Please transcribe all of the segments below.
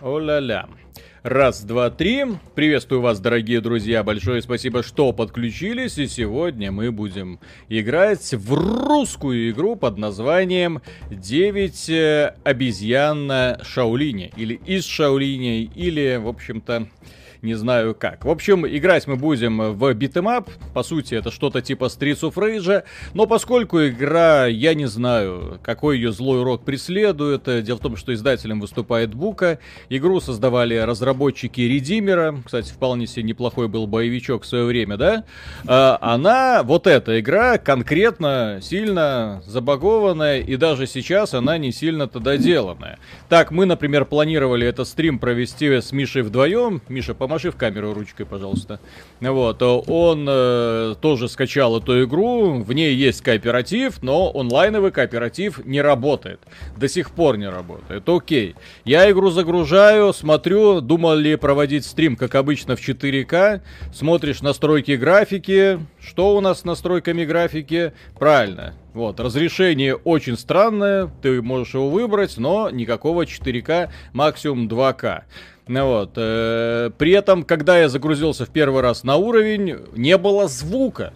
О-ля-ля. Раз, два, три. Приветствую вас, дорогие друзья. Большое спасибо, что подключились. И сегодня мы будем играть в русскую игру под названием «Девять э, обезьян на Шаолине». Или из Шаолине, или, в общем-то, не знаю как. В общем, играть мы будем в beat 'em up, по сути это что-то типа Streets of Rage, но поскольку игра, я не знаю, какой ее злой рок преследует, э, дело в том, что издателем выступает Бука, игру создавали разработчики Редимера, кстати, вполне себе неплохой был боевичок в свое время, да, а, она, вот эта игра, конкретно сильно забагованная, и даже сейчас она не сильно-то доделанная. Так, мы, например, планировали этот стрим провести с Мишей вдвоем, Миша, по помаши в камеру ручкой, пожалуйста. Вот, он э, тоже скачал эту игру, в ней есть кооператив, но онлайновый кооператив не работает. До сих пор не работает. Окей. Я игру загружаю, смотрю, думал ли проводить стрим, как обычно, в 4К. Смотришь настройки графики. Что у нас с настройками графики? Правильно. Вот, разрешение очень странное, ты можешь его выбрать, но никакого 4К, максимум 2К. Ну вот. Э, при этом, когда я загрузился в первый раз на уровень, не было звука.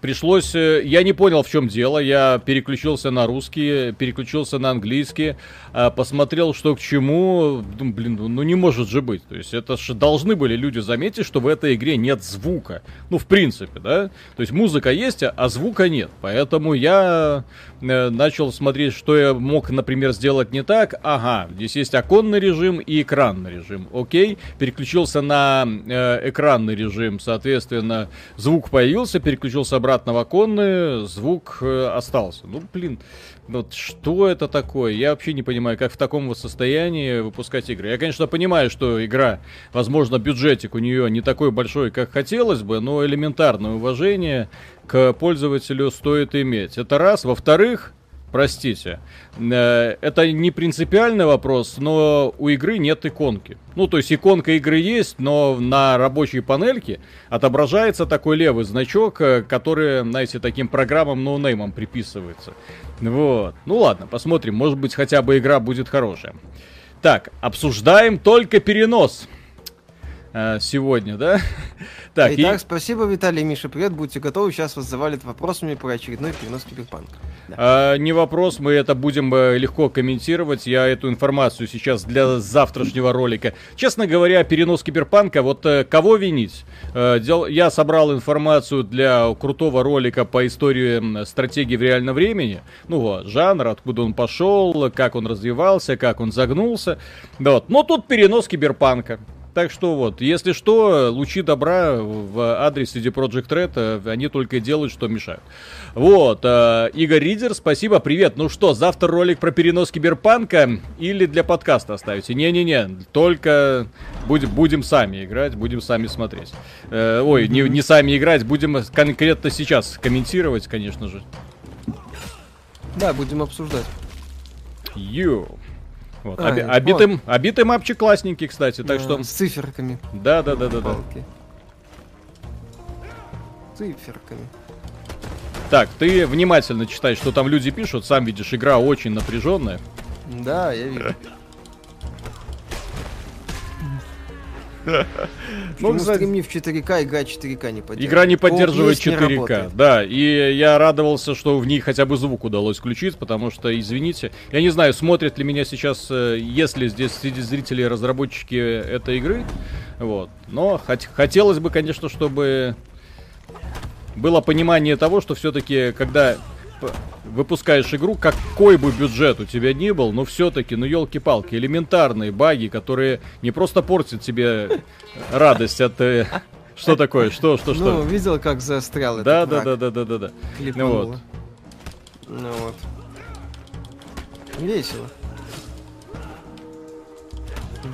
Пришлось, э, я не понял, в чем дело, я переключился на русский, переключился на английский, а, посмотрел, что к чему, блин, ну, ну не может же быть, то есть это же должны были люди заметить, что в этой игре нет звука, ну в принципе, да, то есть музыка есть, а звука нет, поэтому я начал смотреть, что я мог, например, сделать не так, ага, здесь есть оконный режим и экранный режим, окей, переключился на э, экранный режим, соответственно, звук появился, переключился обратно в оконные, звук э, остался. Ну, блин, вот что это такое? Я вообще не понимаю, как в таком вот состоянии выпускать игры. Я, конечно, понимаю, что игра, возможно, бюджетик у нее не такой большой, как хотелось бы, но элементарное уважение к пользователю стоит иметь. Это раз. Во-вторых, Простите. Э, это не принципиальный вопрос, но у игры нет иконки. Ну, то есть иконка игры есть, но на рабочей панельке отображается такой левый значок, э, который, знаете, таким программам no-name ом приписывается. Вот. Ну ладно, посмотрим. Может быть, хотя бы игра будет хорошая. Так, обсуждаем только перенос. Э, сегодня, да? так, Итак, и... спасибо, Виталий Миша, привет, будьте готовы, сейчас вас завалит вопросами про очередной перенос Киберпанка. Да. А, не вопрос, мы это будем э, легко комментировать, я эту информацию сейчас для завтрашнего ролика. Честно говоря, перенос Киберпанка, вот э, кого винить? Я собрал информацию для крутого ролика по истории стратегии в реальном времени, ну жанр, откуда он пошел, как он развивался, как он загнулся, вот, но тут перенос Киберпанка. Так что вот, если что, лучи добра в адрес CD Project Red, э, они только делают, что мешают. Вот, э, Игорь Ридер, спасибо, привет. Ну что, завтра ролик про перенос Киберпанка или для подкаста оставите? Не-не-не, только будем, будем сами играть, будем сами смотреть. Э, ой, не, не сами играть, будем конкретно сейчас комментировать, конечно же. Да, будем обсуждать. Ю. Вот. А, Оби- обитый, вот. обитый мапчик классненький, кстати, так да, что... С циферками. Да, да, да, да, да. Циферками. Так, ты внимательно читай, что там люди пишут, сам видишь, игра очень напряженная. Да, я вижу. Ну, кстати, мне в 4К игра 4К не поддерживает. Игра не поддерживает 4К, не да. И я радовался, что в ней хотя бы звук удалось включить, потому что, извините, я не знаю, смотрят ли меня сейчас, э, если здесь среди зрителей разработчики этой игры, вот. Но хот- хотелось бы, конечно, чтобы было понимание того, что все-таки, когда выпускаешь игру, какой бы бюджет у тебя ни был, но все-таки, ну елки-палки, элементарные баги, которые не просто портят тебе радость от... Э, что такое? Что, что, что? Ну, видел, как застрял да, да, да, да, да, да, да. Ну вот. Ну вот. Весело.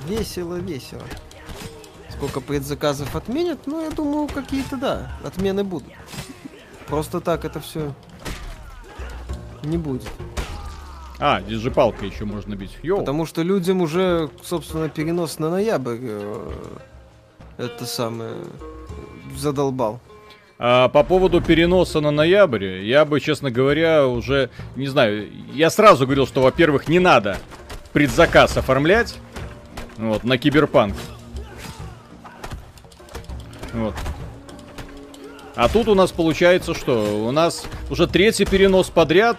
Весело, весело. Сколько предзаказов отменят? Ну, я думаю, какие-то, да, отмены будут. Просто так это все не будет. А, здесь же палка еще можно бить. Йоу. Потому что людям уже, собственно, перенос на ноябрь э, это самое задолбал. А по поводу переноса на ноябрь, я бы, честно говоря, уже, не знаю, я сразу говорил, что, во-первых, не надо предзаказ оформлять, Вот, на киберпанк. Вот. А тут у нас получается что? У нас уже третий перенос подряд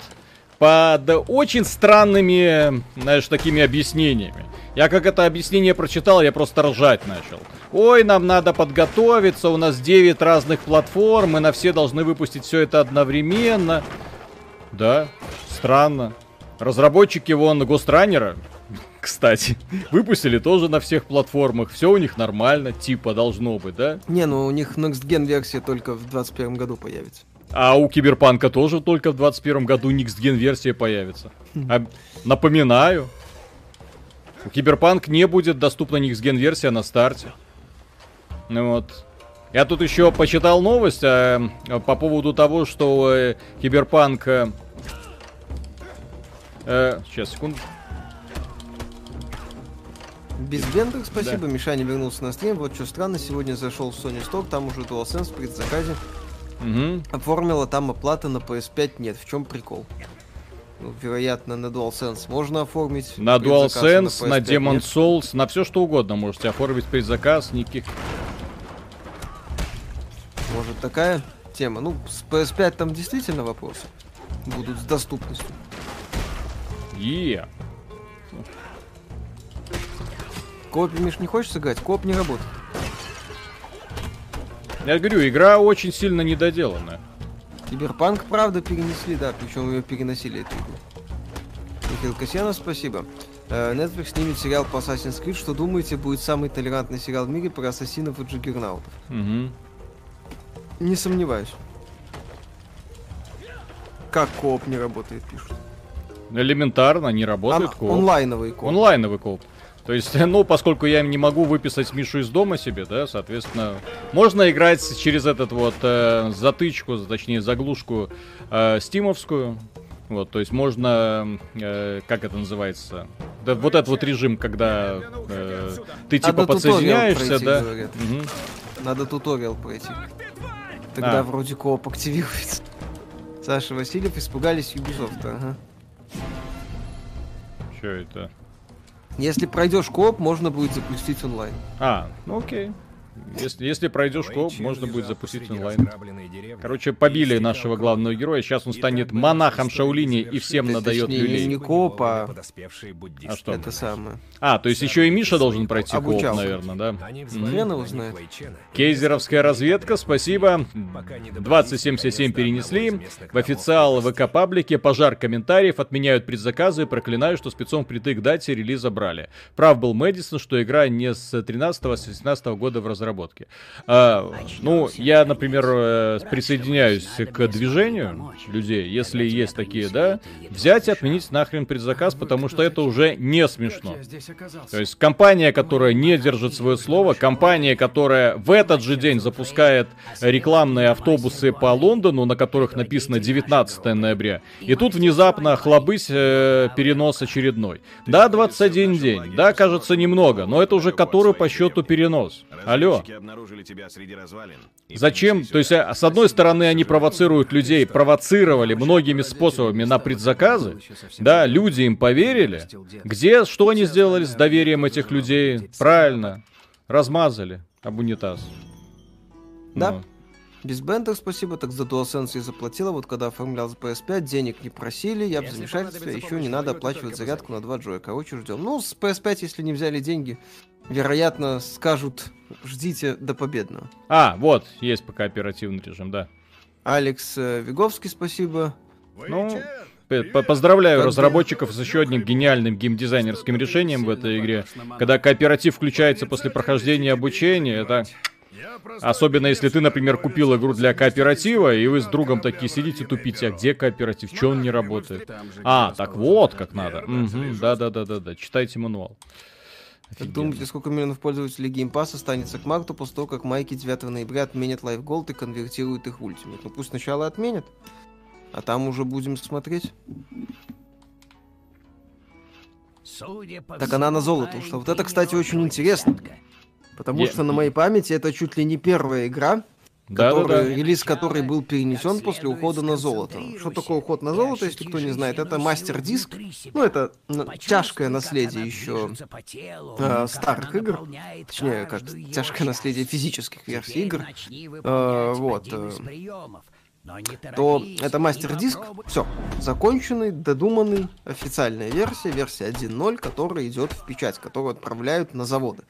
под очень странными, знаешь, такими объяснениями. Я как это объяснение прочитал, я просто ржать начал. Ой, нам надо подготовиться, у нас 9 разных платформ, мы на все должны выпустить все это одновременно. Да, странно. Разработчики вон Гостранера, кстати, выпустили тоже на всех платформах. Все у них нормально, типа должно быть, да? Не, ну у них Next Gen версия только в 2021 году появится. А у Киберпанка тоже только в 2021 году Next Gen версия появится. А, напоминаю, у Киберпанк не будет доступна Next Gen версия на старте. Ну вот. Я тут еще почитал новость а, по поводу того, что э, Киберпанк... Э, э, сейчас, секунду. Без бендер, спасибо. Да. Мишаня вернулся на стрим. Вот что странно, сегодня зашел в Sony Store, там уже DualSense в предзаказе. Угу. Оформила там оплата на PS5 нет. В чем прикол? Ну, вероятно, на DualSense можно оформить. На DualSense, на, на Demon нет. Souls, на все что угодно можете оформить предзаказ, никаких. Может такая тема? Ну, с PS5 там действительно вопросы будут с доступностью. Yeah. Коп, Миш, не хочешь сыграть? Коп не работает. Я говорю, игра очень сильно недоделанная. Киберпанк, правда, перенесли, да, причем ее переносили эту игру. Михаил Касьянов, спасибо. Э, Netflix снимет сериал по Assassin's Creed. Что думаете, будет самый толерантный сериал в мире про ассасинов и джаггернаутов? Угу. Не сомневаюсь. Как кооп не работает, пишут. Элементарно, не работает а, кооп. Онлайновый кооп. Онлайновый кооп. То есть, ну, поскольку я не могу выписать Мишу из дома себе, да, соответственно, можно играть через этот вот э, затычку, точнее, заглушку э, стимовскую. Вот, то есть можно, э, как это называется, да, вот этот вот режим, когда э, ты типа Надо подсоединяешься, да. Угу. Надо туториал пройти. Тогда а. вроде кооп активируется. Саша Васильев испугались Ubisoft, ага. Что это? Если пройдешь коп, можно будет запустить онлайн. А, ну окей. Если, если пройдешь коп, можно будет запустить онлайн. Короче, побили нашего главного героя. Сейчас он станет монахом Шаулини и всем надает люлей. Не коп, а... а что? Это самое. А, то есть еще и Миша должен пройти коп, наверное, да? Хрен его знает. Кейзеровская разведка, спасибо. 2077 перенесли. В официал ВК паблике пожар комментариев, отменяют предзаказы и проклинают, что спецом притык дате релиза брали. Прав был Мэдисон, что игра не с 13 а с 16 года в разработке разработки. А, ну, я, например, э, присоединяюсь к движению людей, если есть такие, да, взять и отменить нахрен предзаказ, потому что это уже не смешно. То есть компания, которая не держит свое слово, компания, которая в этот же день запускает рекламные автобусы по Лондону, на которых написано 19 ноября, и тут внезапно хлобысь э, перенос очередной. Да, 21 день, да, кажется немного, но это уже который по счету перенос. Алло, обнаружили тебя среди развалин. Зачем? То есть, а, с одной стороны, они провоцируют людей, провоцировали многими способами на предзаказы. Да, люди им поверили. Где, что они сделали с доверием этих людей? Правильно, размазали об унитаз. Да. Ну. Без бендер спасибо, так за DualSense я заплатила, вот когда оформлял за PS5, денег не просили, я в замешательстве, еще не надо оплачивать зарядку на 2 джоя. Короче, ждем. Ну, с PS5, если не взяли деньги, вероятно, скажут, ждите до победного. А, вот, есть пока оперативный режим, да. Алекс э, Виговский, спасибо. Ну, Поздравляю разработчиков с еще одним гениальным геймдизайнерским решением в этой игре. Когда кооператив включается после прохождения обучения, это Особенно если ты, например, купил игру для кооператива, и вы с другом такие сидите тупите, а где кооператив, что он не работает? А, так вот как надо. Да-да-да-да-да, читайте мануал. Как думаете, сколько миллионов пользователей Game Pass останется к марту после того, как майки 9 ноября отменят Live Gold и конвертируют их в Ultimate? Ну пусть сначала отменят, а там уже будем смотреть. так она на золото ушла. Вот это, кстати, очень интересно. Потому yeah. что на моей памяти это чуть ли не первая игра, Да, который, да, да. релиз который был перенесен после ухода на золото. Что такое уход на золото, если кто не знает? Это мастер-диск. Ну, это тяжкое наследие еще э, старых игр. Точнее, как тяжкое наследие физических версий игр. Э, вот, э, то это мастер-диск, все, законченный, додуманный, официальная версия, версия 1.0, которая идет в печать, которую отправляют на заводы.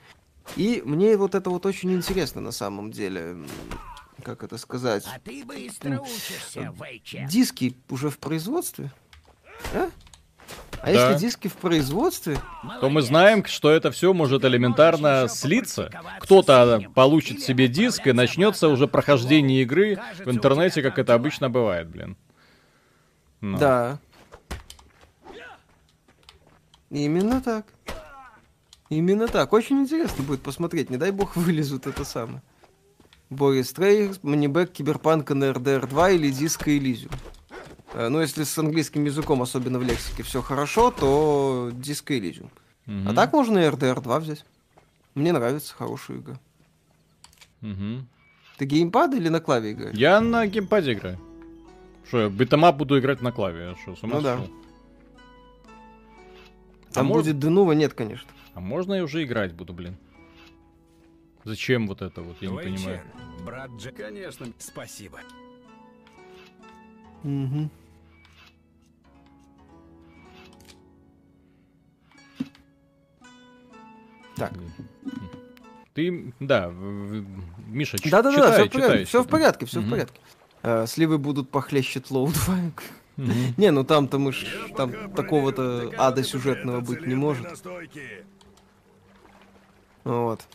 И мне вот это вот очень интересно на самом деле, как это сказать, А ты быстро учишься, Вейче. диски уже в производстве, а? А Да. если диски в производстве, То мы знаем, что это все может элементарно слиться. Кто-то получит себе диск и начнется уже прохождение игры в интернете, как это обычно бывает, блин. Ну. да. Именно так. Именно так. Очень интересно будет посмотреть. Не дай бог вылезут это самое. Борис Трейерс, moneyback, Киберпанка на RDR 2 или Disco Elysium. Э, Ну, если с английским языком, особенно в лексике, все хорошо, то Disco Elysium. Мгм. А так можно и RDR 2 взять. Мне нравится, хорошая игра. Мгм. Ты геймпад или на клаве играешь? Я на геймпаде играю. Что, я beat 'em up буду играть на клаве? Что, с ума Ну да. Там а мож- будет Denuvo, нет, конечно. А можно я уже играть буду, блин? Зачем вот это вот, я не понимаю. Вейчен, брат Дж... Конечно, спасибо. Мгм. Так. Ты, да, в- в- Миша, ч- Да-да-да, читай, все в читай, порядке, все что в порядке, все в Мгм. порядке. Э, Сливы будут похлеще Тлоу 2. Мгм. Не, ну там-то мы ж, там такого-то ада сюжетного быть не может. Вот.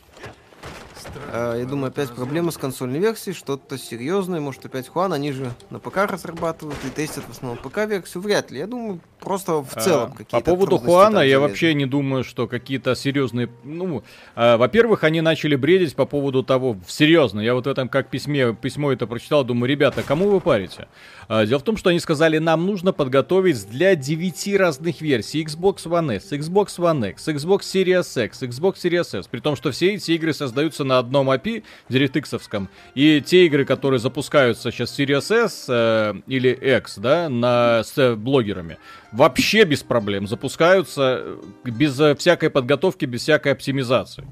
Э, Я думаю, опять проблема с консольной версией, что-то серьезное, может опять Хуан, они же на ПК разрабатывают и тестят в основном ПК-версию, вряд ли. Я думаю, просто в целом А, какие-то По поводу Хуана я залезли. вообще не думаю, что какие-то серьезные... Ну, а, во-первых, они начали бредить по поводу того... Серьезно, я вот в этом как письме, письмо это прочитал, думаю, ребята, кому вы парите? А, дело в том, что они сказали, нам нужно подготовить для 9 разных версий. Xbox One S, Xbox One X, Xbox Series X, Xbox Series S. При том, что все эти игры создаются на одном API, DirectX-овском. И те игры, которые запускаются сейчас Series S э, или X, да, на, с э, блогерами, вообще без проблем запускаются э, без э, всякой подготовки, без всякой оптимизации.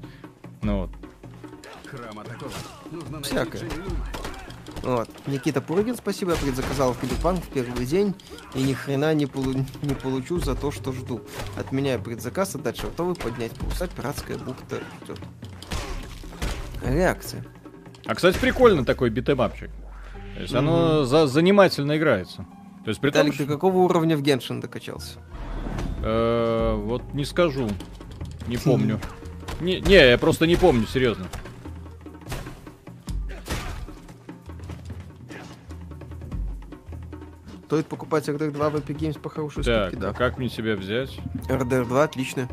Ну вот. Всякое. Джерри. Вот. Никита Пургин, спасибо, я предзаказал в Киберпанк в первый день и ни хрена не, полу- не получу за то, что жду. Отменяю предзаказ, а дальше готовы поднять паруса, пиратская бухта ждет. Реакция. А, кстати, прикольно такой битэмапчик. То есть оно за- занимательно играется. То есть при том, Виталик, ты что- какого уровня в Геншин докачался? Э, вот не скажу. Не помню. Не, не, я просто не помню, серьезно. Стоит покупать RDR 2 в Epic Games по хорошей Так, скидке, а да. как мне себя взять? RDR 2 отлично.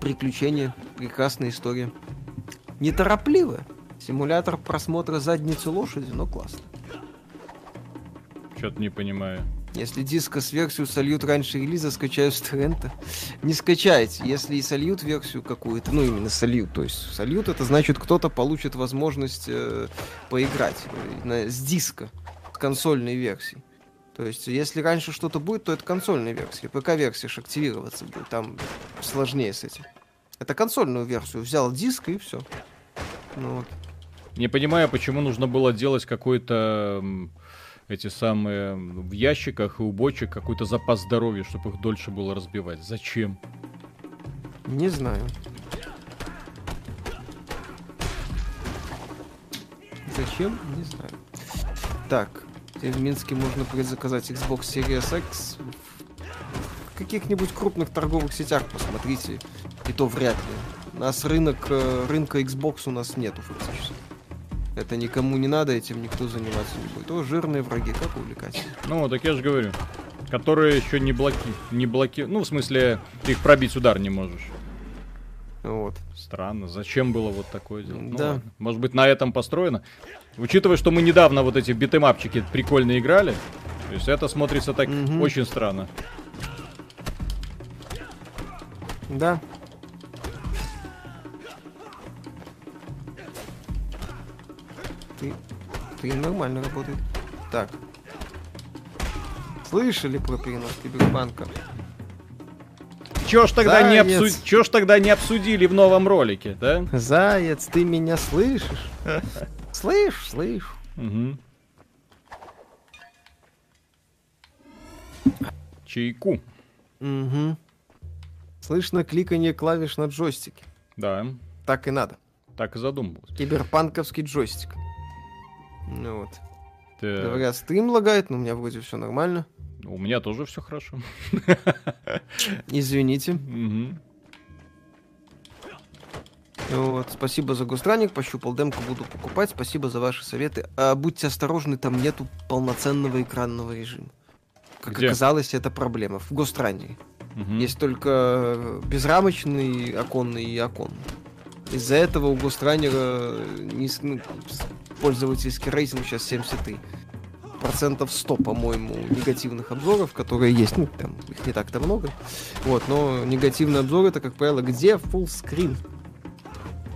Приключение, прекрасная история. Неторопливая. Симулятор просмотра задницы лошади, но классно. Что-то не понимаю. Если диско с версию сольют раньше релиза, скачаю с торрента. Не скачайте. Если и сольют версию какую-то, ну именно сольют, то есть сольют, это значит кто-то получит возможность э, поиграть э, на- с диска, с консольной версии. То есть, если раньше что-то будет, то это консольная версия. ПК-версия ж активироваться будет, там сложнее с этим. Это консольную версию. Взял диск и все. Ну вот. Не понимаю, почему нужно было делать какой-то эти самые в ящиках и у бочек какой-то запас здоровья, чтобы их дольше было разбивать. Зачем? Не знаю. Зачем? Не знаю. Так, теперь в Минске можно предзаказать Xbox Series X. В каких-нибудь крупных торговых сетях посмотрите. И то вряд ли. У нас рынок, э, рынка Xbox у нас нету фактически. Это никому не надо, этим никто заниматься не будет. О, жирные враги, как увлекательно. Ну, так я же говорю. Которые еще не блоки... Не блоки... Ну, в смысле, ты их пробить удар не можешь. Вот. Странно. Зачем было вот такое делать? Ну, Да. ладно. Может быть, на этом построено? Учитывая, что мы недавно вот эти битэмапчики прикольно играли, то есть это смотрится так Мгм. очень странно. Да. Ты Стрим нормально работает. Так. Слышали про перенос киберпанка? Чё ж тогда не Заяц. обсу... Чё ж тогда не обсудили в новом ролике, да? Заяц, ты меня слышишь? Слышь, слышь. Угу. Чайку. Угу. Слышно кликанье клавиш на джойстике. Да, Так и надо. так и задумывался. Киберпанковский джойстик. Ну вот. Так, Говорят, стрим лагает, но у меня вроде все нормально. У меня тоже все хорошо. Извините. Мгм. Вот, спасибо за гостраник, пощупал демку, буду покупать. Спасибо за ваши советы. А, будьте осторожны, там нету полноценного экранного режима. Как Где? оказалось, это проблема. В гостраннике. Мгм. Есть только э, безрамочный оконный и оконный. Из-за этого у гостраннера низ- ну, с- пользовательский рейтинг сейчас 73. Процентов 100, по-моему, негативных обзоров, которые есть. Ну, там их не так-то много. Вот, но негативный обзор это, как правило, где screen.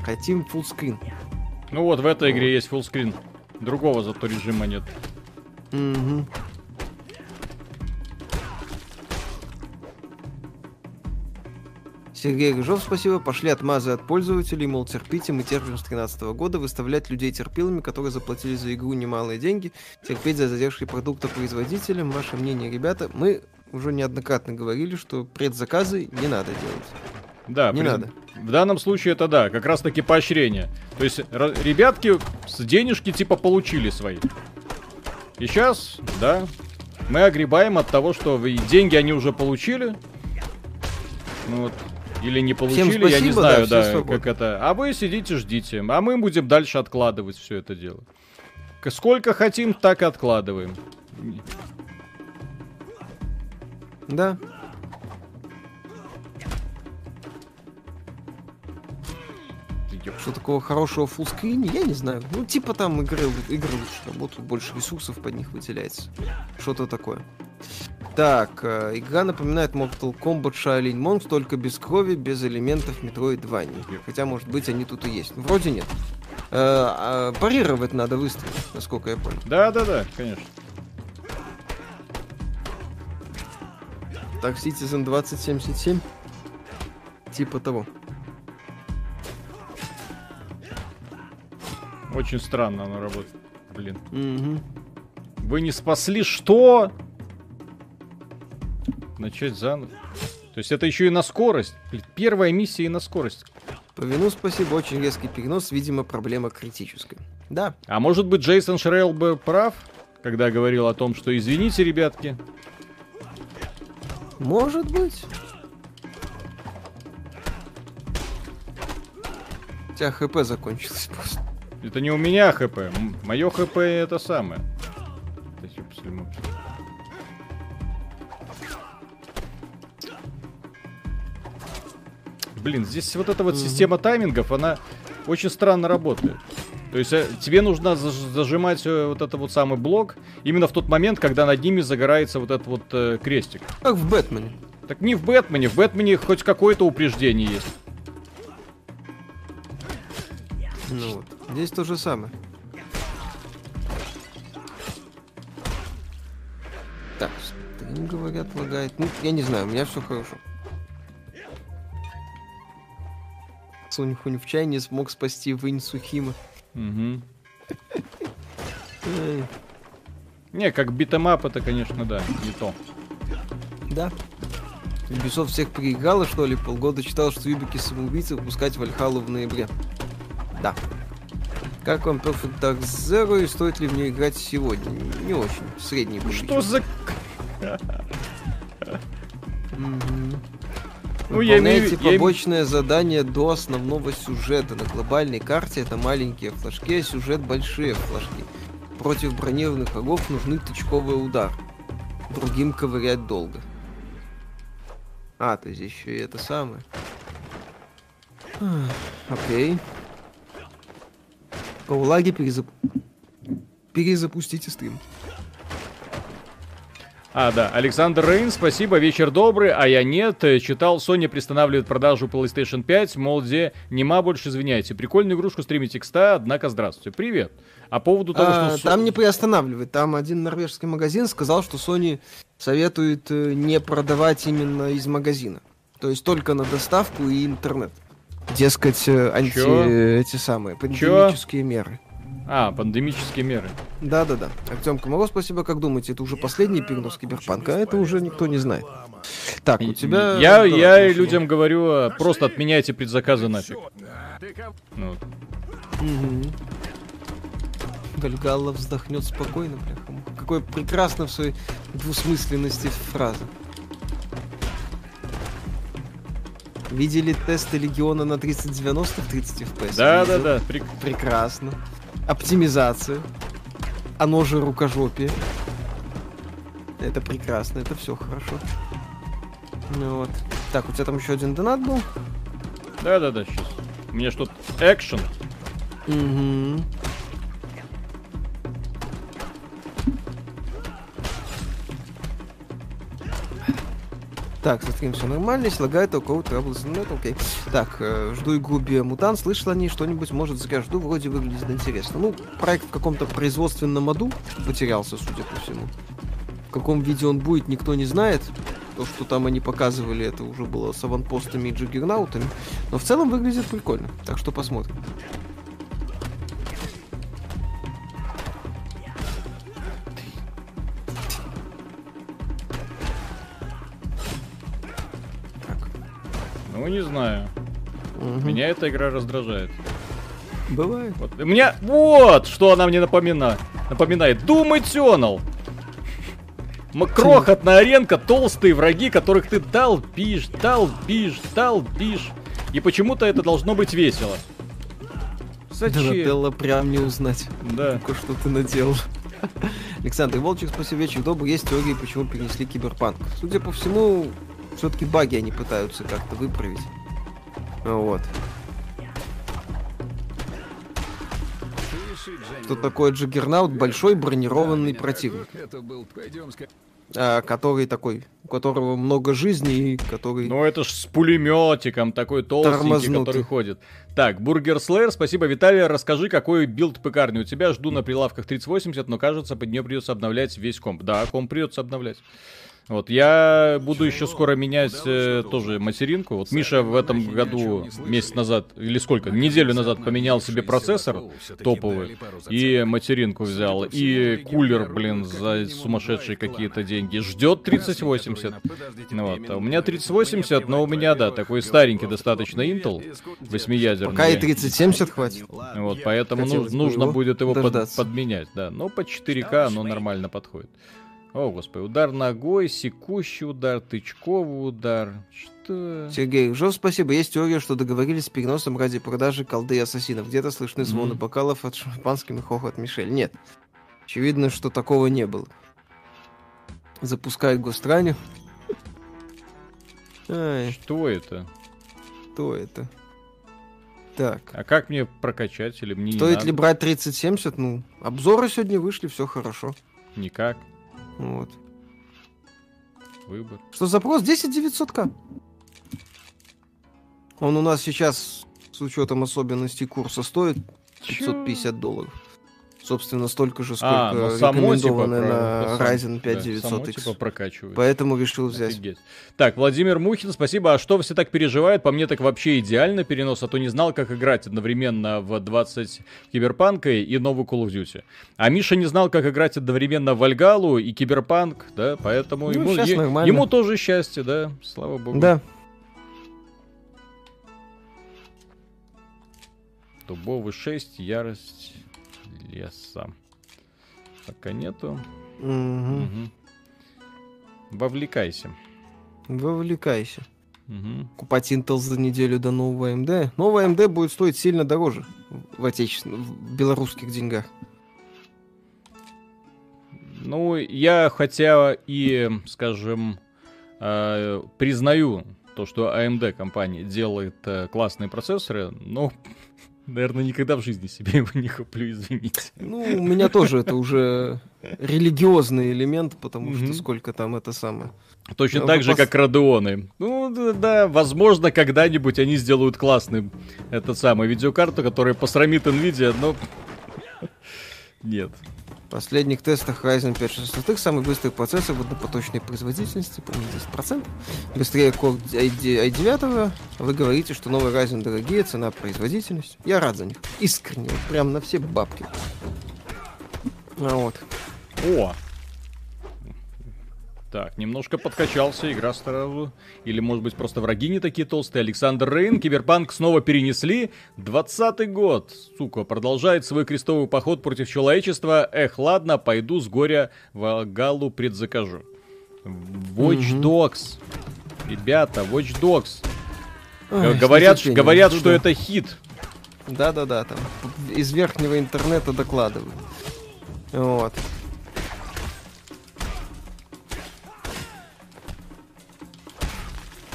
Хотим screen. Ну вот, в этой игре есть фуллскрин. Другого зато режима нет. Мгм. Сергей Рыжов, спасибо. Пошли отмазы от пользователей, мол, терпите, мы терпим с 13 года, выставлять людей терпилами, которые заплатили за игру немалые деньги, терпеть за задержки продукта производителям. Ваше мнение, ребята, мы уже неоднократно говорили, что предзаказы не надо делать. Да, Не приз- надо. В данном случае это да, как раз таки поощрение. То есть ребятки с денежки типа получили свои. И сейчас, да, мы огребаем от того, что деньги они уже получили. Ну вот. Или не получили, я не спасибо, да, знаю, да, свободны. как это. А вы сидите, ждите. А мы будем дальше откладывать все это дело. Сколько хотим, так и откладываем. Да. Что такого хорошего в фуллскрине, я не знаю. Ну, типа там игры, игры лучше работают, больше ресурсов под них выделяется. Что-то такое. Так, э, игра напоминает Mortal Kombat Shaolin Monks, только без крови, без элементов Metroidvania. Хотя, может быть, они тут и есть. Вроде нет. Э, а парировать надо выстрелить, насколько я понял. Да, да, да, конечно. Так, Citizen 2077. Типа того. Очень странно оно работает. Блин. Мгм. Вы не спасли что? Начать заново. То есть это еще и на скорость. Первая миссия и на скорость. По вину спасибо, очень резкий перенос, видимо, проблема критическая. Да, А может быть Джейсон Шрейл был прав, когда говорил о том, что извините, ребятки. может быть. У тебя хп закончилось просто. Это не у меня хп. Мое хп это самое. Блин, здесь вот эта вот система таймингов, она очень странно работает. То есть э, тебе нужно заж- зажимать э, вот этот вот самый блок именно в тот момент, когда над ними загорается вот этот вот э, крестик. Как в Бэтмене. Так не в Бэтмене, в Бэтмене хоть какое-то упреждение есть. Ну вот. Здесь то же самое. Так, стрим, говорят, лагает. Ну, я не знаю, у меня все хорошо. Сунь Хунь в чай не смог спасти Вынь Сухима. Эй, Не, как beat 'em up это, конечно, да, не то. Да. Ubisoft всех переиграла, что ли? Полгода читал, что Юбики самоубийцы выпускать Вальхалу в ноябре. Да. Как вам Perfect Dark Zero и стоит ли в нее играть сегодня? Не очень. Средний был. Что за... Ну, я имею, Выполняйте я им- побочное задание до основного сюжета. На глобальной карте это маленькие флажки, а сюжет большие флажки. Против бронированных врагов нужны тычковый удар. Другим ковырять долго. А, то есть еще и это самое. Окей. По улаге перезап... перезапустите стрим. А, да, Александр Рейн, спасибо, вечер добрый, а я нет. Э, Читал, Sony приостанавливает продажу PlayStation 5, мол, где нема больше, извиняйте. Прикольную игрушку стримите к 100, однако здравствуйте. Привет. А по поводу того, А, что... Там не приостанавливает. Там один норвежский магазин сказал, что Sony советует э, не продавать именно из магазина. То есть только на доставку и интернет. Дескать, э, анти... Чё? эти самые пандемические меры. А, пандемические меры. Да-да-да. Артем Комаров, спасибо. Как думаете, это уже последний перенос Киберпанка? А это уже никто не знает. Так, у тебя... Я, Да, я хорошо. людям говорю, э, просто отменяйте предзаказы нафиг. Ну, вот. Мгм. Гальгалла вздохнет спокойно, бляха. Какой прекрасно в своей двусмысленности фраза. Видели тесты Легиона на 3090 в 30 FPS? Да, да, да. прик- Прекрасно. Оптимизация. Оно же рукожопие. Это прекрасно, это все хорошо. Ну вот. Так, у тебя там еще один донат был? Да, да, да, сейчас. У меня что-то экшен. Угу. Так, со стрим все нормально, если лагает, у кого трабл с окей. Так, э, жду игру Биомутант, слышал о ней что-нибудь, может, зря жду, вроде выглядит интересно. Ну, проект в каком-то производственном аду потерялся, судя по всему. В каком виде он будет, никто не знает. То, что там они показывали, это уже было с аванпостами и джиггернаутами. Но в целом выглядит прикольно, так что посмотрим. Ну, не знаю. Мгм. Меня эта игра раздражает. Бывает. Вот. У меня... Вот, что она мне напомина... напоминает. Doom Eternal. Крохотная аренка, толстые враги, которых ты долбишь, долбишь, долбишь. И почему-то это должно быть весело. Зачем? Донателло прям не узнать. Да. Только что ты наделал. Александр Волчек, спасибо, вечер добрый. Есть теории, почему перенесли киберпанк. Судя по всему, все-таки баги они пытаются как-то выправить. Вот. Что такое Джаггернаут? Большой бронированный противник, а, который такой, у которого много жизней, и который... Ну это ж с пулеметиком, такой толстенький, Тормознутый. который ходит. Так, Burger Slayer, спасибо. Виталий, расскажи, какой билд пекарни у тебя. Жду на прилавках 3080, но кажется, под нее придется обновлять весь комп. Да, комп придется обновлять. Вот, я буду еще скоро менять э, тоже материнку. Вот Миша в этом году, месяц назад, или сколько, неделю назад поменял себе процессор топовый и материнку взял. И кулер, блин, за сумасшедшие какие-то деньги. Ждет 3080. Ну вот, а у меня 3080, но у меня, да, такой старенький достаточно Intel, восьмиядерный. Пока и 3070 хватит. Вот, поэтому ну- нужно будет его под- подменять, да. Но по 4К оно нормально подходит. О, господи, удар ногой, секущий удар, тычковый удар. Что? Сергей, Жов, спасибо. Есть теория, что договорились с переносом ради продажи колды и ассасинов. Где-то слышны звоны Мгм. бокалов от шампанским и хохот Мишель. Нет. Очевидно, что такого не было. Запускает Гостране. Ай, Что это? что это? Так. А как мне прокачать или мне не Стоит ли брать 3070? Ну, обзоры сегодня вышли, все хорошо. Никак. Вот. Выбор. Что запрос 10900к. Он у нас сейчас, с учетом особенностей курса, стоит 550 долларов. Собственно, столько же, сколько А, но само типа про- на сам- Ryzen 5 да, 900X. само типа прокачивает. Поэтому решил взять. Офигеть. Так, Владимир Мухин, спасибо. А что все так переживают? По мне так вообще идеально перенос, а то не знал, как играть одновременно в 20 Киберпанка и новый Call of Duty. А Миша не знал, как играть одновременно в Вальгалу и Киберпанк, да, поэтому Ну, ему, е- нормально. ему тоже счастье, да, слава богу. Да. Дубовый 6, ярость леса. Пока нету. Мгм. Мгм. Вовлекайся. Вовлекайся. Мгм. Купать Intel за неделю до нового AMD. Новая AMD будет стоить сильно дороже в отечественных, в белорусских деньгах. Ну, я хотя и, скажем, э, признаю то, что AMD компания делает э, классные процессоры, но Наверное, никогда в жизни себе его не куплю, извините. Ну, у меня тоже это уже религиозный элемент, потому что сколько там это самое. Точно Ну, так же, как Родеоны. Ну, да, да, возможно, когда-нибудь они сделают классный этот самый видеокарту, которая посрамит Nvidia, но... Нет. Последних тестах Ryzen 5 600 самый быстрый процессор в однопоточной производительности, по-моему, 10%. Быстрее Core i9, i9. Вы говорите, что новый Ryzen дорогие, цена производительность. Я рад за них. Искренне. Прям на все бабки. А вот. О! Так, немножко подкачался, игра сразу. Или, может быть, просто враги не такие толстые. Александр Рейн, Киберпанк снова перенесли. 20 год, сука, продолжает свой крестовый поход против человечества. Эх, ладно, пойду с горя в Галу предзакажу. Watch. Dogs. Ребята, Watch Dogs. Ой, говорят, нетерпением говорят, жду, что это хит. Да-да-да, там из верхнего интернета докладывают. Вот.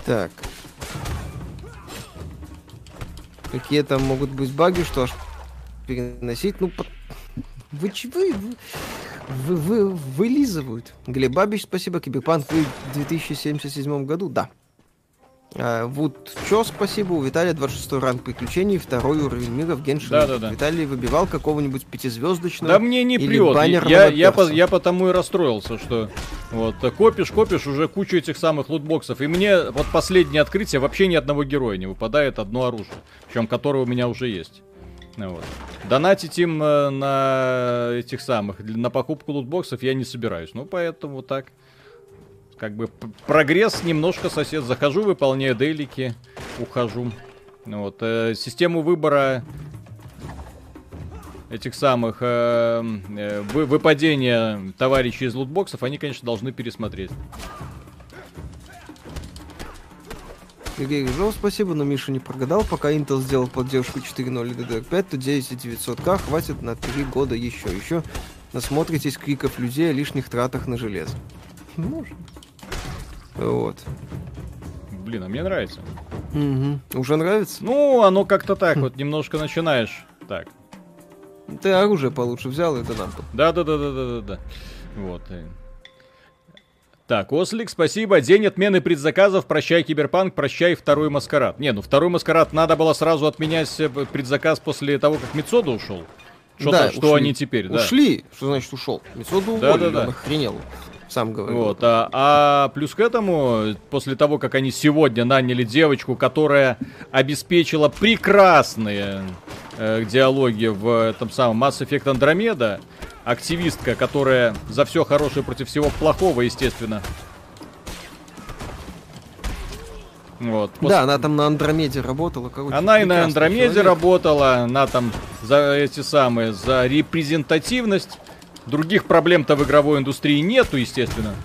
Так. Какие там могут быть баги, что аж переносить? Ну, по- вы, ч- вы, вы, вы, вы- вылизывают. Глеб Бабич, спасибо. Киберпанк в 2077 году, да. А, вот чё, спасибо, у Виталия 26 ранг приключений, второй уровень мира в Геншине. Да-да-да. Виталий выбивал какого-нибудь пятизвездочного. Да мне не прет. баннерного Я, я, по- я потому и расстроился, что вот э, копишь, копишь уже кучу этих самых лутбоксов. И мне вот последнее открытие вообще ни одного героя не выпадает, одно оружие. Причем которое у меня уже есть. Ну Вот. Донатить им э, на этих самых, на покупку лутбоксов я не собираюсь. Ну, поэтому так. Как бы прогресс немножко сосед. Захожу, выполняю дейлики, ухожу. Ну Вот. э, систему выбора этих самых э, э, вы- выпадения товарищей из лутбоксов, они, конечно, должны пересмотреть. Сергей Рыжов, спасибо, но Миша не прогадал. Пока Intel сделал поддержку 4.0 и DDR5, то 9900К хватит на 3 года еще. Еще насмотритесь криков людей о лишних тратах на железо. Может. Вот. Блин, а мне нравится. Мгм. Уже нравится? Ну, оно как-то так вот, немножко начинаешь. Так. Ты оружие получше взял, это нам. Да-да-да-да-да-да. Вот. э. Так, Ослик, спасибо. День отмены предзаказов. Прощай, Киберпанк, прощай, второй Маскарад. Не, ну второй Маскарад надо было сразу отменять э, предзаказ после того, как Мицода ушел. Что, Да, что ушли. они теперь, да. Ушли? Что значит ушел? Мисоду Да, уволили, да, да. он охренел. Сам говорил. Вот, а, а плюс к этому, после того, как они сегодня наняли девочку, которая обеспечила прекрасные э, диалоги в этом самом Mass Effect Andromeda, активистка, которая за все хорошее против всего плохого, естественно. Вот. пос- Да, она там на Андромеде работала. Короче, Она и на Андромеде человек. работала, она там за эти самые, за репрезентативность. Других проблем-то в игровой индустрии нету, естественно.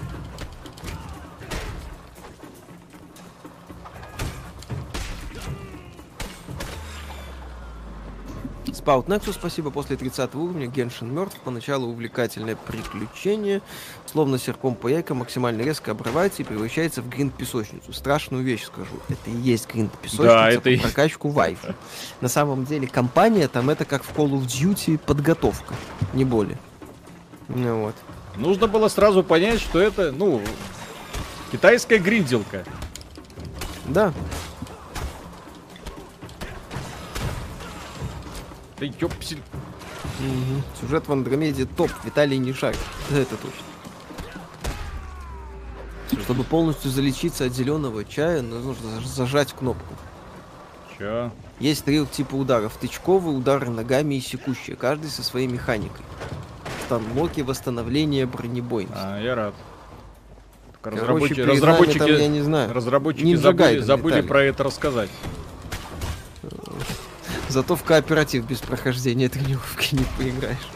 Спаут Nexus, спасибо. После 30 уровня Геншин мертв. Поначалу увлекательное приключение. Словно серпом по яйкам максимально резко обрывается и превращается в гринд-песочницу. Страшную вещь скажу. Это и есть гринд-песочница Да, это по и- прокачку вайфа. На самом деле компания там это как в Call of Duty подготовка. Не более. Ну вот. Нужно было сразу понять, что это, ну, китайская гринделка. Да. Да ёпсель. Мгм. Сюжет в Андромеде топ. Виталий не шарит. Это точно. Чтобы полностью залечиться от зеленого чая, нужно заж- зажать кнопку. Чё? Есть три типа ударов. Тычковые, удары ногами и секущие. Каждый со своей механикой. Там блоки восстановления бронебойности. А, я рад. Только Короче, разработчики, разработчики, там, я не знаю. разработчики Ninja забыли, забыли про это рассказать. Зато в кооператив без прохождения тренировки не поиграешь.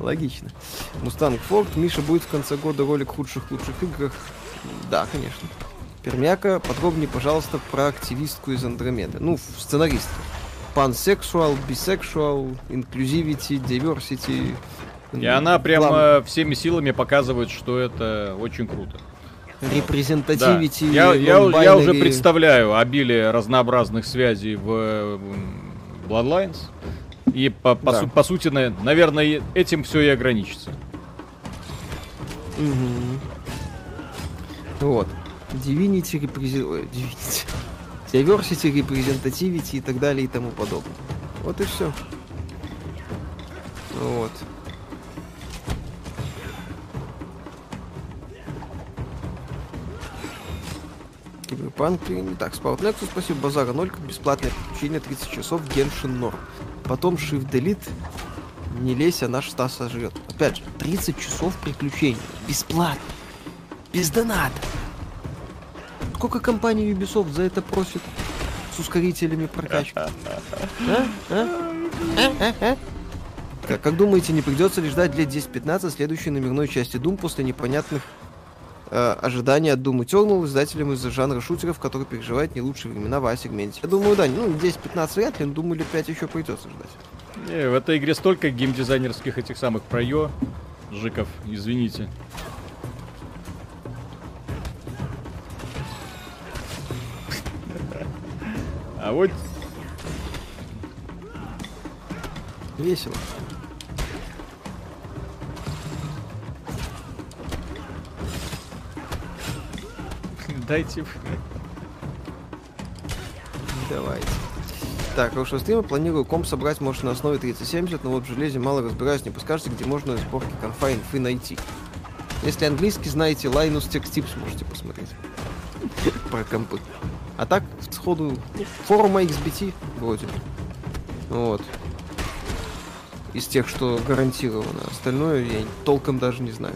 Логично. Мустанг Форд. Миша будет в конце года ролик худших лучших играх. Да, конечно. Пермяка, подробнее, пожалуйста, про активистку из Андромеды. Ну, сценаристку. Пансексуал, бисексуал, инклюзивити, diversity. И она прям Глав- э, всеми силами показывает, что это очень круто. Да. Репрезентативити. Я, я, у- я уже представляю обилие разнообразных связей в, Bloodlines. И по, по, Да. су- по сути, на- наверное, этим все и ограничится. Мгм. Вот. Divinity, ой, Divinity. Diversity, Representativity и так далее и тому подобное. Вот и все. Вот. Киберпанк перенес. Так, Спаут Nexus, спасибо, Базара 0, как бесплатное подключение 30 часов Genshin Nord. Потом Shift Delete, не лезь, а наш Стас сожрет. Опять же, 30 часов приключений. Бесплатно. Без доната. Сколько компания Ubisoft за это просит? С ускорителями прокачки. А? А? А? А? А? Как, как думаете, не придется ли ждать лет 10-15 следующей номерной части Doom после непонятных э, ожиданий от Doom Eternal издателям из-за жанра шутеров, который переживает не лучшие времена в А-сегменте? Я думаю, да, ну 10-15 вряд ли, но думаю, лет 5 еще придется ждать. Не, в этой игре столько геймдизайнерских этих самых проё, жиков, извините. А вот Весело. дайте... Давайте. Так, хорошего стрима. Планирую комп собрать, может, на основе 3070, но вот в железе мало разбираюсь. Не подскажете, где можно сборки конфа инфы найти? Если английский знаете, Linus Tech Tips можете посмотреть. Про компы. А так, сходу, форума XBT вроде. Вот. Из тех, что гарантировано. Остальное я толком даже не знаю.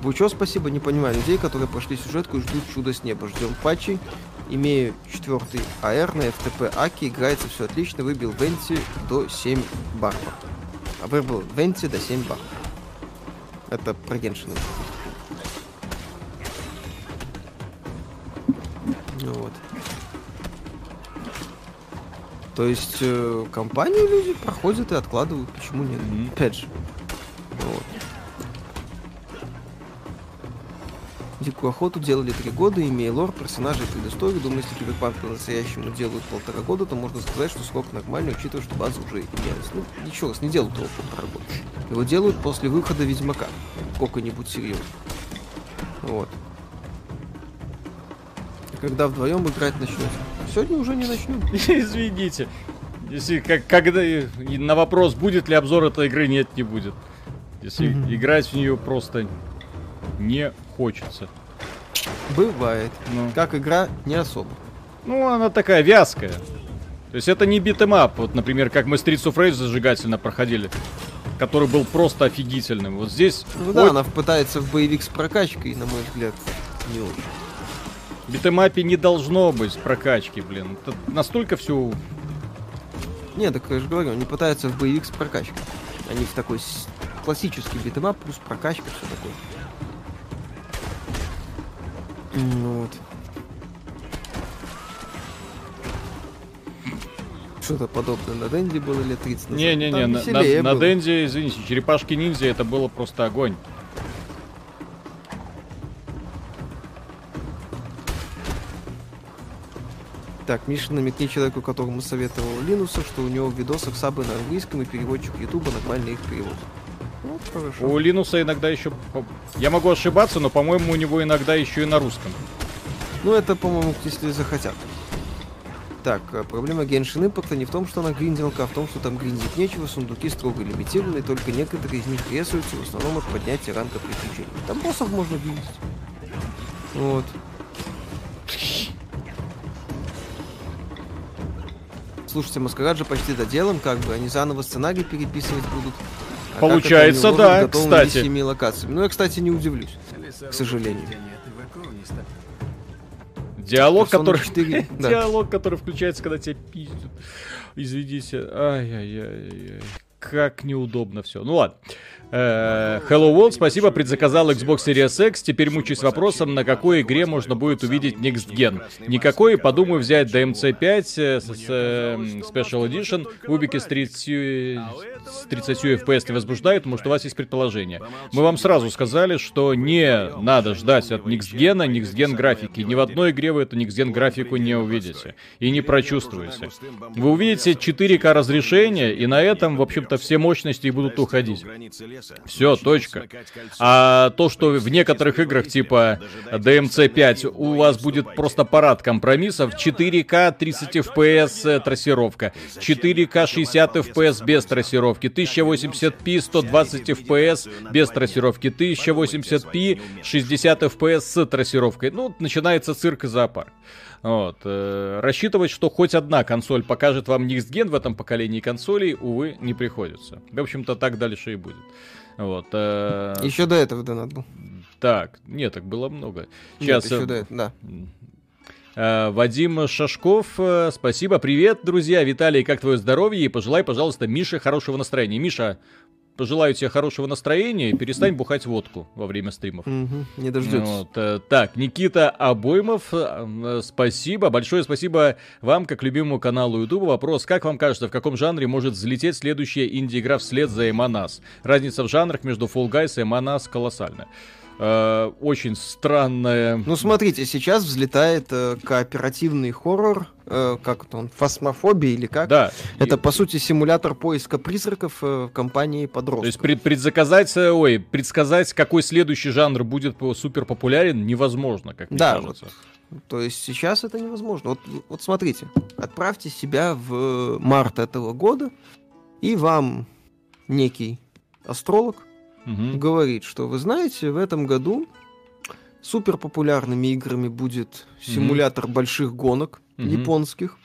Бучо, спасибо, не понимаю людей, которые прошли сюжетку и ждут чудо с неба. Ждем патчей. Имею четвертый АР на FTP Аки, играется все отлично, выбил Венти до 7 барбар. А выбил Венти до 7 барбар. Это про Геншина. Вот. То есть э, компанию люди проходят и откладывают, почему нет? Мгм. Опять же. Вот. Дикую охоту делали три года, имея лор, персонажей предысторию. Думаю, если киберпанк по-настоящему делают полтора года, то можно сказать, что срок нормальный, учитывая, что база уже имелась. Ну, еще раз, не делают его полтора года. Его делают после выхода Ведьмака. Сколько-нибудь серьезно. Вот. Когда вдвоем играть начнете? Сегодня уже не начнем. Извините. Если как, когда на вопрос, будет ли обзор этой игры, нет, не будет. Если Мгм. играть в нее просто не хочется. Бывает. Ну. Как игра, не особо. Ну, она такая вязкая. То есть это не beat 'em up, вот, например, как мы Streets of Rage зажигательно проходили, который был просто офигительным. Вот здесь Ну да, ой, она пытается в боевик с прокачкой, на мой взгляд, не очень. Битэмапе не должно быть прокачки, блин. Это настолько все... Не, так я же говорю, они пытаются в боевик с прокачкой. Они в такой классический beat 'em up плюс прокачка, все такое. Ну вот. Что-то подобное на Дэнди было лет 30 назад. Не-не-не, на, на, на. Денде, извините, черепашки ниндзя это было просто огонь. Так, Миша, намекни человеку, которому советовал Линуса, что у него в видосах сабы на английском и переводчик Ютуба нормально их переводит. Ну, хорошо. У Линуса иногда еще... Я могу ошибаться, но, по-моему, у него иногда еще и на русском. Ну, это, по-моему, если захотят. Так, а проблема Genshin Impact не в том, что она гринделка, а в том, что там гриндить нечего, сундуки строго лимитированы, только некоторые из них рисуются, в основном от поднятия ранга приключений. Там боссов можно гриндить. Вот. Слушайте, Маскарад же почти доделан, как бы, они заново сценарий переписывать будут. А Получается, да, кстати. семи локациями? Ну, я, кстати, не удивлюсь. К сожалению. Диалог, Persona который... 4, да. Диалог, который включается, когда тебя пиздят. Извините. Ай-яй-яй-яй. как неудобно все. Ну ладно. Э, Hello World, спасибо, предзаказал Xbox Series X. Теперь мучаюсь вопросом, на какой игре можно будет увидеть Next Gen. Никакой, подумаю взять DMC 5 э, с, с, э, Special Edition. Кубики с 30, с 30 FPS не возбуждают, что у вас есть предположение. Мы вам сразу сказали, что не надо ждать от Next Gen, Next Gen графики. Ни в одной игре вы эту Next Gen графику не увидите. И не прочувствуете. Вы увидите 4К разрешение, и на этом, в общем-то, все мощности будут уходить. Все, точка. А то, что в некоторых играх типа DMC 5 у вас будет просто парад компромиссов, 4К 30 FPS трассировка, 4К 60 FPS без трассировки, 1080p 120 FPS без трассировки, 1080p 60 FPS с трассировкой. Ну, начинается цирк и зоопарк. Вот. Э, рассчитывать, что хоть одна консоль покажет вам Next Gen в этом поколении консолей, увы, не приходится. В общем-то, так дальше и будет. Вот. Э... Еще до этого донат был. Так, нет, так было много. Сейчас. Нет, еще э, до этого, да. Вадим Шашков, спасибо, привет, друзья. Виталий, как твое здоровье? И пожелай, пожалуйста, Мише хорошего настроения. Миша, пожелаю тебе хорошего настроения и перестань бухать водку во время стримов. Мгм, Не дождетесь. Вот, э, так, Никита Обоймов, э, э, спасибо, большое спасибо вам, как любимому каналу YouTube. Вопрос, как вам кажется, в каком жанре может взлететь следующая инди-игра вслед за Us? Разница в жанрах между Fall Guys и Us колоссальная. Э, очень странная... Ну, смотрите, сейчас взлетает э, кооперативный хоррор, э, как это он, фасмофобия или как? Да. Это, и- по сути, симулятор поиска призраков э, в компании То подростков. есть пред- предзаказать, э, ой, предсказать, какой следующий жанр будет супер популярен, невозможно, как мне Да, кажется. То есть сейчас это невозможно. Вот, вот смотрите, отправьте себя в март этого года, и вам некий астролог Мгм. говорит, что вы знаете, в этом году супер популярными играми будет симулятор больших гонок Мгм. японских.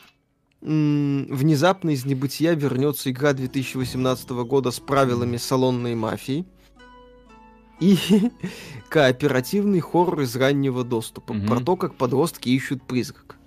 М, Внезапно из небытия вернется игра 2018 года с правилами салонной мафии. И кооперативный хоррор из раннего доступа. Мгм. Про то, как подростки ищут призрак.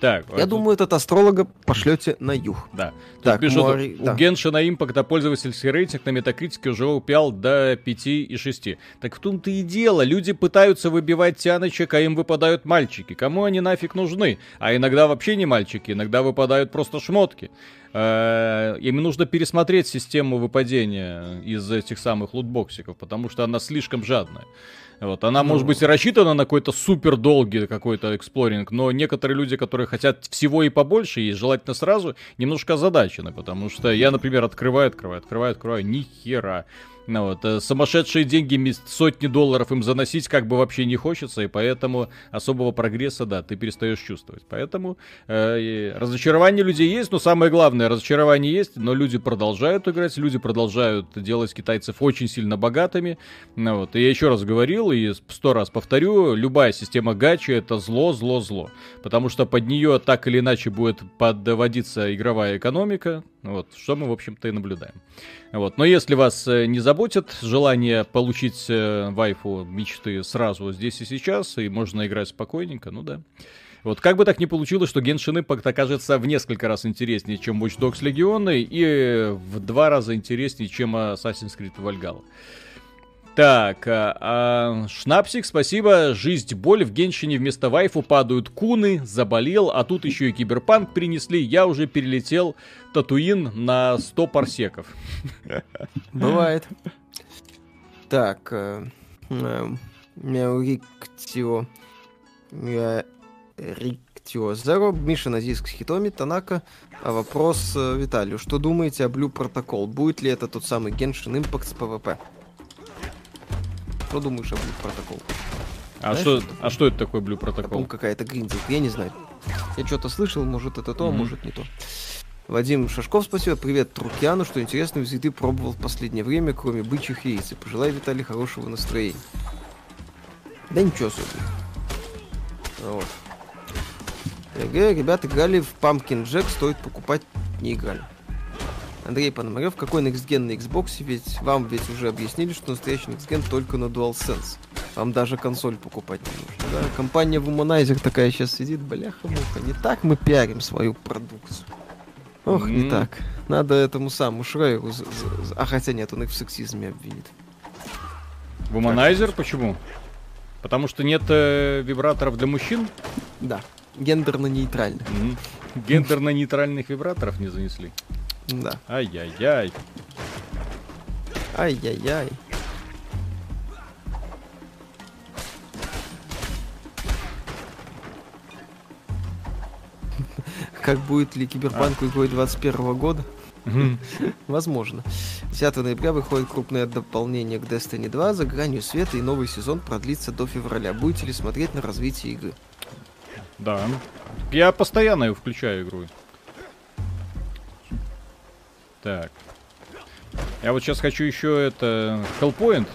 Так, Я а думаю, этот астролога пошлете на юг. Да. Тут Так, пишут, Мори- у да. Геншина Импакта пользовательский рейтинг на метакритике уже упал до 5,6. Так в том-то и дело. Люди пытаются выбивать тяночек, а им выпадают мальчики. Кому они нафиг нужны? А иногда вообще не мальчики, иногда выпадают просто шмотки. Э, Им нужно пересмотреть систему выпадения из этих самых лутбоксиков, потому что она слишком жадная. Вот, она, Ну. может быть, и рассчитана на какой-то супер долгий какой-то эксплоринг, но некоторые люди, которые хотят всего и побольше, и желательно сразу, немножко озадачены, потому что я, например, открываю, открываю, открываю, открываю, ни хера. Ну вот, э, сумасшедшие деньги, сотни долларов им заносить как бы вообще не хочется, и поэтому особого прогресса, да, ты перестаешь чувствовать. Поэтому э, разочарование людей есть, но самое главное, разочарование есть, но люди продолжают играть, люди продолжают делать китайцев очень сильно богатыми. Ну вот, и я еще раз говорил, и сто раз повторю, любая система гачи это зло, зло, зло. Потому что под нее так или иначе будет подводиться игровая экономика, вот, что мы, в общем-то, и наблюдаем. Вот. Но если вас э, не заботит желание получить э, вайфу мечты сразу здесь и сейчас, и можно играть спокойненько, ну да. Вот как бы так ни получилось, что Genshin Impact окажется в несколько раз интереснее, чем Watch Dogs Legion, и в два раза интереснее, чем Assassin's Creed Valhalla. Так, а, а, Шнапсик, спасибо. Жизнь, боль в Геншине вместо вайфу падают куны, заболел, а тут еще и киберпанк принесли. Я уже перелетел Татуин на 100 парсеков. Бывает. Так, э, э, Мяуриктио. Мяуриктио. Зеро. Миша на диск с хитоми. Танака. А вопрос э, Виталию. Что думаете о Blue Protocol? Будет ли это тот самый Genshin Impact с PvP? Что думаешь о Blue Protocol? А Знаешь, что, а что это такое Blue Protocol? какая-то гринзик. Я не знаю. Я что-то слышал, может это то, а Мгм. может не то. Вадим Шашков, спасибо. Привет Трукиану. Что интересно, из еды пробовал в последнее время, кроме бычьих яиц. И пожелай Виталий хорошего настроения. Да ничего особенного. Вот. ЭГ, ребят, играли в Pumpkin Jack, стоит покупать, не играли. Андрей Пономарев, какой Next Gen на Xbox? Ведь вам ведь уже объяснили, что настоящий Next Gen только на DualSense. Вам даже консоль покупать не нужно. Да? Компания Womanizer такая сейчас сидит, бляха-муха. Не так мы пиарим свою продукцию. Ох, не М. так. Надо этому самому Шрейеру... за- за- за- А хотя нет, он их в сексизме обвинит. Вуманайзер? Почему? Потому что нет э, вибраторов для мужчин? Да. Гендерно-нейтрально. Мгм. Гендерно-нейтральных вибраторов не занесли. Да. Ай-яй-яй. Ай-яй-яй. Как будет ли киберпанк игрой 21 года? Возможно. 10 ноября выходит крупное дополнение к Destiny 2 за гранью света и новый сезон продлится до февраля. Будете ли смотреть на развитие игры? Да. Я постоянно ее включаю игру. Так. Я вот сейчас хочу еще это Hellpoint.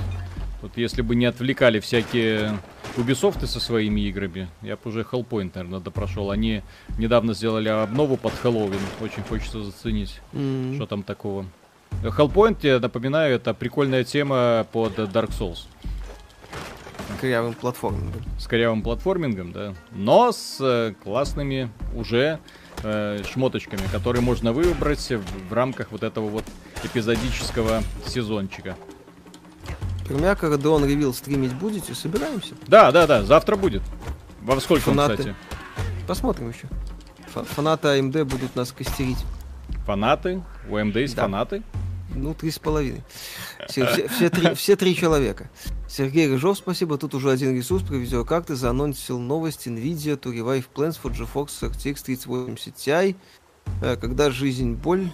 Вот если бы не отвлекали всякие Ubisoft со своими играми, я бы уже Hellpoint, наверное, допрошел. Они недавно сделали обнову под Хэллоуин. Очень хочется заценить, М, что там такого. Hellpoint, я напоминаю, это прикольная тема под Dark Souls. Корявым платформингом. с корявым платформингом, да, но с э, классными уже э, шмоточками, которые можно выбрать в, в рамках вот этого вот эпизодического сезончика. Пермяка Родеон Ревил стримить будете? Собираемся? Да, да, да, завтра будет. Во сколько он, Фанаты. кстати? Посмотрим еще. Фа- Фанаты АМД будут нас костерить. Фанаты? У МД есть Да. фанаты? Ну, три с половиной. Все, все- все три, все три человека. Сергей Рыжов, спасибо. Тут уже один ресурс про видеокарты заанонсил новость NVIDIA to revive plans for GeForce RTX 3080 Ti. Э, Когда жизнь боль,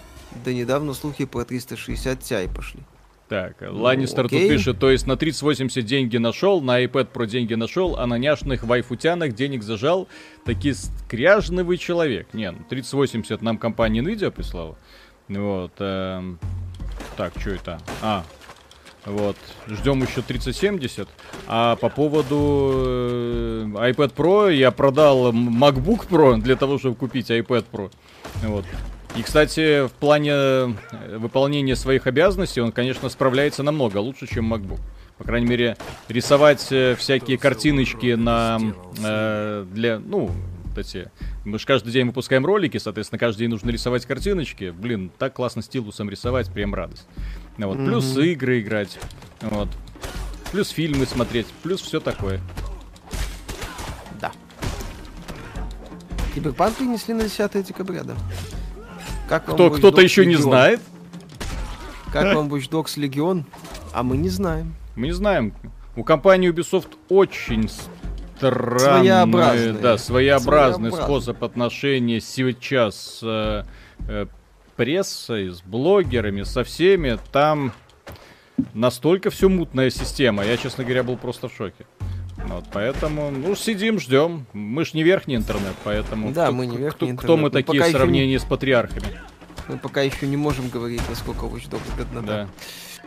да недавно слухи про 360 Ti пошли. Так, Ланнистер тут Ну, окей. пишет, то есть на 3080 деньги нашел, на iPad Pro деньги нашел, а на няшных вайфутянах денег зажал. Таки скряжный вы человек. Не, ну 3080 нам компания Nvidia прислала. Вот. эм, Так, что это? А, вот. Ждем еще 3070. А по поводу э, iPad Pro я продал MacBook Pro для того, чтобы купить iPad Pro. Вот. И, кстати, в плане э, выполнения своих обязанностей он, конечно, справляется намного лучше, чем MacBook. По крайней мере, рисовать э, всякие картиночки на э, для, ну, эти. Мы же каждый день выпускаем ролики, соответственно, каждый день нужно рисовать картиночки. Блин, так классно стилусом рисовать, прям радость. Вот. Плюс Мгм. игры играть. Вот. Плюс фильмы смотреть, плюс все такое. Да. Киберпанк принесли на 10 декабря, да. Как Кто, кто-то еще не Legion? знает? Как вам Watch Dogs Legion? А мы не знаем. Мы не знаем. У компании Ubisoft очень странный, Своеобразный. да, своеобразный Своеобразный. способ отношения сейчас с э, э, прессой, с блогерами, со всеми. Там настолько все мутная система. Я, честно говоря, был просто в шоке. Вот, поэтому, ну, сидим, ждем. Мы ж не верхний интернет, поэтому... Да, кто, мы не кто- верхний кто, мы интернет. Но такие в еще не- сравнении с патриархами? Мы пока еще не можем говорить, насколько Watch Dogs годнота. Да.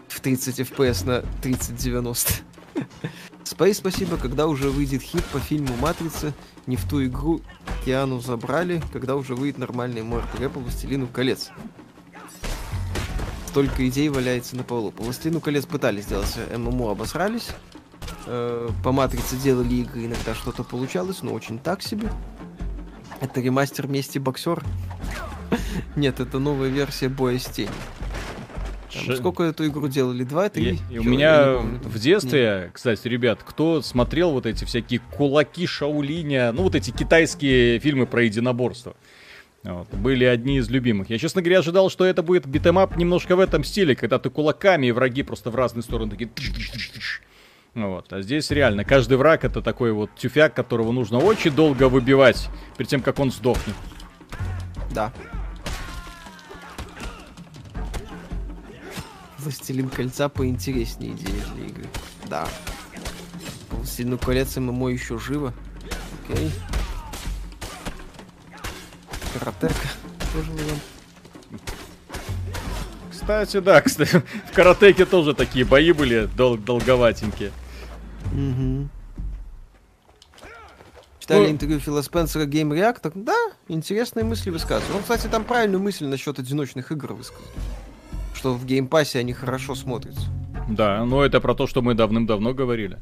В 30 FPS на 3090. Спейс, спасибо, когда уже выйдет хит по фильму «Матрица», не в ту игру Киану забрали, когда уже выйдет нормальный МРПГ по «Властелину колец». Столько идей валяется на полу. По «Властелину колец» пытались сделать ММО, обосрались. Э, По «Матрице» делали игры, иногда что-то получалось, но очень так себе. Это ремастер «Мести боксер». Нет, это новая версия боя с тенью. Там Ш- Сколько эту игру делали? Два, три? И, и у меня помню, в детстве, кстати, ребят, кто смотрел вот эти всякие кулаки Шаулиня, ну вот эти китайские фильмы про единоборство. Вот, были одни из любимых. Я, честно говоря, ожидал, что это будет beat 'em up немножко в этом стиле, когда ты кулаками и враги просто в разные стороны такие... Вот. А здесь реально каждый враг это такой вот тюфяк, которого нужно очень долго выбивать, перед тем, как он сдохнет. Да. Властелин кольца поинтереснее идея для игры. Да. Властелину колец MMO еще живо. Окей. Каратека. Тоже вариант. Кстати, да, кстати, в Каратеке тоже такие бои были дол- долговатенькие. Мгм. Читали Ну- интервью Фила Спенсера Game Reactor? Да, интересные мысли высказывал. Он, кстати, там правильную мысль насчет одиночных игр высказал. Что в геймпассе они хорошо смотрятся. Да, но это про то, что мы давным-давно говорили.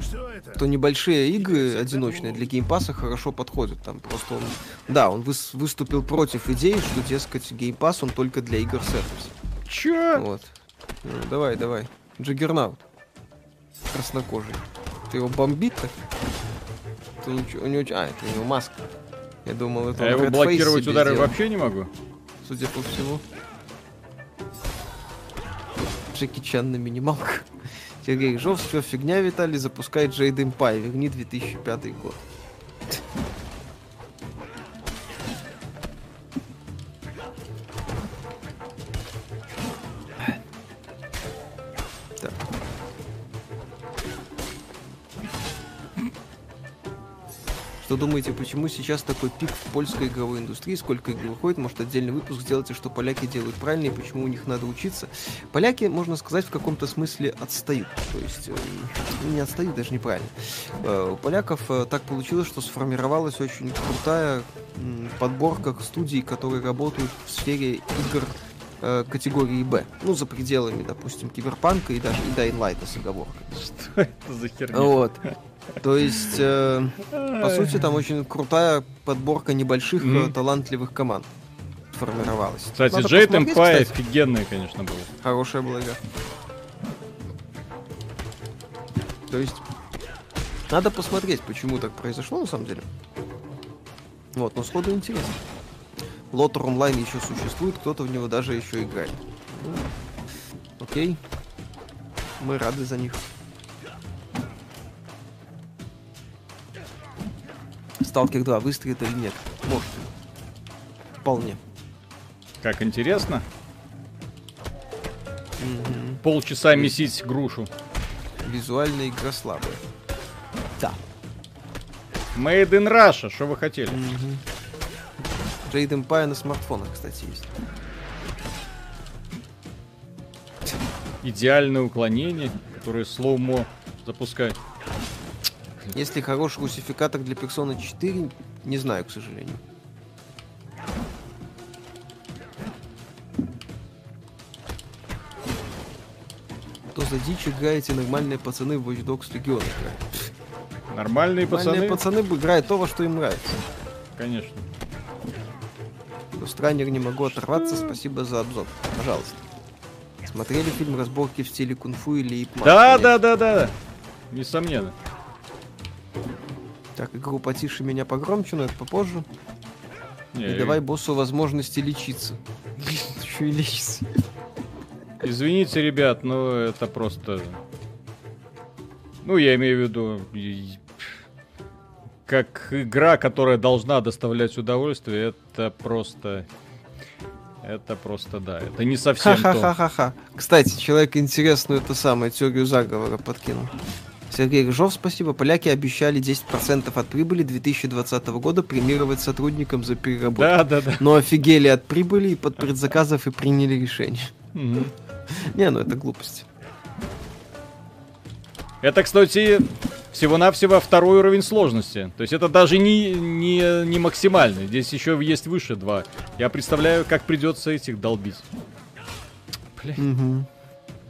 Что то небольшие игры одиночные для геймпаса хорошо подходят. Там просто он, да, он выс- выступил против идеи, что, дескать, Game Pass он только для игр сервис. Чё? Вот. Ну, давай, давай. Джаггернаут. Краснокожий. Ты его бомбит так? Ты у, чё- у него... А, это у него маска. Я думал, это А он его блокировать удары сделал, вообще не могу. Судя по всему. Джеки Чан на минималках. Сергей Жов, все фигня, Виталий, запускает Jade Empire. Верни 2005 год. Что думаете, почему сейчас такой пик в польской игровой индустрии? Сколько игр выходит? Может, отдельный выпуск сделайте, что поляки делают правильно и почему у них надо учиться? Поляки, можно сказать, в каком-то смысле отстают. То есть, э, ну, не отстают, даже неправильно. Э, У поляков э, так получилось, что сформировалась очень крутая подборка студий, которые работают в сфере игр категории Б. Ну, за пределами, допустим, Киберпанка и даже и Dying Light с оговоркой. Что это за херня? Вот. То есть, э, по сути, там очень крутая подборка небольших э, талантливых команд сформировалась. Кстати, Надо Empire кстати. офигенная, конечно, была. Хорошая была игра. То есть, надо посмотреть, почему так произошло на самом деле. Вот, но сходу интересно. Лотер онлайн еще существует, кто-то в него даже еще играет. Ну, окей. Мы рады за них. Сталкер 2 выстрелит или нет? Может. Вполне. Как интересно. Мгм. Полчаса месить грушу. Визуальная игра слабая. Да. Made in Russia, что вы хотели? Jade Empire на смартфонах, кстати, есть. Идеальное уклонение, которое слоумо запускает. Если хороший русификатор для персоны 4, не знаю, к сожалению. Что за дичь играете нормальные пацаны в Watch Dogs Legion играют? Нормальные Нормальные пацаны? пацаны играют то, во что им нравится. Конечно. Странер не могу оторваться, спасибо за обзор. Пожалуйста. Смотрели фильм разборки в стиле кунг-фу или Man? Да, Нет. да, да, да. Несомненно. Так, игру потише меня погромче, но это попозже. Не, И давай боссу возможности лечиться. Еще и лечиться. Извините, ребят, но это просто... Ну, я имею в виду... Как игра, которая должна доставлять удовольствие, это просто... Это просто, да, это не совсем. Ха-ха-ха-ха-ха. Кстати, человек интересную это самое теорию заговора подкинул. Сергей Рыжов, спасибо. Поляки обещали 10% от прибыли 2020 года премировать сотрудникам за переработку. Да, да, да. Но офигели от прибыли и под предзаказов и приняли решение. Не, ну это глупость. Это, кстати, всего-навсего второй уровень сложности. То есть это даже не, не, не максимальный. Здесь еще есть выше два. Я представляю, как придется этих долбить. Мгм.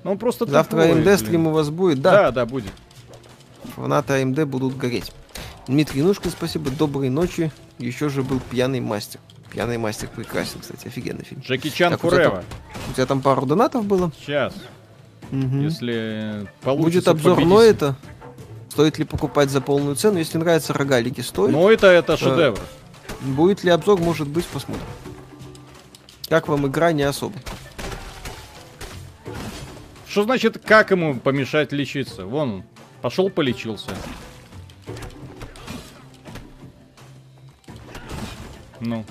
Ну, он просто Завтра блин. стрим у вас будет, да? Да, да, будет. Фанаты AMD будут гореть. Дмитрий Нушкин, спасибо, доброй ночи. Еще же был пьяный мастер. Пьяный мастер прекрасен, кстати, офигенный фильм. Джеки Чан Так, у тебя Фурева. У тебя там пару донатов было? Сейчас, Мгм. если Будет получится обзор победить. Ноэта. Стоит ли покупать за полную цену? Если нравятся рогалики, стоит. Ну, это, это шедевр. Будет ли обзор, может быть, посмотрим. Как вам игра, не особо. Что значит, как ему помешать лечиться? Вон он, пошел полечился. Ну.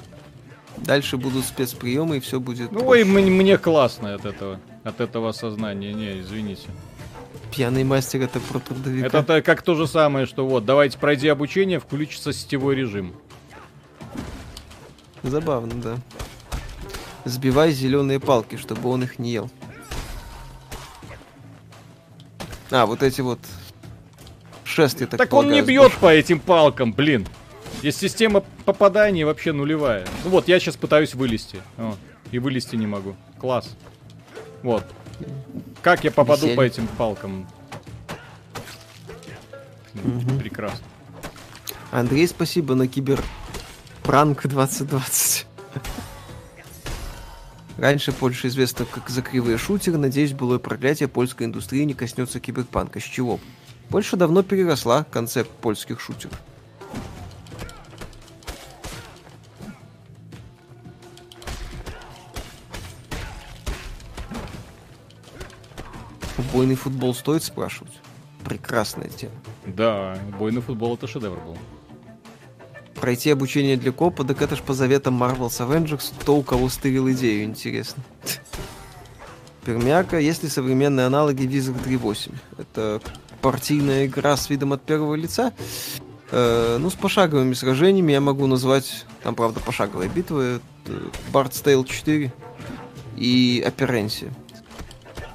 Дальше будут спецприемы и все будет. Ну, ой, проще. мне, мне классно от этого. От этого осознания. Не, извините. Пьяный мастер это про трудовика. Это то- как то же самое, что вот, давайте пройди обучение, включится сетевой режим. Забавно, да. Сбивай зеленые палки, чтобы он их не ел. А, вот эти вот шест, я так Так, он не бьет по этим палкам, блин. Здесь система попадания вообще нулевая. Ну вот, я сейчас пытаюсь вылезти. О, и вылезти не могу. Класс. Вот. Как я попаду Веселье. по этим палкам? Мгм. Прекрасно. Андрей, спасибо на киберпранк 2020. Раньше Польша известна как за кривые шутеры. Надеюсь, былое проклятие польской индустрии не коснется киберпанка. С чего? Польша давно переросла концепт польских шутеров. Убойный футбол стоит спрашивать? Прекрасная тема. Да, бойный футбол это шедевр был. Пройти обучение для копа, так это ж по заветам Marvel's Avengers, то у кого стырил идею, интересно. Пермяка, есть ли современные аналоги Wizard 3.8? Это партийная игра с видом от первого лица. Э, ну, с пошаговыми сражениями я могу назвать, там, правда, пошаговые битвы, это Bard's Tale 4 и Оперенсия.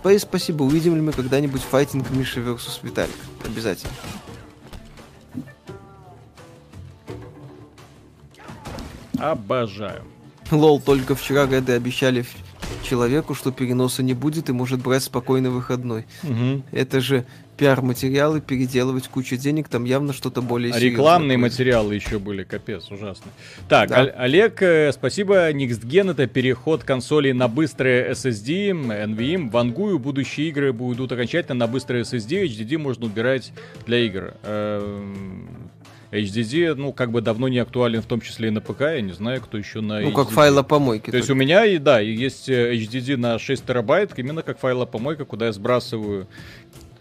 Пэй, спасибо, увидим ли мы когда-нибудь файтинг Миша versus Виталик? Обязательно. Обожаю. Лол, только вчера Реды обещали человеку, что переноса не будет и может брать спокойно выходной. Мгм. Это же пиар-материалы, переделывать кучу денег, там явно что-то более А серьезное рекламные будет. материалы еще были, капец, ужасно. Так, Да. О- Олег, э, спасибо. NextGen это переход консолей на быстрые SSD, NVMe. Вангую, будущие игры будут окончательно на быстрые SSD, HDD можно убирать для игр. Эм, HDD, ну, как бы давно не актуален, в том числе и на ПК, я не знаю, кто еще на Ну, как HDD. файлопомойки. То есть у меня, и да, есть э, HDD на 6 терабайт, именно как файлопомойка, куда я сбрасываю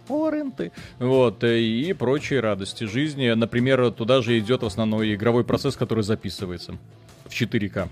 торренты, вот, э, и прочие радости жизни. Например, туда же идет в основном игровой процесс, который записывается в 4К.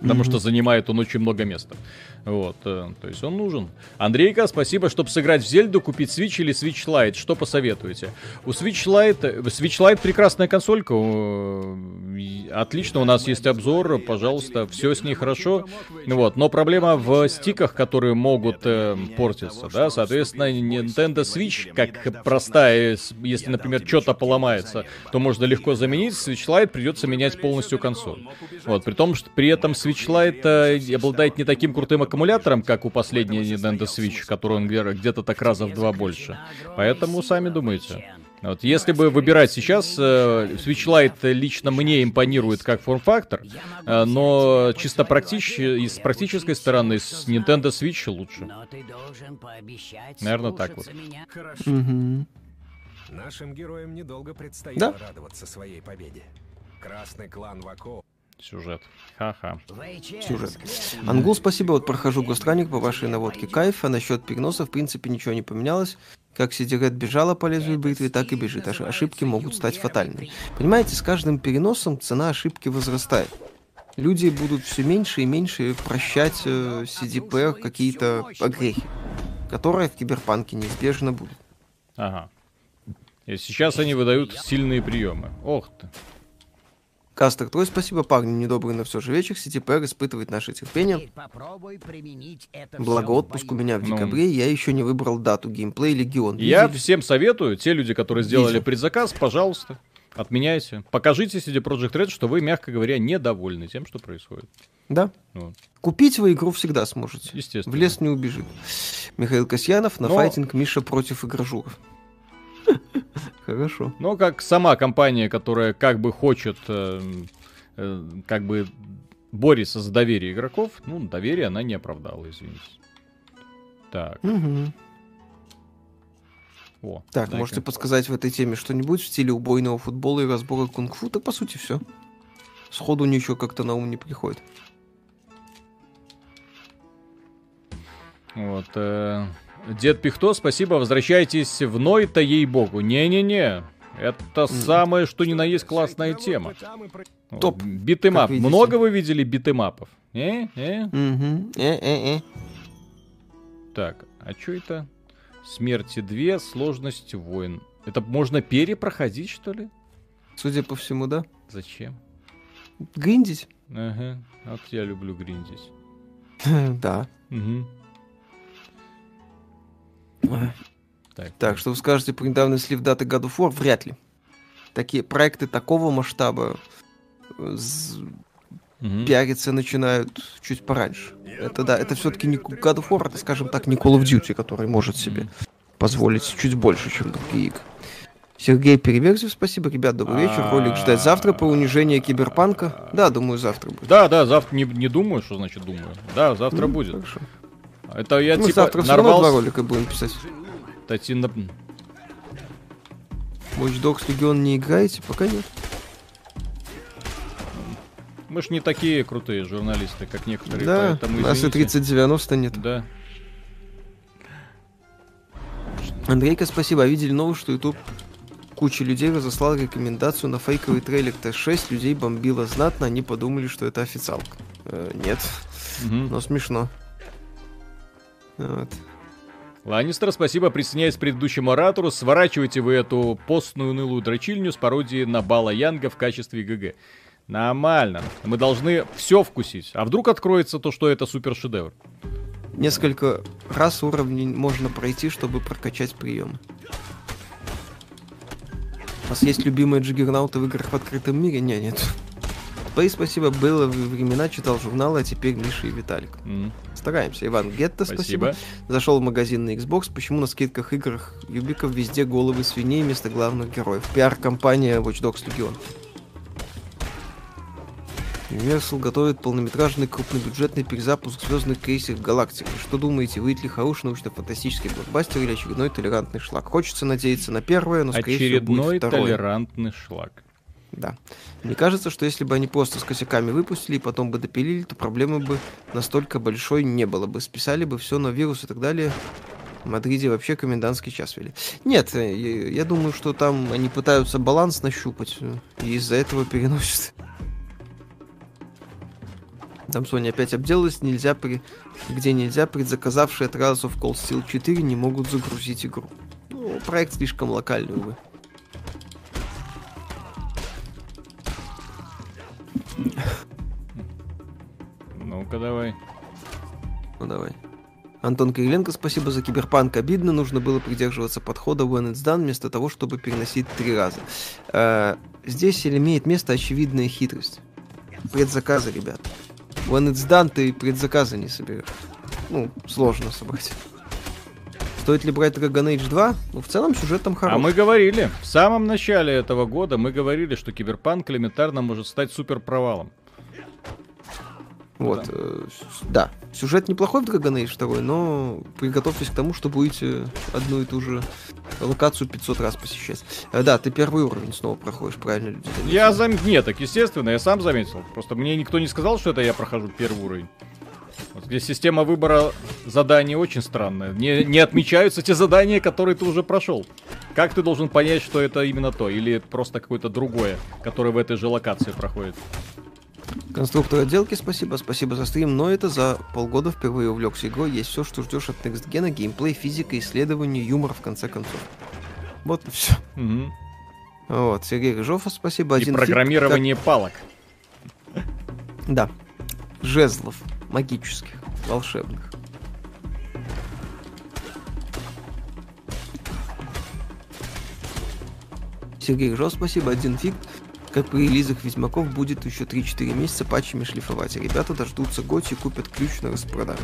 Потому Мгм. что занимает он очень много места. Вот, э, то есть он нужен. Андрейка, спасибо, чтобы сыграть в Зельду, купить Switch или Switch Lite. Что посоветуете? У Switch Lite, э, Switch Lite прекрасная консолька. э, Отлично, у нас есть обзор, пожалуйста, все с ней хорошо. Вот, но проблема в стиках, которые могут э, портиться, да, соответственно, Nintendo Switch, как простая, если, например, что-то поломается, то можно легко заменить, Switch Lite придется менять полностью консоль. Вот, при том, что при этом Switch Lite э, обладает не таким крутым аккумулятором, как у последней Nintendo Switch, который он где- где-то так раза в два больше. Поэтому сами думайте. Вот, если бы выбирать сейчас, э, Switch Lite лично мне импонирует как форм-фактор, э, но чисто практич... и с практической стороны с Nintendo Switch лучше. Но ты должен пообещать Наверно, так. Мгм. Нашим героям недолго предстояло Да. радоваться своей победе. Красный клан Вако Сюжет. Ха-ха. Сюжет. Ангул, спасибо, вот прохожу Гостранник по вашей наводке. Кайф, а насчет переноса, в принципе, ничего не поменялось. Как Сидирет бежала по лезвию бритвы, так и бежит. Аж- Ошибки могут стать фатальными. Понимаете, с каждым переносом цена ошибки возрастает. Люди будут все меньше и меньше прощать э, CDPR какие-то огрехи, которые в киберпанке неизбежно будут. Ага. И сейчас они выдают сильные приемы. Ох ты. Кастер, твой спасибо, парни, недобрый, но все же вечер. CDPR испытывает наше терпение. Теперь попробуй применить это Благо отпуск у меня в Ну. декабре, я еще не выбрал дату геймплей Легион. Я Видели? всем советую, те люди, которые сделали Видел. предзаказ, пожалуйста, отменяйте. Покажите CD Projekt Red, что вы, мягко говоря, недовольны тем, что происходит. Да. Вот. Купить вы игру всегда сможете. Естественно. В лес не убежит. Михаил Касьянов на Но- файтинг Миша против игражуров. Хорошо. Но как сама компания, которая как бы хочет, э, э, как бы борется за доверие игроков, ну, доверие она не оправдала, извините. Так, Мгм. о. Так, дай-ка. можете подсказать в этой теме что-нибудь в стиле убойного футбола и разбора кунг-фу? Так, по сути, все. Сходу ничего как-то на ум не приходит. Вот, э, Дед Пихто, спасибо, возвращайтесь в Noita, ей-богу. Не-не-не, это самое, что ни на есть классная тема. Топ, beat 'em up. Много вы видели битэмапов? Э? Э? Угу. Э-э-э. Так, а что это? Смерти 2, сложность войн. Это можно перепроходить, что ли? Судя по всему, да. Зачем? Гриндить? Ага, вот я люблю гриндить. Да. Мгм. Так, Так, что вы скажете про недавний слив даты God of War? Вряд ли. Такие проекты такого масштаба Мгм. пиариться начинают чуть пораньше. Это да, это все-таки не God of War, это, скажем так, не Call of Duty, который может себе позволить чуть больше, чем другие игры. Сергей Переверзев, спасибо. Ребят, добрый вечер. Ролик ждать завтра по унижению киберпанка. Да, думаю, завтра будет. Да, да, завтра не, не думаю, что значит думаю. Да, завтра Ну, будет. Хорошо. Это я Мы типа завтра равно два нарвался. ролика будем писать. Татьяна- Watch Dogs Legion не играете? Пока нет. Мы ж не такие крутые журналисты, как некоторые, да, поэтому у нас и извините. 3090 нет. Да. Андрейка, спасибо. А видели новость, что YouTube куча людей разослал рекомендацию на фейковый трейлер Т6. Людей бомбило знатно, они подумали, что это официалка. Э, нет, Мгм. но смешно. Вот. Ланнистер, спасибо, присоединяюсь к предыдущему оратору. Сворачивайте вы эту постную унылую дрочильню с пародией на Бала Янга в качестве ГГ. Нормально. Мы должны все вкусить. А вдруг откроется то, что это супер шедевр? Несколько раз уровней можно пройти, чтобы прокачать прием. У вас есть любимые джиггернауты в играх в открытом мире? Не, нет. Твои спасибо, было времена, читал журналы, а теперь Миша и Виталик. М, Стараемся. Иван Гетто, спасибо. Спасибо. Зашел в магазин на Xbox, почему на скидках играх Юбиков везде головы свиней вместо главных героев? Пиар-компания Watch Dogs Legion. Universal готовит полнометражный крупнобюджетный перезапуск звездных крейсеров галактики. Что думаете, выйдет ли хороший научно-фантастический блокбастер или очередной толерантный шлак? Хочется надеяться на первое, но скорее всего Очередной будет второе. толерантный шлак. Да. Мне кажется, что если бы они просто с косяками выпустили и потом бы допилили, то проблемы бы настолько большой не было бы. Списали бы все на вирус и так далее. В Мадриде вообще комендантский час вели. Нет, э, я я думаю, что там они пытаются баланс нащупать, э, и из-за этого переносят. Там Sony опять обделалась, нельзя при... где нельзя, предзаказавшие Rise of Cold Steel 4 не могут загрузить игру. Ну, проект слишком локальный, увы. Ну-ка давай. Ну давай. Антон Кириленко, спасибо за киберпанк. Обидно, нужно было придерживаться подхода when it's done, вместо того, чтобы переносить три раза. Э, здесь имеет место очевидная хитрость. Предзаказы, ребят. When it's done, ты предзаказы не соберешь. Ну, сложно собрать. Стоит ли брать Dragon Age 2? Ну, в целом сюжет там хороший. А мы говорили, в самом начале этого года мы говорили, что киберпанк элементарно может стать супер провалом. Вот, э, с- да. Сюжет неплохой в Dragon Age 2, но приготовьтесь к тому, что будете одну и ту же локацию 500 раз посещать. Э, да, ты первый уровень снова проходишь, правильно люди? Я зам... Нет, так естественно, я сам заметил. Просто мне никто не сказал, что это я прохожу первый уровень. Вот здесь система выбора заданий очень странная. Не, не отмечаются те задания, которые ты уже прошел. Как ты должен понять, что это именно то? Или просто какое-то другое, которое в этой же локации проходит? Конструктор отделки, спасибо, спасибо за стрим, но это за полгода впервые увлекся игрой, есть все, что ждешь от Next Gen, геймплей, физика, исследование, юмор в конце концов. Вот и все. Мгм. Вот, Сергей Рыжов, спасибо. И Один фиг, программирование палок. как- Да. Жезлов. Магических. Волшебных. Сергей Рыжов, спасибо. Один фиг. Как при релизах Ведьмаков будет еще 3-4 месяца патчами шлифовать. Ребята дождутся Готи и купят ключ на распродажу.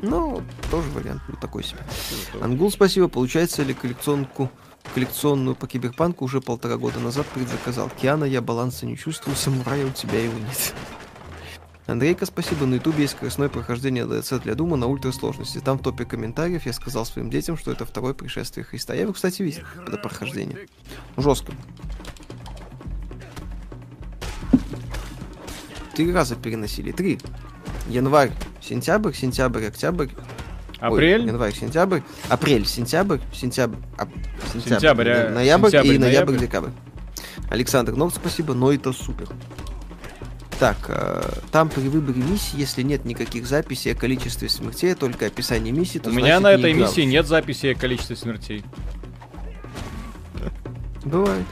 Ну, тоже вариант, ну такой себе. Ангул, спасибо. Получается ли коллекционку коллекционную по киберпанку уже полтора года назад предзаказал. Киана, я баланса не чувствую, самурая у тебя его нет. Андрейка, спасибо. На ютубе есть скоростное прохождение DLC для Дума на ультрасложности. Там в топе комментариев я сказал своим детям, что это второе пришествие Христа. Я его, кстати, видел, это прохождение. Жестко. Три раза переносили. Три. Январь, сентябрь, сентябрь, октябрь. Ой, Апрель? январь, сентябрь. Апрель, сентябрь, сентябрь. ап- Сентябрь, а, но- ноябрь сентябрь, и ноябрь, ноябрь. декабрь. Александр Ног, спасибо, но это супер. Так, э, там при выборе миссии, если нет никаких записей о количестве смертей, только описание миссии, то У меня на этой миссии нет записи о количестве смертей. Бывает.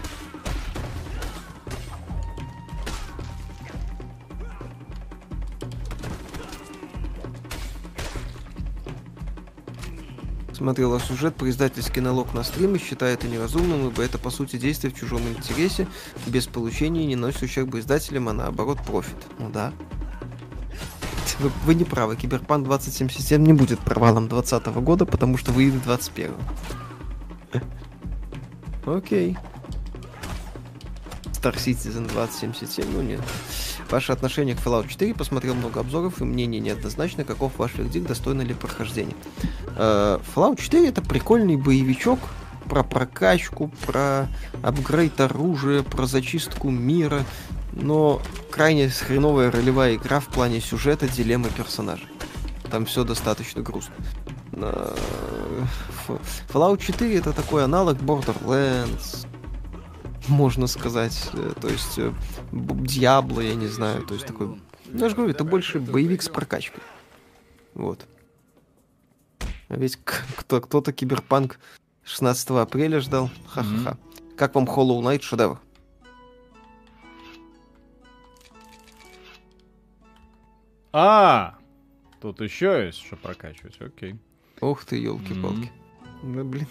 Смотрела сюжет про издательский налог на стримы, считаю это неразумным, ибо это по сути действие в чужом интересе, без получения не носит ущерба издателям, а наоборот профит. Ну да. Вы, вы не правы, Киберпанк 2077 не будет провалом 2020 года, потому что выйдет 21 Окей. Star Citizen 2077, ну нет. Ваше отношение к Fallout 4, посмотрел много обзоров, и мнение неоднозначно, каков ваш вердикт, достойно ли прохождения. Э, Fallout 4 это прикольный боевичок про прокачку, про апгрейд оружия, про зачистку мира, но крайне хреновая ролевая игра в плане сюжета, дилеммы персонажа. Там все достаточно грустно. Э, Fallout 4 это такой аналог Borderlands, можно сказать. Э, То есть Diablo, я не знаю. То есть такой... Ну, я же говорю, это больше боевик с прокачкой. Вот. А ведь кто- кто-то киберпанк 16 апреля ждал. Ха-ха-ха. Как вам Hollow Knight шедевр? А, тут еще есть что прокачивать, окей. Ух ты, елки-палки. Ну, блин.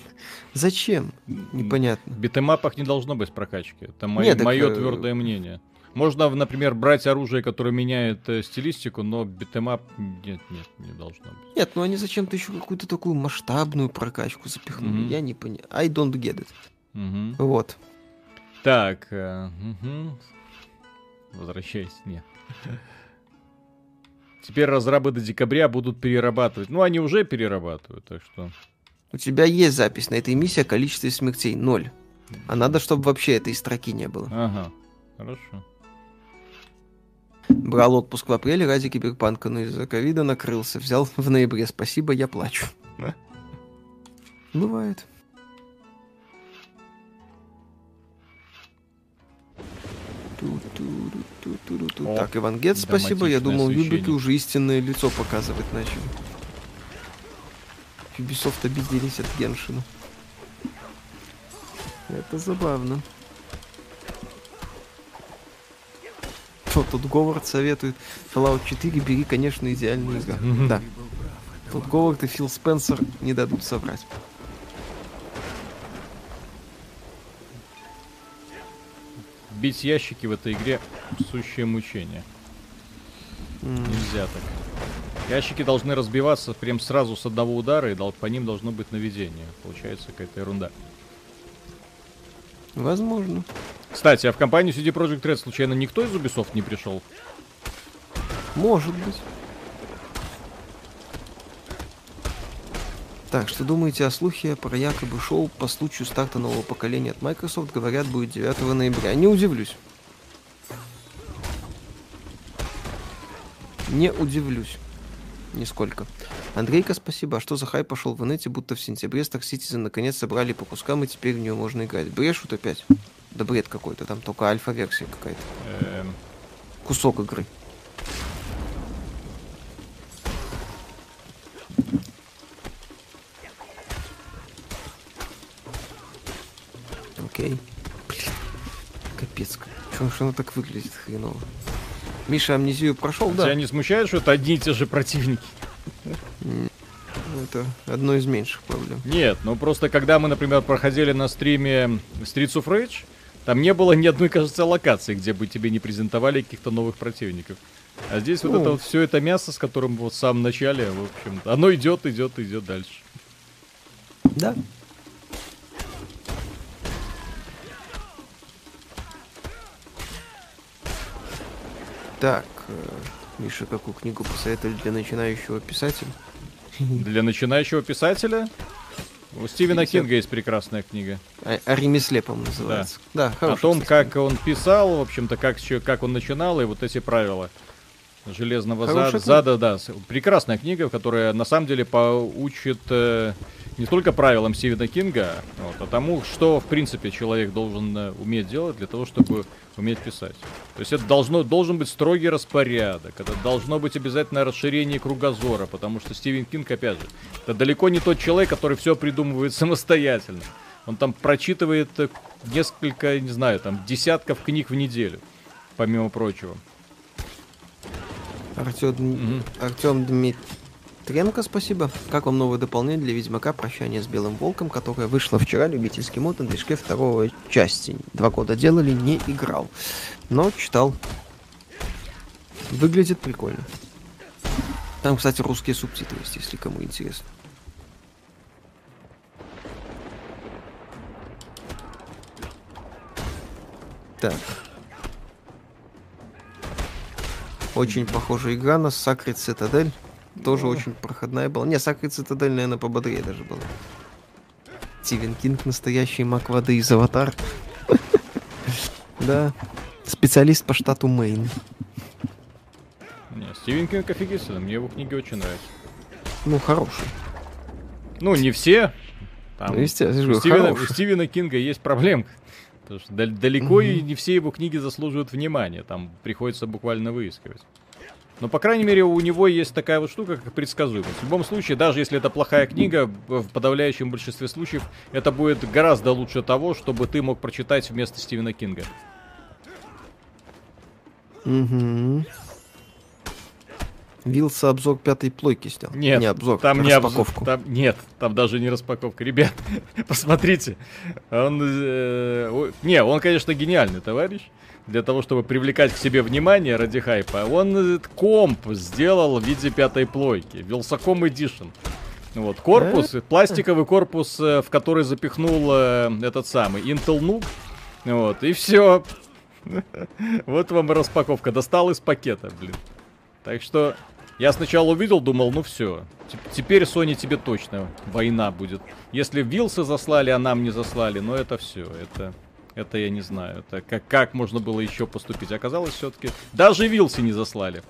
Зачем? Непонятно. В битэмапах не должно быть прокачки. Это мо- Нет, мое э, твердое мнение. Можно, например, брать оружие, которое меняет э, стилистику, но beat 'em up нет, нет, не должно быть. Нет, ну они зачем-то еще какую-то такую масштабную прокачку запихнули. Мгм. Я не понимаю. I don't get it. Мгм. Вот. Так, э, мгм. возвращайся, нет. Теперь разрабы до декабря будут перерабатывать. Ну, они уже перерабатывают, так что... У тебя есть запись на этой миссии о количестве смертей. Ноль. А надо, чтобы вообще этой строки не было. Ага, хорошо. Брал отпуск в апреле ради киберпанка, но из-за ковида накрылся. Взял в ноябре. Спасибо, я плачу. Бывает. Так, Иван Гет, спасибо. Я думал, Юбики уже истинное лицо показывать начали. Ubisoft обиделись от Геншина. Это забавно. Что тут Говард советует? Fallout 4 бери, конечно, идеальную игру. Да. Тут Говард и Фил Спенсер не дадут соврать. Бить ящики в этой игре сущее мучение. М, Нельзя так. Ящики должны разбиваться прям сразу с одного удара, и по ним должно быть наведение. Получается какая-то ерунда. Возможно. Кстати, а в компанию CD Projekt Red случайно никто из Ubisoft не пришел? Может быть. Так, что думаете о слухе про якобы шоу по случаю старта нового поколения от Microsoft? Говорят, будет 9 ноября. Не удивлюсь. Не удивлюсь. Нисколько. Андрейка, спасибо. А что за хайп пошел в инете, будто в сентябре Star Citizen наконец собрали по кускам, и теперь в нее можно играть. Брешут опять? Да бред какой-то, там только альфа-версия какая-то. Эм, Кусок игры. Окей. Блин. Капец. Чё ж оно так выглядит хреново? Миша амнезию прошел, да? Тебя не смущает, что это одни и те же противники? Ну, Это одно из меньших проблем. Нет, ну просто когда мы, например, проходили на стриме Streets of Rage, там не было ни одной, кажется, локации, где бы тебе не презентовали каких-то новых противников. А здесь вот Ну. это вот все это мясо, с которым вот в самом начале, в общем-то, оно идет, идет, идет дальше. Да. Так, э, Миша, какую книгу посоветовали для начинающего писателя? Для начинающего писателя у Стивена. Кинга есть прекрасная книга. О, о ремесле, по-моему, называется. Да, О хорошая, том, как он писал, в общем-то, как, как он начинал, и вот эти правила железного зада. зада, да. Прекрасная книга, которая на самом деле поучит э, не только правилам Стивена Кинга, вот, а тому, что, в принципе, человек должен э, уметь делать для того, чтобы уметь писать. То есть это должно, должен быть строгий распорядок, это должно быть обязательно расширение кругозора, потому что Стивен Кинг, опять же, это далеко не тот человек, который все придумывает самостоятельно. Он там прочитывает э, несколько, не знаю, там десятков книг в неделю, помимо прочего. Артем, Мгм. Артем Дмитренко, спасибо. Как вам новое дополнение для Ведьмака «Прощание с Белым Волком», которое вышло вчера, любительский мод на движке второго части. Два года делали, не играл. Но читал. Выглядит прикольно. Там, кстати, русские субтитры есть, если кому интересно. Так. Очень похожая игра на Sacred Citadel. Тоже очень проходная была. Не, Sacred Citadel, наверное, пободрее даже была. Стивен Кинг настоящий маг воды из Аватар. Да. Специалист по штату Мэйн. Не, Стивен Кинг офигительный, мне его книги очень нравятся. Ну, хороший. Ну, не все. Там, Ну, естественно, у, Стивена, у. Стивена Кинга есть проблемка. Потому что дал- далеко и Мгм. не все его книги заслуживают внимания. Там приходится буквально выискивать. Но, по крайней мере, у него есть такая вот штука, как предсказуемость. В любом случае, даже если это плохая книга, в подавляющем большинстве случаев это будет гораздо лучше того, чтобы ты мог прочитать вместо Стивена Кинга. Угу. Вилса обзор пятой плойки снял. Нет, не обзор, там не обзор, распаковку. там нет, там даже не распаковка. Ребят, посмотрите, он, э, не, он, конечно, гениальный товарищ для того, чтобы привлекать к себе внимание ради хайпа. Он э, комп сделал в виде пятой плойки, Вилсаком Edition. Вот корпус, пластиковый корпус, э, в который запихнул э, этот самый Intel NUC. Вот и все. Вот вам и распаковка. Достал из пакета, блин. Так что я сначала увидел, думал, ну все. Теперь, Sony, тебе точно война будет. Если Вилсы заслали, а нам не заслали, но это все. Это, это я не знаю. Это как, как можно было еще поступить? Оказалось, все-таки даже Вилсы не заслали.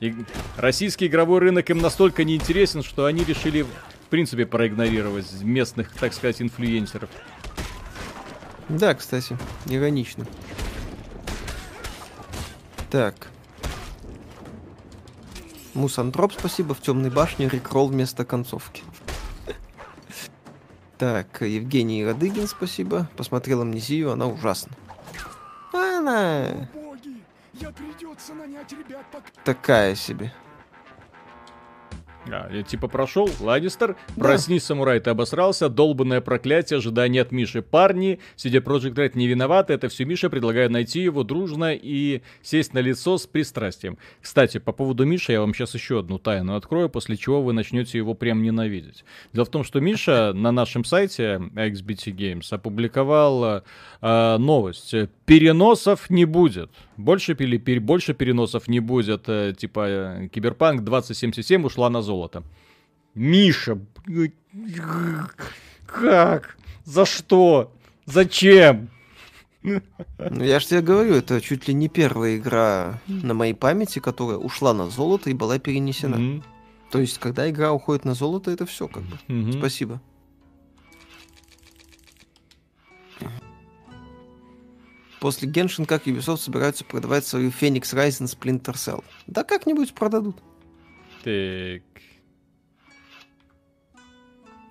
И российский игровой рынок им настолько неинтересен, что они решили, в принципе, проигнорировать местных, так сказать, инфлюенсеров. Да, кстати, иронично. Так. Мусантроп, спасибо. В темной башне рекролл вместо концовки. Так, Евгений Радыгин, спасибо. Посмотрел амнезию, она ужасна. Она Боги, я придется нанять ребят пока... такая себе. А, я типа прошел, Ланнистер, проснись, самурай, ты обосрался, долбанное проклятие, ожидание от Миши. Парни, сидя Project Red не виноваты, это все Миша, предлагаю найти его дружно и сесть на лицо с пристрастием. Кстати, по поводу Миши я вам сейчас еще одну тайну открою, после чего вы начнете его прям ненавидеть. Дело в том, что Миша на нашем сайте XBT Games опубликовал э, новость. Переносов не будет. Больше, пили- пер- больше переносов не будет. э, типа э, Киберпанк 2077 ушла на золото. Миша, как? За что? Зачем? Ну, я же тебе говорю, это чуть ли не первая игра на моей памяти, которая ушла на золото и была перенесена. Мгм, То есть, когда игра уходит на золото, это все как бы. мгм. Спасибо. После Genshin как Ubisoft собираются продавать свою Phoenix Rising Splinter Cell? Да как-нибудь продадут. Так.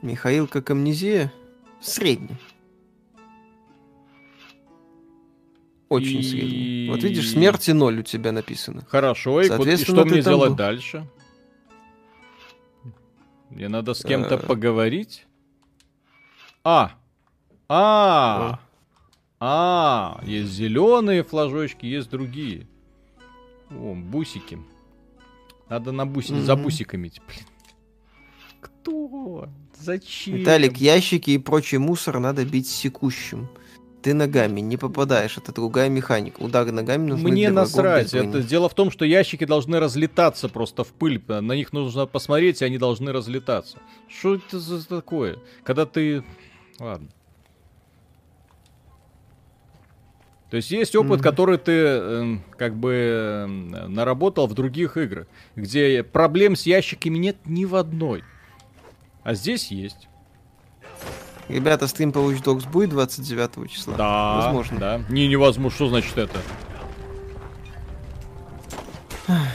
Михаил как амнезия? Средний. Очень И- средний. Вот видишь, смерти ноль у тебя написано. Хорошо, и, вот- и что мне делать был. дальше? Мне надо с кем-то Э. поговорить? А! А! А! Есть зеленые флажочки, есть другие. О, бусики. Надо на буси... за бусиками. Блин. Кто? Зачем? Виталик, ящики и прочий мусор надо бить секущим. Ты ногами не попадаешь, это другая механика. Удары ногами нужны Мне для насрать. Это дело в том, что ящики должны разлетаться просто в пыль. На них нужно посмотреть, и они должны разлетаться. Что это за такое? Когда ты... Ладно. То есть есть опыт, Мгм. который ты эм, как бы эм, наработал в других играх, где проблем с ящиками нет ни в одной. А здесь есть. Ребята, стрим по Watch Dogs будет 29 числа? Да, Возможно. да. Не, невозможно. Что значит это?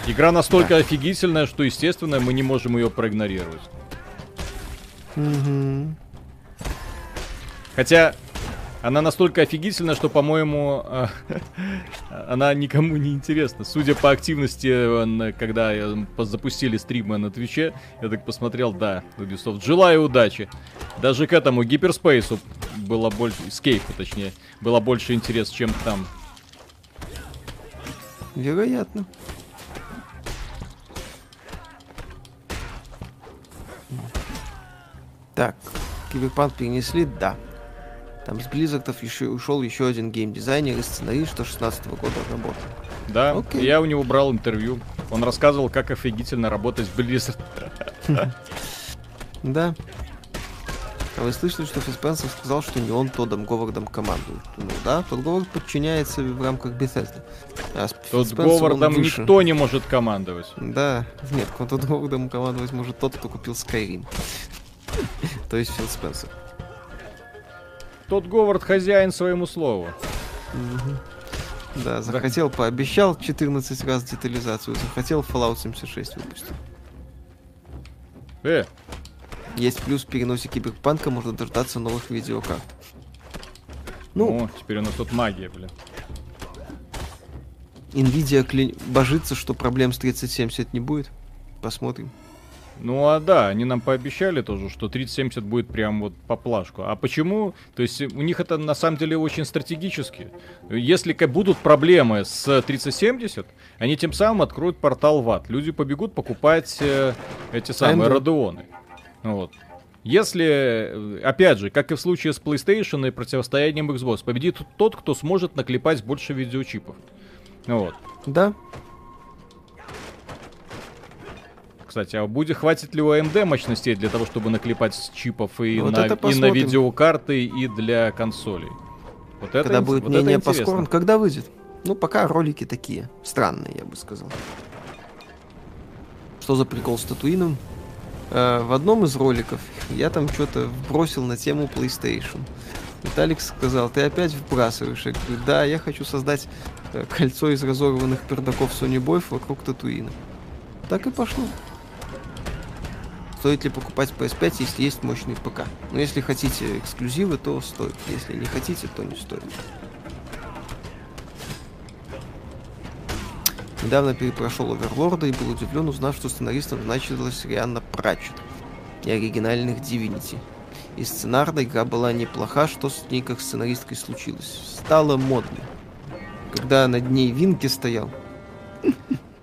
Игра настолько офигительная, что, естественно, мы не можем ее проигнорировать. Мгм. Хотя она настолько офигительна, что, по-моему, а, она никому не интересна. Судя по активности, э, когда э, запустили стримы на Твиче, я так посмотрел, да, Ubisoft, желаю удачи. Даже к этому гиперспейсу было больше, скейпу точнее, было больше интерес, чем там. Вероятно. Так, Киберпанк перенесли, да. Там с Близзардов еще ушел еще один геймдизайнер и сценарист, что 16 года работал. Да, Окей. я у него брал интервью. Он рассказывал, как офигительно работать в Blizzard. Да. А вы слышали, что Фил Спенсер сказал, что не он Тоддом Говардом командует? Ну да, Тодд Говард подчиняется в рамках Bethesda. А он Говардом никто не может командовать. Да, нет, Тодд Говардом командовать может тот, кто купил Skyrim. То есть Фил Спенсер. Тот Говард хозяин своему слову. Да, захотел, пообещал 14 раз детализацию, захотел Fallout 76 выпустил. Э, Есть плюс в переносе киберпанка, можно дождаться новых видеокарт. Ну, ну, теперь у нас тут магия, блин. Nvidia кля- божится, что проблем с 3070 не будет. Посмотрим. Ну а да, они нам пообещали тоже, что 3070 будет прям вот по плашку. А почему? То есть у них это на самом деле очень стратегически. Если будут проблемы с 3070, они тем самым откроют портал в ад. Люди побегут покупать э, эти самые AMD. радионы. Вот. Если, э, опять же, как и в случае с PlayStation и противостоянием Xbox, победит тот, кто сможет наклепать больше видеочипов. Вот. Да, Кстати, а будет хватит ли у AMD мощностей для того, чтобы наклепать чипов и, Вот на, и на видеокарты, и для консолей? Вот это, когда будет вот мнение интересно. Паскорн, когда выйдет? Ну, пока ролики такие, странные, я бы сказал. Что за прикол с Татуином? Э, в одном из роликов я там что-то вбросил на тему PlayStation. Виталик сказал, ты опять вбрасываешь? Я говорю, да, я хочу создать э, кольцо из разорванных пердаков Sony Boy вокруг Татуина. Так и пошло. Стоит ли покупать PS5, если есть мощный ПК? Но если хотите эксклюзивы, то стоит. Если не хотите, то не стоит. Недавно перепрошел Оверлорда и был удивлен, узнав, что сценаристом значилась Рианна Пратчет и оригинальных Divinity. И сценарная игра была неплоха, что с ней как сценаристкой случилось. Стала модной. Когда над ней Винки стоял.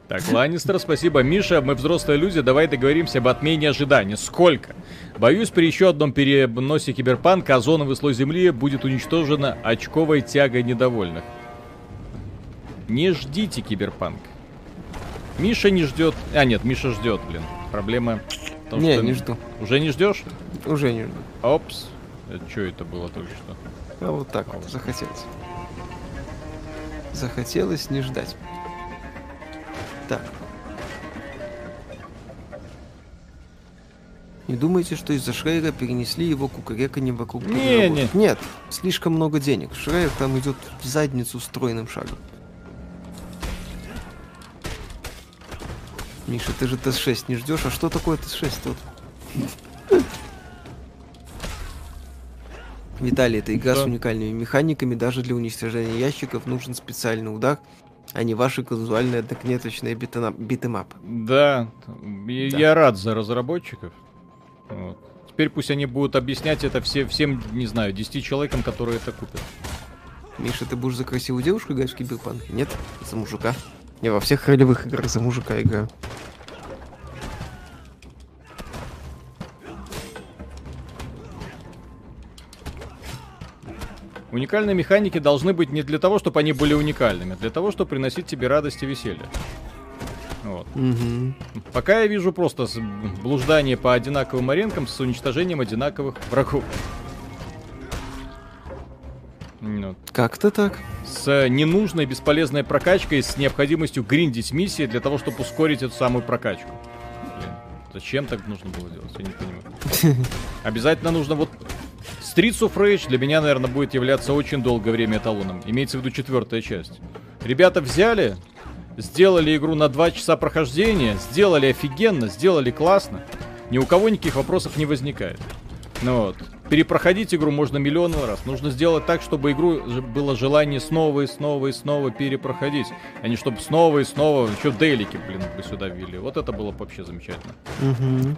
Так, Ланнистер, спасибо. Миша, мы взрослые люди, давай договоримся об отмене ожиданий. Сколько? Боюсь, при еще одном переносе киберпанка озоновый слой Земли будет уничтожена очковой тягой недовольных. Не ждите киберпанк. Миша не ждет. А, нет, Миша ждет, блин. Проблема в том, не, что... не жду. Уже не ждешь? Уже не жду. Опс. Что это было только что? А вот так вот захотелось. Захотелось не ждать. Так. Не думайте, что из-за Шрейра перенесли его кукареканье вокруг Не, переработок. Нет, слишком много денег. Шрайер там идет в задницу стройным шагом. Миша, ты же TES 6 не ждешь? А что такое TES 6 тут? Виталий, это игра с Да. уникальными механиками. Даже для уничтожения ящиков нужен специальный удар, а не ваша казуальная однокнопочная битена- beat 'em up. Да, Да. я рад за разработчиков. Вот. Теперь пусть они будут объяснять это все, всем, не знаю, 10 человекам, которые это купят. Миша, ты будешь за красивую девушку играть в киберпанк? Нет? За мужика. Я во всех ролевых играх за мужика играю. Уникальные механики должны быть не для того, чтобы они были уникальными, а для того, чтобы приносить тебе радость и веселье. Вот. Угу. Пока я вижу просто блуждание по одинаковым аренкам с уничтожением одинаковых врагов. Как-то так. с ненужной бесполезной прокачкой, с необходимостью гриндить миссии для того, чтобы ускорить эту самую прокачку. Блин, зачем так нужно было делать? Я не понимаю. Обязательно нужно вот... Streets of Rage для меня, наверное, будет являться очень долгое время эталоном. Имеется в виду четвертая часть. Ребята взяли, сделали игру на 2 часа прохождения, сделали офигенно, сделали классно. Ни у кого никаких вопросов не возникает. Ну вот. Перепроходить игру можно миллион раз. Нужно сделать так, чтобы игру было желание снова и снова и снова перепроходить. А не чтобы снова и снова еще дейлики, блин, бы сюда ввели. Вот это было бы вообще замечательно. Угу.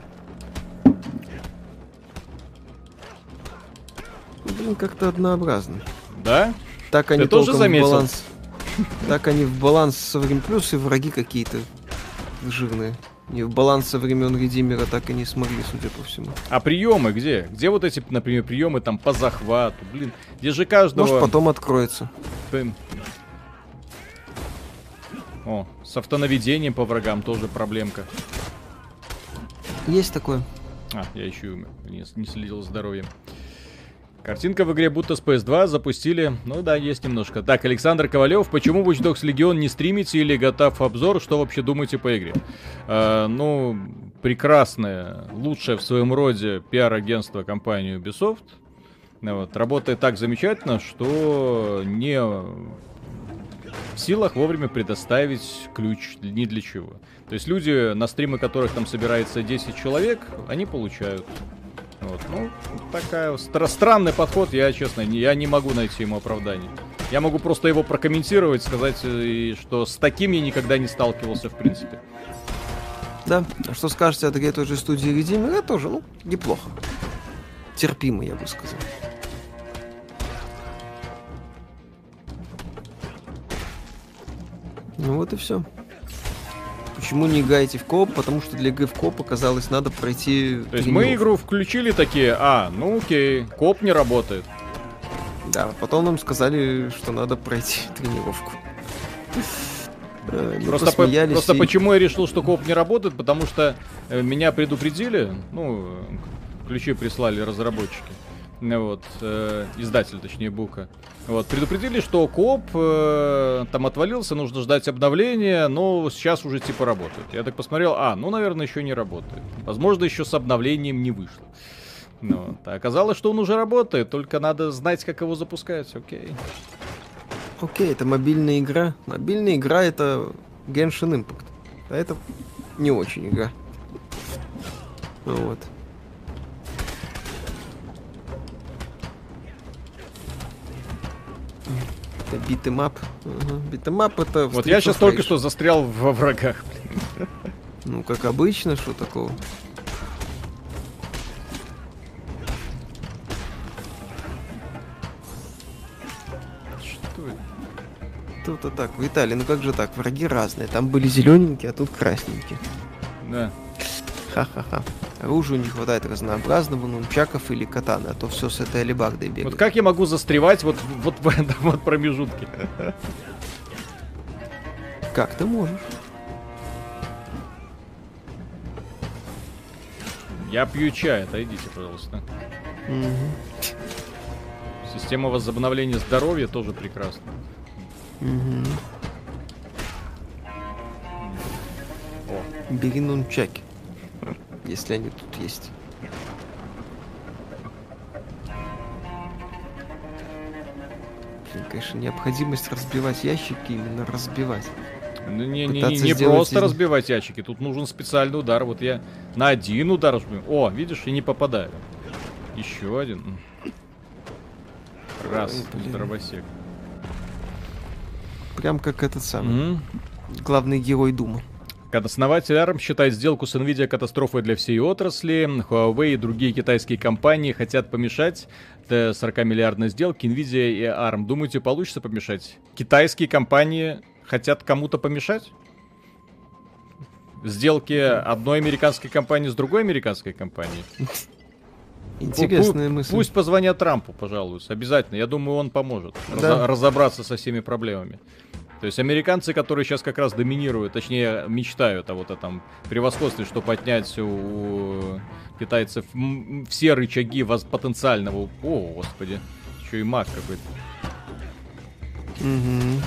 Блин, как-то однообразно. Да? Так они тоже толком в заметил? баланс. Так они в баланс со временем плюс и враги какие-то жирные. И в баланс со времен Редимера так и не смогли, судя по всему. А приемы где? Где вот эти, например, приемы там по захвату? Блин, где же каждого... Может, потом откроется. Ты- О, с автонаведением по врагам тоже проблемка. Есть такое. А, я еще. Не, не следил за здоровьем. Картинка в игре будто с PS2 запустили. Ну да, есть немножко. Так, Александр Ковалев, почему Watch Dogs Legion не стримите или готов обзор? Что вообще думаете по игре? А, ну, прекрасное, лучшее в своем роде пиар-агентство компании Ubisoft. Вот, работает так замечательно, что не в силах вовремя предоставить ключ ни для чего. То есть люди, на стримы которых там собирается 10 человек, они получают. Вот, ну, такая стра- странный подход, я честно, я не могу найти ему оправдание. Я могу просто его прокомментировать, сказать, э, что с таким я никогда не сталкивался, в принципе. Да. А что скажете о такой той же студии Редимера? Тоже, ну, неплохо. Терпимо, я бы сказал. Ну вот и все. Почему не играете в коп? Потому что для игры в коп оказалось надо пройти. То есть мы игру включили такие, а, ну окей, коп не работает. Да, потом нам сказали, что надо пройти тренировку. Э, мы Просто, по- просто и- почему я решил, что коп не работает, потому что э, меня предупредили, ну, ключи прислали разработчики, вот, э, издатель, точнее, Бука. Вот, предупредили, что коп э, там отвалился, нужно ждать обновления, но сейчас уже типа работает. Я так посмотрел, а, ну, наверное, еще не работает. Возможно, еще с обновлением не вышло. Ну, вот. А оказалось, что он уже работает, только надо знать, как его запускать, окей. Окей, это мобильная игра. Мобильная игра это Genshin Impact. А это не очень игра. Вот. Это битэмап. Битэмап это... Вот я сейчас только что застрял во врагах. Ну, как обычно, что такого? Что это? Тут-то так, Виталий, ну как же так? Враги разные. Там были зелененькие, а тут красненькие. Да. Ха-ха-ха. Оружию не хватает разнообразного, нунчаков или катана, а то все с этой алебардой бегает. Вот как я могу застревать вот, вот в этом вот промежутке? Как ты можешь? Я пью чай, отойдите, пожалуйста. Мгм. Система возобновления здоровья тоже прекрасна. Мгм. О, Бери нунчаки. Если они тут есть. Блин, конечно, необходимость разбивать ящики именно разбивать. ну не, не, не, просто из разбивать ящики, тут нужен специальный удар. Вот я на один удар жму. О, видишь, и не попадаю. Еще один. Раз, Ой, блин. дровосек. Прям как этот самый Мгм. главный герой Дума. Основатель ARM считает сделку с Nvidia катастрофой для всей отрасли. Huawei и другие китайские компании хотят помешать э, 40-миллиардной сделке Nvidia и ARM. Думаете, получится помешать? Китайские компании хотят кому-то помешать? Сделки одной американской компании с другой американской компанией? Интересная Пу- мысль. Пусть позвонят Трампу, пожалуйста. Обязательно. Я думаю, он поможет Да. разо- разобраться со всеми проблемами. То есть американцы, которые сейчас как раз доминируют, точнее мечтают о вот этом превосходстве, чтобы отнять у китайцев все рычаги воз- потенциального... О, господи. Еще и маг какой-то. Угу.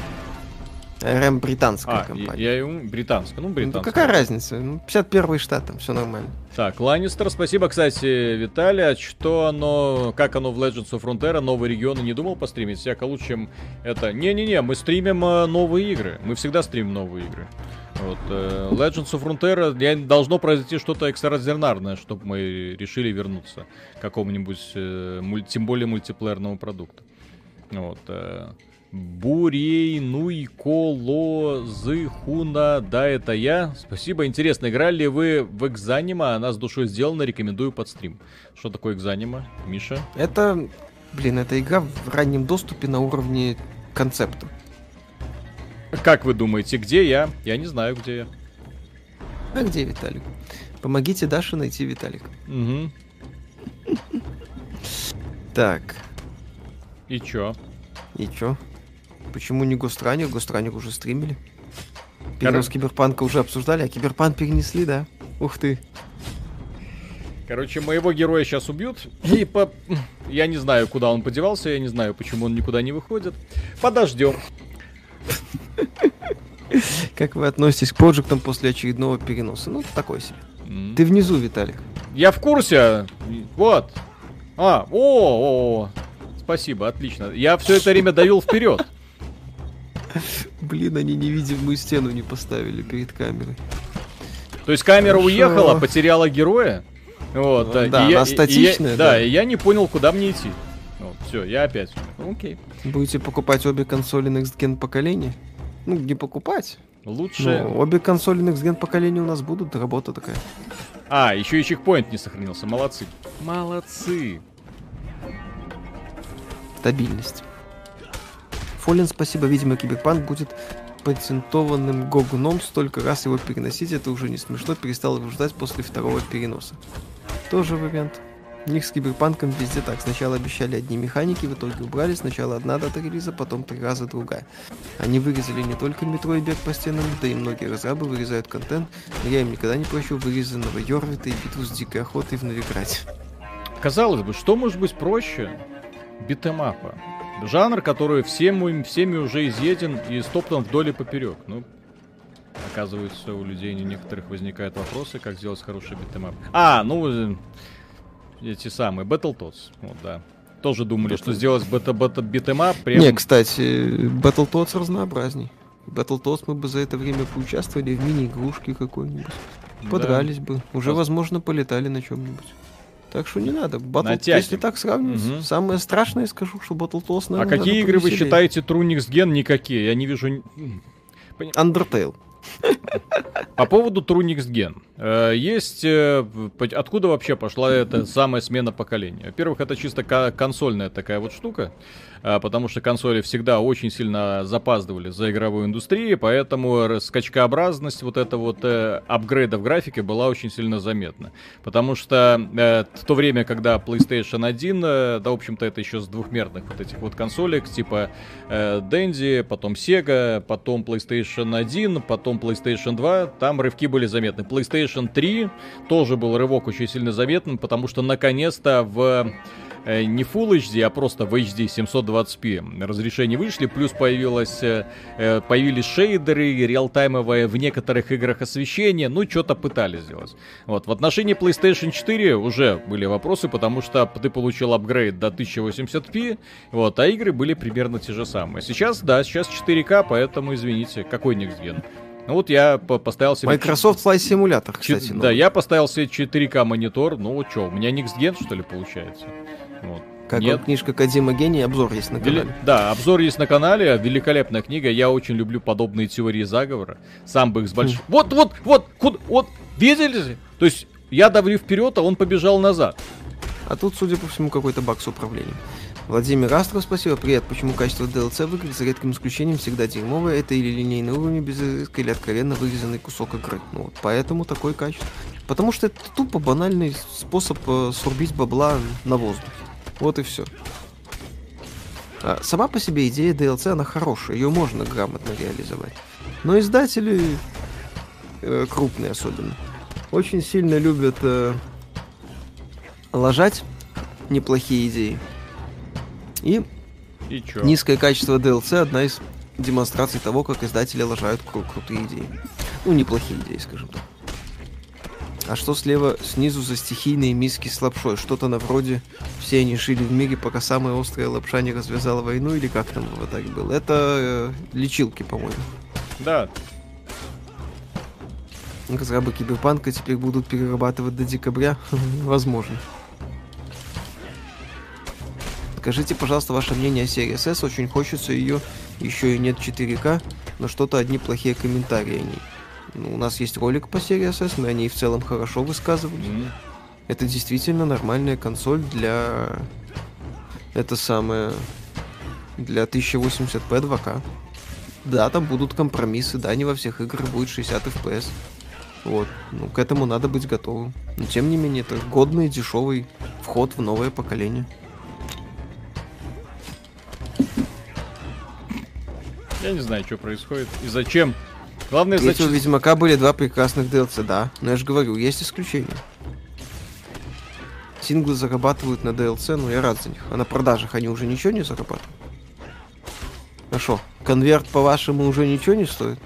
РМ британская А, компания. я, я британская. Ну, Ну, британская. какая разница? Ну, 51 штат, там все нормально. Так, Ланнистер, спасибо, кстати, Виталий. А что оно, как оно в Legends of Frontera, новые регионы не думал постримить? Всяко лучше, чем это. Не-не-не, мы стримим э, новые игры. Мы всегда стримим новые игры. Вот, э, Legends of Frontera, должно произойти что-то экстраординарное, чтобы мы решили вернуться к какому-нибудь, э, муль- тем более мультиплеерному продукту. Вот, э, Бурей, Нуйко, Лозы, Хуна, да, это я. Спасибо. Интересно, играли ли вы в Экзанима? Она с душой сделана, рекомендую под стрим. Что такое Экзанима, Миша? Это, блин, это игра в раннем доступе на уровне концепта. Как вы думаете, где я? Я не знаю, где я. А где Виталик? Помогите Даше найти Виталик. Мгм. Так, И чё? и чё? Почему не Гостранер? Гостранер уже стримили. Перенос Киберпанка уже обсуждали, а Киберпанк перенесли, да? Ух ты. Короче, моего героя сейчас убьют. И по... Я не знаю, куда он подевался, я не знаю, почему он никуда не выходит. Подождем. Как вы относитесь к проектам после очередного переноса? Ну, такой себе. Ты внизу, Виталик. Я в курсе. Вот. А, о, о, о. Спасибо, отлично. Я все это время давил вперед. Блин, они невидимую стену не поставили перед камерой. То есть камера Хорошо. уехала, потеряла героя. Вот, Ну, да, и я- она и- и статичная, я- да. Да, и я не понял, куда мне идти. Вот, все, я опять. Окей. Будете покупать обе консоли Next Gen поколения? Ну, не покупать. Лучше. но обе консоли Next Gen поколения у нас будут, работа такая. А, еще и чекпоинт не сохранился. Молодцы. Молодцы. Стабильность. Фолин, спасибо. Видимо, Киберпанк будет патентованным гогуном. Столько раз его переносить, это уже не смешно. Перестал его ждать после второго переноса. Тоже вариант. У них с Киберпанком везде так. Сначала обещали одни механики, в итоге убрали. Сначала одна дата релиза, потом три раза другая. Они вырезали не только метро и бег по стенам, да и многие разрабы вырезают контент. Но я им никогда не прощу вырезанного Йорвита и битву с дикой охотой в Новиграде. Казалось бы, что может быть проще битэмапа? Жанр, который всем, всеми уже изъеден и стоптан вдоль и поперек. Ну, оказывается, у людей не некоторых возникают вопросы, как сделать хороший beat 'em up. А, ну, э, эти самые, Battletoads, вот, да. Тоже думали, что сделать бета бета beat 'em up прям... Не, кстати, Battletoads разнообразней. Battletoads мы бы за это время поучаствовали в мини-игрушке какой-нибудь. да. Подрались бы. Уже, Воз- возможно, полетали на чем-нибудь. Так что не надо. Battle... Натягиваем. Если так сравнивать, Мгм. самое страшное скажу, что Battletoads, А наверное, какие надо игры вы повеселее. считаете True Next Gen? Никакие. Я не вижу... Undertale. По поводу True Next Gen. Э, Есть... э, Откуда вообще пошла эта самая смена поколения? Во-первых, это чисто ко- консольная такая вот штука, а, потому что консоли всегда очень сильно запаздывали за игровой индустрией, поэтому скачкообразность вот эта вот э, апгрейда в графике была очень сильно заметна. Потому что э, в то время, когда PlayStation 1, э, да, в общем-то, это еще с двухмерных вот этих вот консолек, типа э, Dendy, потом Sega, потом PlayStation 1, потом PlayStation 2, там рывки были заметны. PlayStation 3 тоже был рывок очень сильно заметным, потому что наконец-то в э, не Full HD, а просто в HD 720p разрешение вышли, плюс появилось, э, э, появились шейдеры, реалтаймовое в некоторых играх освещение, ну, что-то пытались сделать. Вот, в отношении PlayStation 4 уже были вопросы, потому что ты получил апгрейд до 1080p, вот, а игры были примерно те же самые. Сейчас, да, сейчас 4К, поэтому, извините, какой Next Gen? Ну вот я по- поставил себе... Microsoft Flight Simulator, кстати. Да, я поставил себе 4К монитор. Ну вот что, у меня Next Gen, что ли, получается? Вот. Как Нет. вам книжка Кадима Гений, обзор есть на Вели- канале. Да, обзор есть на канале, великолепная книга. Я очень люблю подобные теории заговора. Сам бы их с большим... Вот, вот, вот, куда, вот, видели? То есть я давлю вперед, а он побежал назад. А тут, судя по всему, какой-то баг с управлением. Владимир Астров, спасибо. Привет. Почему качество DLC в игре, за редким исключением, всегда дерьмовое? Это или линейный уровень без изыска, или откровенно вырезанный кусок игры. Ну вот, поэтому такое качество. Потому что это тупо банальный способ э, срубить бабла на воздухе. Вот и все. сама по себе идея DLC, она хорошая, ее можно грамотно реализовать. Но издатели, э, крупные особенно, очень сильно любят э, ложать неплохие идеи. И И чё? низкое качество DLC одна из демонстраций того, как издатели лажают кру- крутые идеи. Ну, неплохие идеи, скажем так. А что слева снизу за стихийные миски с лапшой? Что-то на вроде «Все они жили в мире, пока самая острая лапша не развязала войну» или как там в так было? Это э, лечилки, по-моему. Да, Разрабы Киберпанка теперь будут перерабатывать до декабря? Возможно. Скажите, пожалуйста, ваше мнение о серии SS. Очень хочется ее. Еще и нет 4К, но что-то одни плохие комментарии о ней. Ну, у нас есть ролик по серии SS, мы о ней в целом хорошо высказывались. М. Это действительно нормальная консоль для... Это самое... Для 1080p 2К. Да, там будут компромиссы, да, не во всех играх будет 60 FPS. Вот. Ну, к этому надо быть готовым. Но тем не менее, это годный, дешевый вход в новое поколение. Я не знаю, что происходит и зачем. Главное, Ведь у. Ведьмака были два прекрасных DLC, да. Но я же говорю, есть исключения. Синглы зарабатывают на DLC, но я рад за них. А на продажах они уже ничего не зарабатывают. А шо, конверт, по-вашему, уже ничего не стоит?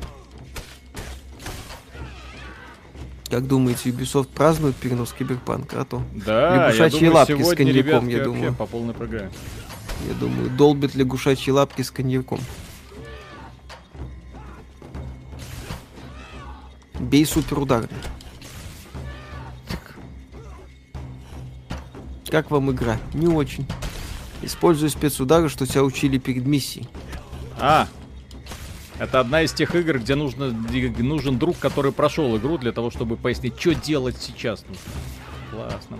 Как думаете, Ubisoft празднует перенос Киберпанка, а то? Да, я Лягушачьи думаю, лапки с коньяком, я думаю. по полной программе. Я думаю, долбит лягушачьи лапки с коньяком. Бей суперударный. Как вам игра? Не очень. Используй спецудары, что тебя учили перед миссией. А, это одна из тех игр, где нужно, где нужен друг, который прошел игру для того, чтобы пояснить, что делать сейчас. нужно. Классно.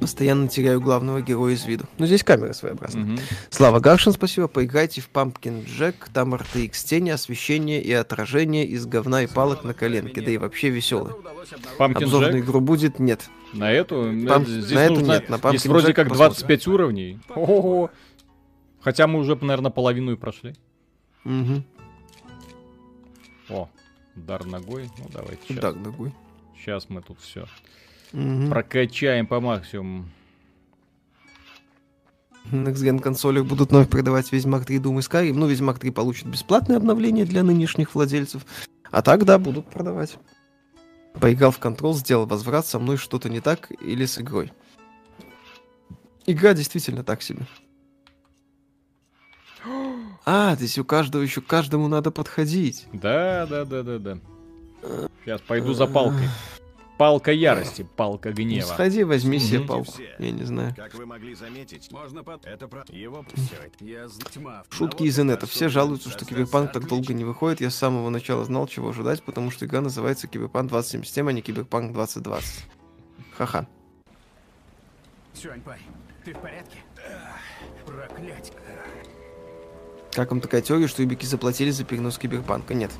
Постоянно теряю главного героя из виду. Но здесь камера своеобразная. Мгм. Слава Гаршин, спасибо. Поиграйте в Pumpkin Jack. Там RTX тени, освещение и отражение из говна и палок на коленке. Да и вообще весело. Pumpkin Обзор на Jack игру будет? Нет. на эту? Пам- Здесь на эту нужно- нет, на Здесь Pumpkin вроде Jack как посмотрим. 25 уровней. Ого. Хотя мы уже, наверное, половину и прошли. Угу. О, удар ногой. Ну, давайте сейчас. Удар ногой. Сейчас мы тут все Мгм. прокачаем по максимуму. На Next консолях будут вновь продавать Ведьмак 3 Doom и Skyrim. Ну, Ведьмак 3 получит бесплатное обновление для нынешних владельцев. А так, да, будут продавать. Поиграл в Control, сделал возврат, со мной что-то не так или с игрой. Игра действительно так себе. А, здесь у каждого еще каждому надо подходить. Да, да, да, да, да. Сейчас пойду за палкой. Палка ярости, палка Ну, гнева. сходи, возьми себе Мгм. палку. Все. Я не знаю. Как вы могли заметить, можно под... Это про... Его... Я з- тьма. Шутки из инета. Все жалуются, что Киберпанк так долго не выходит. Я с самого начала знал, чего ожидать, потому что игра называется Киберпанк 2077, а не Киберпанк 2020. Ха-ха. Сюаньпай, ты в порядке? Проклятье. Как вам такая теория, что юбики заплатили за перенос Киберпанка? Нет.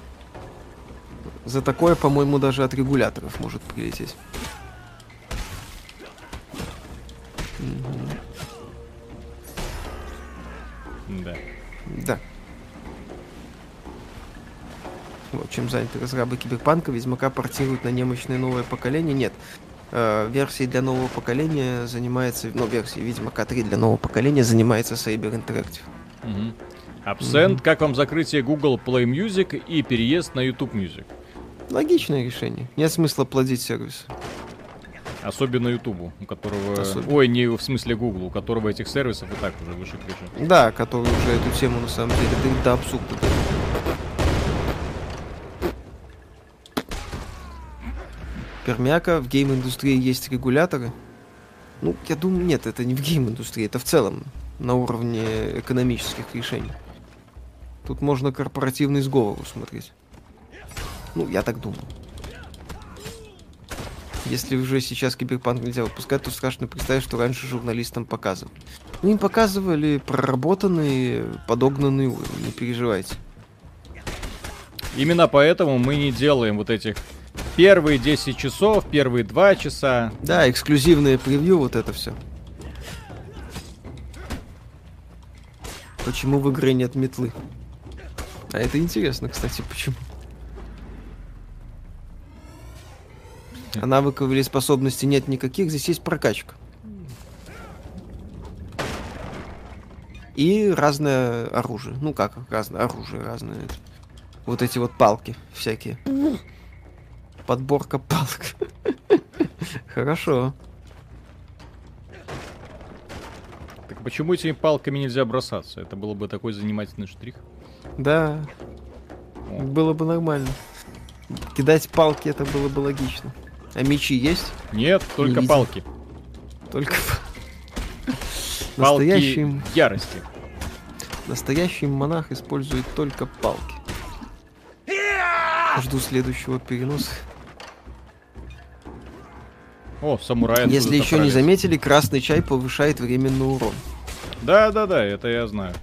За такое, по-моему, даже от регуляторов может прилететь. Да. Да. Вот, чем заняты разрабы Киберпанка, Ведьмака портируют на немощное новое поколение. Нет. Э, версией для нового поколения занимается, ну, версией Ведьмака 3 для нового поколения занимается Saber Interactive. Мгм. Абсент, как вам закрытие Google Play Music и переезд на YouTube Music? Логичное решение. Нет смысла плодить сервис. Особенно YouTube, у которого... Особенно. Ой, не в смысле Google, у которого этих сервисов и так уже выше крыши. Да, который уже эту тему на самом деле до, до абсурда. Пермяка, в гейм-индустрии есть регуляторы. Ну, я думаю, нет, это не в гейм-индустрии, это в целом на уровне экономических решений. Тут можно корпоративный сговор усмотреть. Ну, я так думаю. Если уже сейчас киберпанк нельзя выпускать, то страшно представить, что раньше журналистам показывали. Ну, им показывали проработанный, подогнанный уровень, не переживайте. Именно поэтому мы не делаем вот этих первые 10 часов, первые 2 часа. Да, эксклюзивное превью, вот это все. Почему в игре нет метлы? А это интересно, кстати, почему? А навыков или способностей нет никаких, здесь есть прокачка. И разное оружие. Ну как, разное оружие, разное. Вот эти вот палки всякие. Подборка палок. Хорошо. Так почему этими палками нельзя бросаться? Это было бы такой занимательный штрих. Да, О. было бы нормально. Кидать палки это было бы логично. А мечи есть? Нет, только видел. палки. Только Палки настоящий, ярости. настоящий монах использует только палки. Жду следующего переноса. О, самурай. Если еще не заметили, красный чай повышает временный урон. Да-да-да, это я знаю.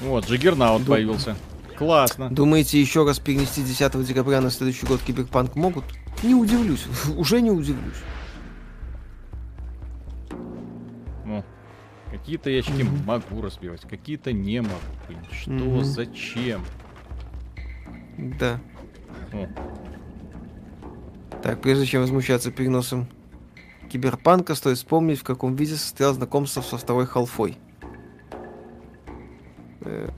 Вот, Джаггернаут появился. Классно. Думаете, еще раз перенести 10 декабря на следующий год Киберпанк могут? Не удивлюсь. Уже не удивлюсь. Ну, какие-то ящики могу разбивать, какие-то не могу. Блин, Что, Мгм. зачем? Да. О, Так, прежде чем возмущаться переносом Киберпанка, стоит вспомнить, в каком виде состояло знакомство со второй халфой. Э,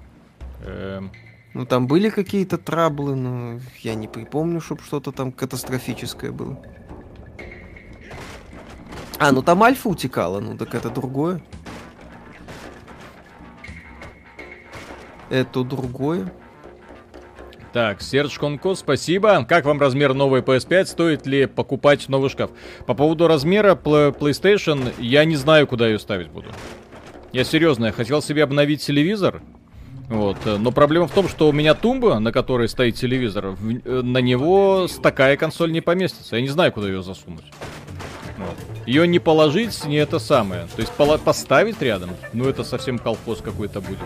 эм, Ну, там были какие-то траблы, но я не припомню, чтобы что-то там катастрофическое было. А, ну там альфа утекала, ну так это другое. Это другое. Так, Серж Конко, спасибо. Как вам размер новой PS5? Стоит ли покупать новый шкаф? По поводу размера PlayStation, я не знаю, куда ее ставить буду. Я серьезно, я хотел себе обновить телевизор. Вот, э, но проблема в том, что у меня тумба, на которой стоит телевизор, э, на него такая консоль не поместится. Я не знаю, куда ее засунуть. Вот. Ее не положить, не это самое. То есть поставить рядом, ну это совсем колхоз какой-то будет.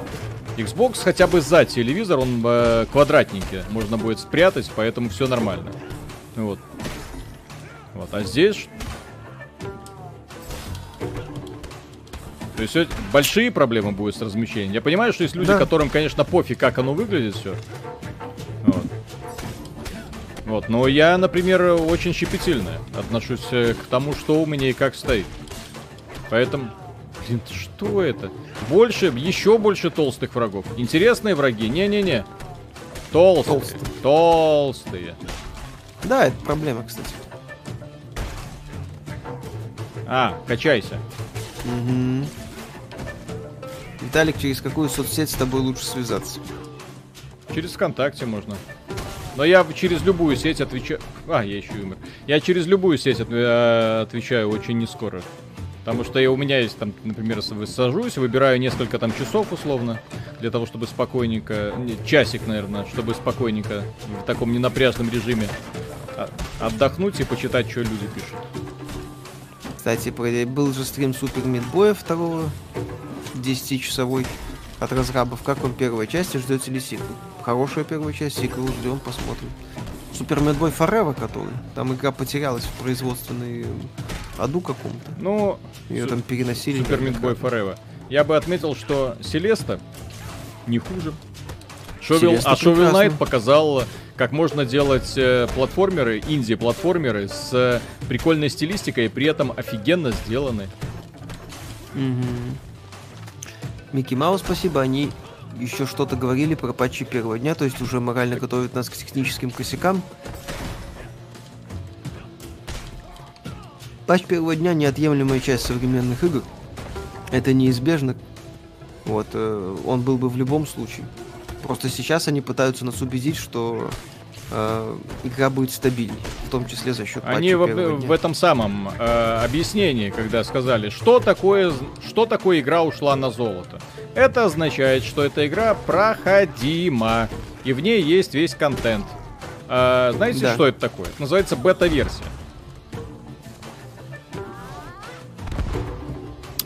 Xbox хотя бы за телевизор, он э, квадратненький, можно будет спрятать, поэтому все нормально. Вот. Вот, а здесь... То есть большие проблемы будут с размещением. Я понимаю, что есть люди, Да. которым, конечно, пофиг, как оно выглядит все. Вот. Вот, но я, например, очень щепетильно отношусь э, к тому, что у меня и как стоит. Поэтому, блин, что это? Больше, еще больше толстых врагов. Интересные враги? Не-не-не. Толстые. Толстые. Толстые. Да, это проблема, кстати. А, качайся. Мгм. Виталик, через какую соцсеть с тобой лучше связаться? Через ВКонтакте можно. Но я через любую сеть отвечаю... А, я еще умер. Я через любую сеть от- э, отвечаю очень не скоро. Потому что я, у меня есть там, например, сажусь, выбираю несколько там часов условно, для того, чтобы спокойненько, не, часик, наверное, чтобы спокойненько в таком ненапряжном режиме а- отдохнуть и почитать, что люди пишут. Кстати, был же стрим Супер Мидбоя второго, 10-часовой от разрабов. Как вам первая часть и ждете ли сиквел? Хорошая первая часть, сиквел ждем, посмотрим. Супер Мидбой Forever, который. Там игра потерялась в производственной аду каком-то. Ну, Ее там переносили. Супер Мидбой Forever. Я бы отметил, что Селеста не хуже. Шовел, Селеста а прекрасно. Knight показал, как можно делать э, платформеры, инди-платформеры с э, прикольной стилистикой и при этом офигенно сделаны. Мгм. Микки Маус, спасибо. Они еще что-то говорили про патчи первого дня, то есть уже морально готовят нас к техническим косякам. Патч первого дня неотъемлемая часть современных игр. Это неизбежно. Вот, э, он был бы в любом случае. Просто сейчас они пытаются нас убедить, что игра будет стабильней, в том числе за счет Они в, в этом самом э, объяснении, когда сказали, что такое, что такое игра ушла на золото. Это означает, что эта игра проходима, и в ней есть весь контент. Э, знаете, Да. что это такое? Это называется бета-версия.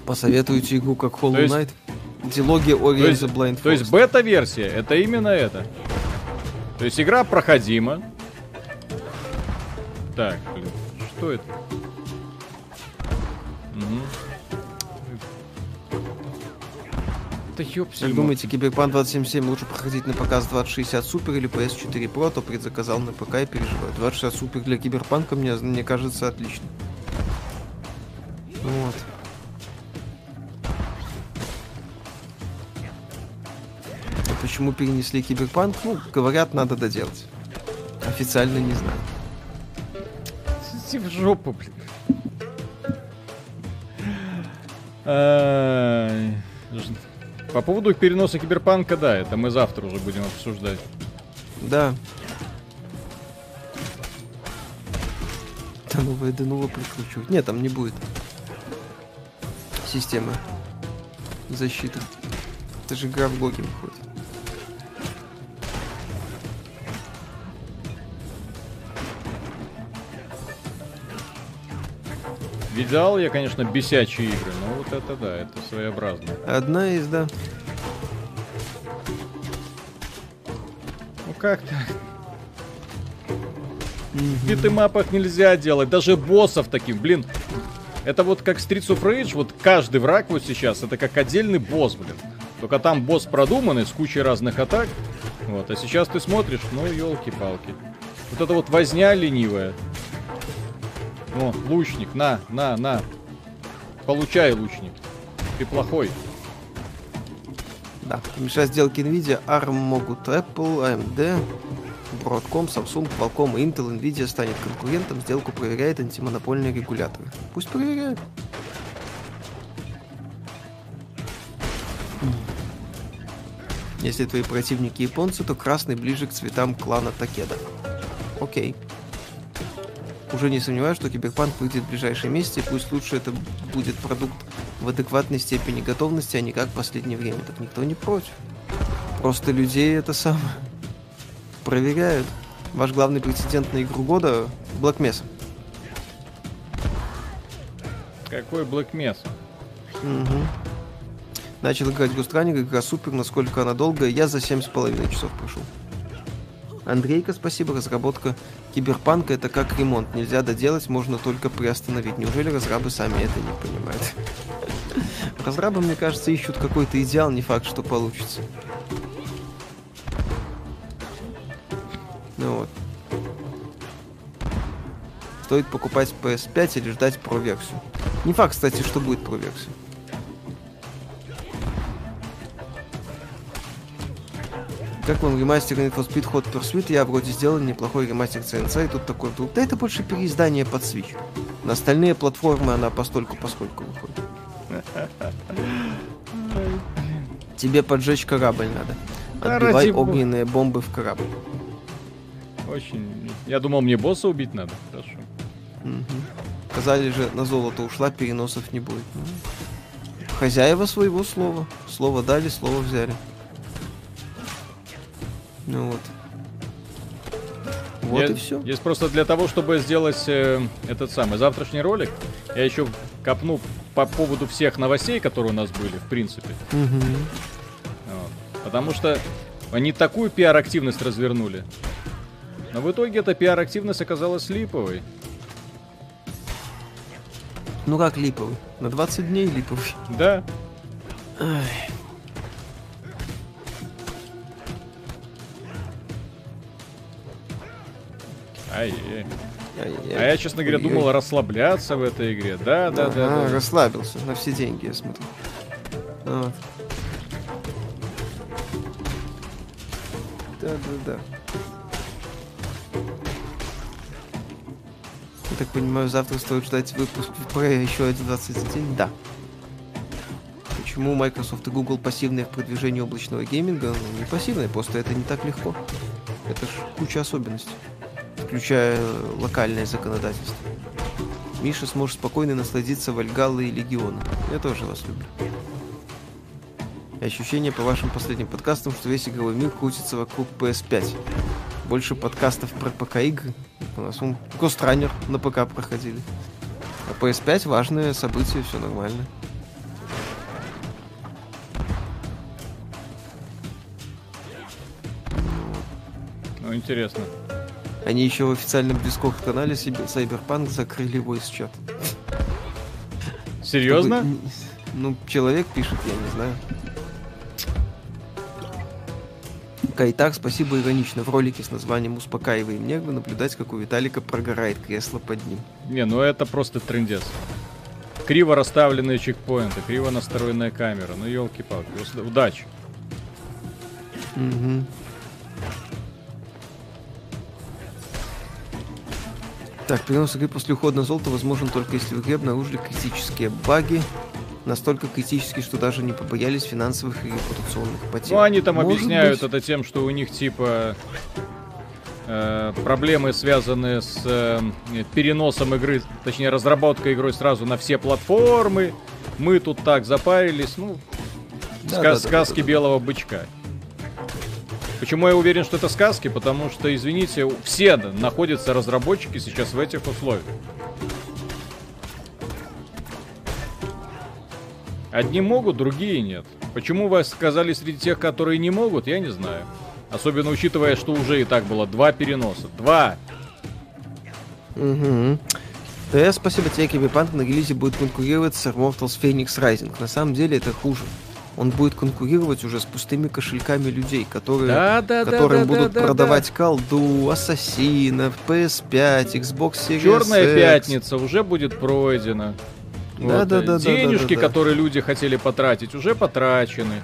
Посоветуете игру как Hollow То есть- Knight? Дилогия Ori the Blind то есть Forest. бета-версия, это именно это. То есть игра проходима. Так, блин, что это? Мгм. Да ёпсель. Как думаете, Киберпанк 2077 лучше проходить на ПК с 2060 Super или PS4 Pro, то предзаказал на ПК и переживаю. 2060 Super для Киберпанка мне, мне кажется отлично. Вот. Почему перенесли Киберпанк? Ну, говорят, надо доделать. Официально не знаю. Иди в жопу, блин. По поводу переноса киберпанка, да, это мы завтра уже будем обсуждать. Да. Да новое Денува прикручивать. Нет, там не будет. Системы защиты. Это же игра в логи выходит. Видал я, конечно, бесячие игры, но вот это да, это своеобразно. Одна из, да. Ну как так? В битэмапах нельзя делать, даже боссов таким, блин. Это вот как Streets of Rage, вот каждый враг вот сейчас, это как отдельный босс, блин. Только там босс продуманный, с кучей разных атак. Вот, а сейчас ты смотришь, ну, елки-палки. Вот это вот возня ленивая. О, лучник, на, на, на. Получай, лучник. Ты плохой. Да. Помешать сделки Nvidia, ARM могут Apple, AMD, Broadcom, Samsung, Qualcomm, Intel, Nvidia станет конкурентом, сделку проверяет антимонопольный регулятор. Пусть проверяют. Если твои противники японцы, то красный ближе к цветам клана Такеда. Окей. Уже не сомневаюсь, что Киберпанк выйдет в ближайшие месяцы, пусть лучше это будет продукт в адекватной степени готовности, а не как в последнее время. Так никто не против. Просто людей это самое проверяют. Ваш главный претендент на игру года Black Mesa. Какой Black Mesa? Угу. Начал играть Густраник, игра супер, насколько она долгая, я за семь с половиной часов прошел. Андрейка, спасибо, разработка Киберпанка это как ремонт, нельзя доделать, можно только приостановить. Неужели разрабы сами это не понимают? Разрабы, мне кажется, ищут какой-то идеал, не факт, что получится. Ну вот. Стоит покупать PS5 или ждать Pro-версию. Не факт, кстати, что будет Pro-версия. Как вам ремастер Need for Speed Hot Pursuit? Я вроде сделал неплохой ремастер CNC, и тут такой вдруг. Да это больше переиздание под Switch. На остальные платформы она постольку поскольку выходит. Тебе поджечь корабль надо. Да Отбивай бога. огненные бомбы в корабль. Очень... Я думал, мне босса убить надо. Хорошо. Мгм. Сказали же, на золото ушла, переносов не будет. Ну, Хозяева своего слова. Слово дали, слово взяли. Ну вот. Вот Я- и все. Здесь просто для того, чтобы сделать э, этот самый завтрашний ролик, я еще копну по поводу всех новостей, которые у нас были, в принципе. Вот. Потому что они такую пиар-активность развернули. Но в итоге эта пиар-активность оказалась липовой. Ну как липовый? На 20 дней липовый. Да. Ай-яй-яй. Ай-яй-яй. А я, честно говоря, думал расслабляться в этой игре. Да, да, да, да. расслабился на все деньги, я смотрю. Вот. Да, да, да. Я так понимаю, завтра стоит ждать выпуск про еще один 20 день? Да. Почему Microsoft и Google пассивные в продвижении облачного гейминга? Ну, не пассивные, просто это не так легко. Это ж куча особенностей, включая локальное законодательство. Миша сможет спокойно насладиться Вальгаллой и Легионом. Я тоже вас люблю. И ощущение по вашим последним подкастам, что весь игровой мир крутится вокруг PS5. Больше подкастов про ПК-игры. У нас он Runner на ПК проходили. А PS5 важное событие, все нормально. Ну, интересно. Они еще в официальном себе Cyberpunk закрыли voice чат. Серьезно? Ну, человек пишет, я не знаю. Кайтак, спасибо иронично. В ролике с названием «Успокаиваем нервы» наблюдать, как у Виталика прогорает кресло под ним. Не, ну это просто трендец. Криво расставленные чекпоинты, криво настроенная камера. Ну, елки-палки. Удачи. Мгм. Так, перенос игры после ухода на золото возможен только если в игре обнаружили критические баги. Настолько критические, что даже не побоялись финансовых и репутационных потерь. Ну, они там Может объясняют быть. это тем, что у них типа э, проблемы, связанные с э, переносом игры, точнее разработкой игры сразу на все платформы. Мы тут так запарились, ну, Да, ска- да, да, сказки да, да. белого бычка. Почему я уверен, что это сказки? Потому что, извините, все находятся разработчики сейчас в этих условиях. Одни могут, другие нет. Почему вы сказали среди тех, которые не могут, я не знаю. Особенно учитывая, что уже и так было два переноса. Два! Угу. Да, спасибо тебе, Киберпанк на релизе будет конкурировать с Immortals Phoenix Rising. На самом деле это хуже. Он будет конкурировать уже с пустыми кошельками людей, которые, Да, да, да, которым да, будут да, да, продавать колду, ассасинов, PS5, Xbox Series Черная X. пятница уже будет пройдена. Да, Вот, да, э, да, да, Денежки, да, да, да. которые люди хотели потратить, уже потрачены.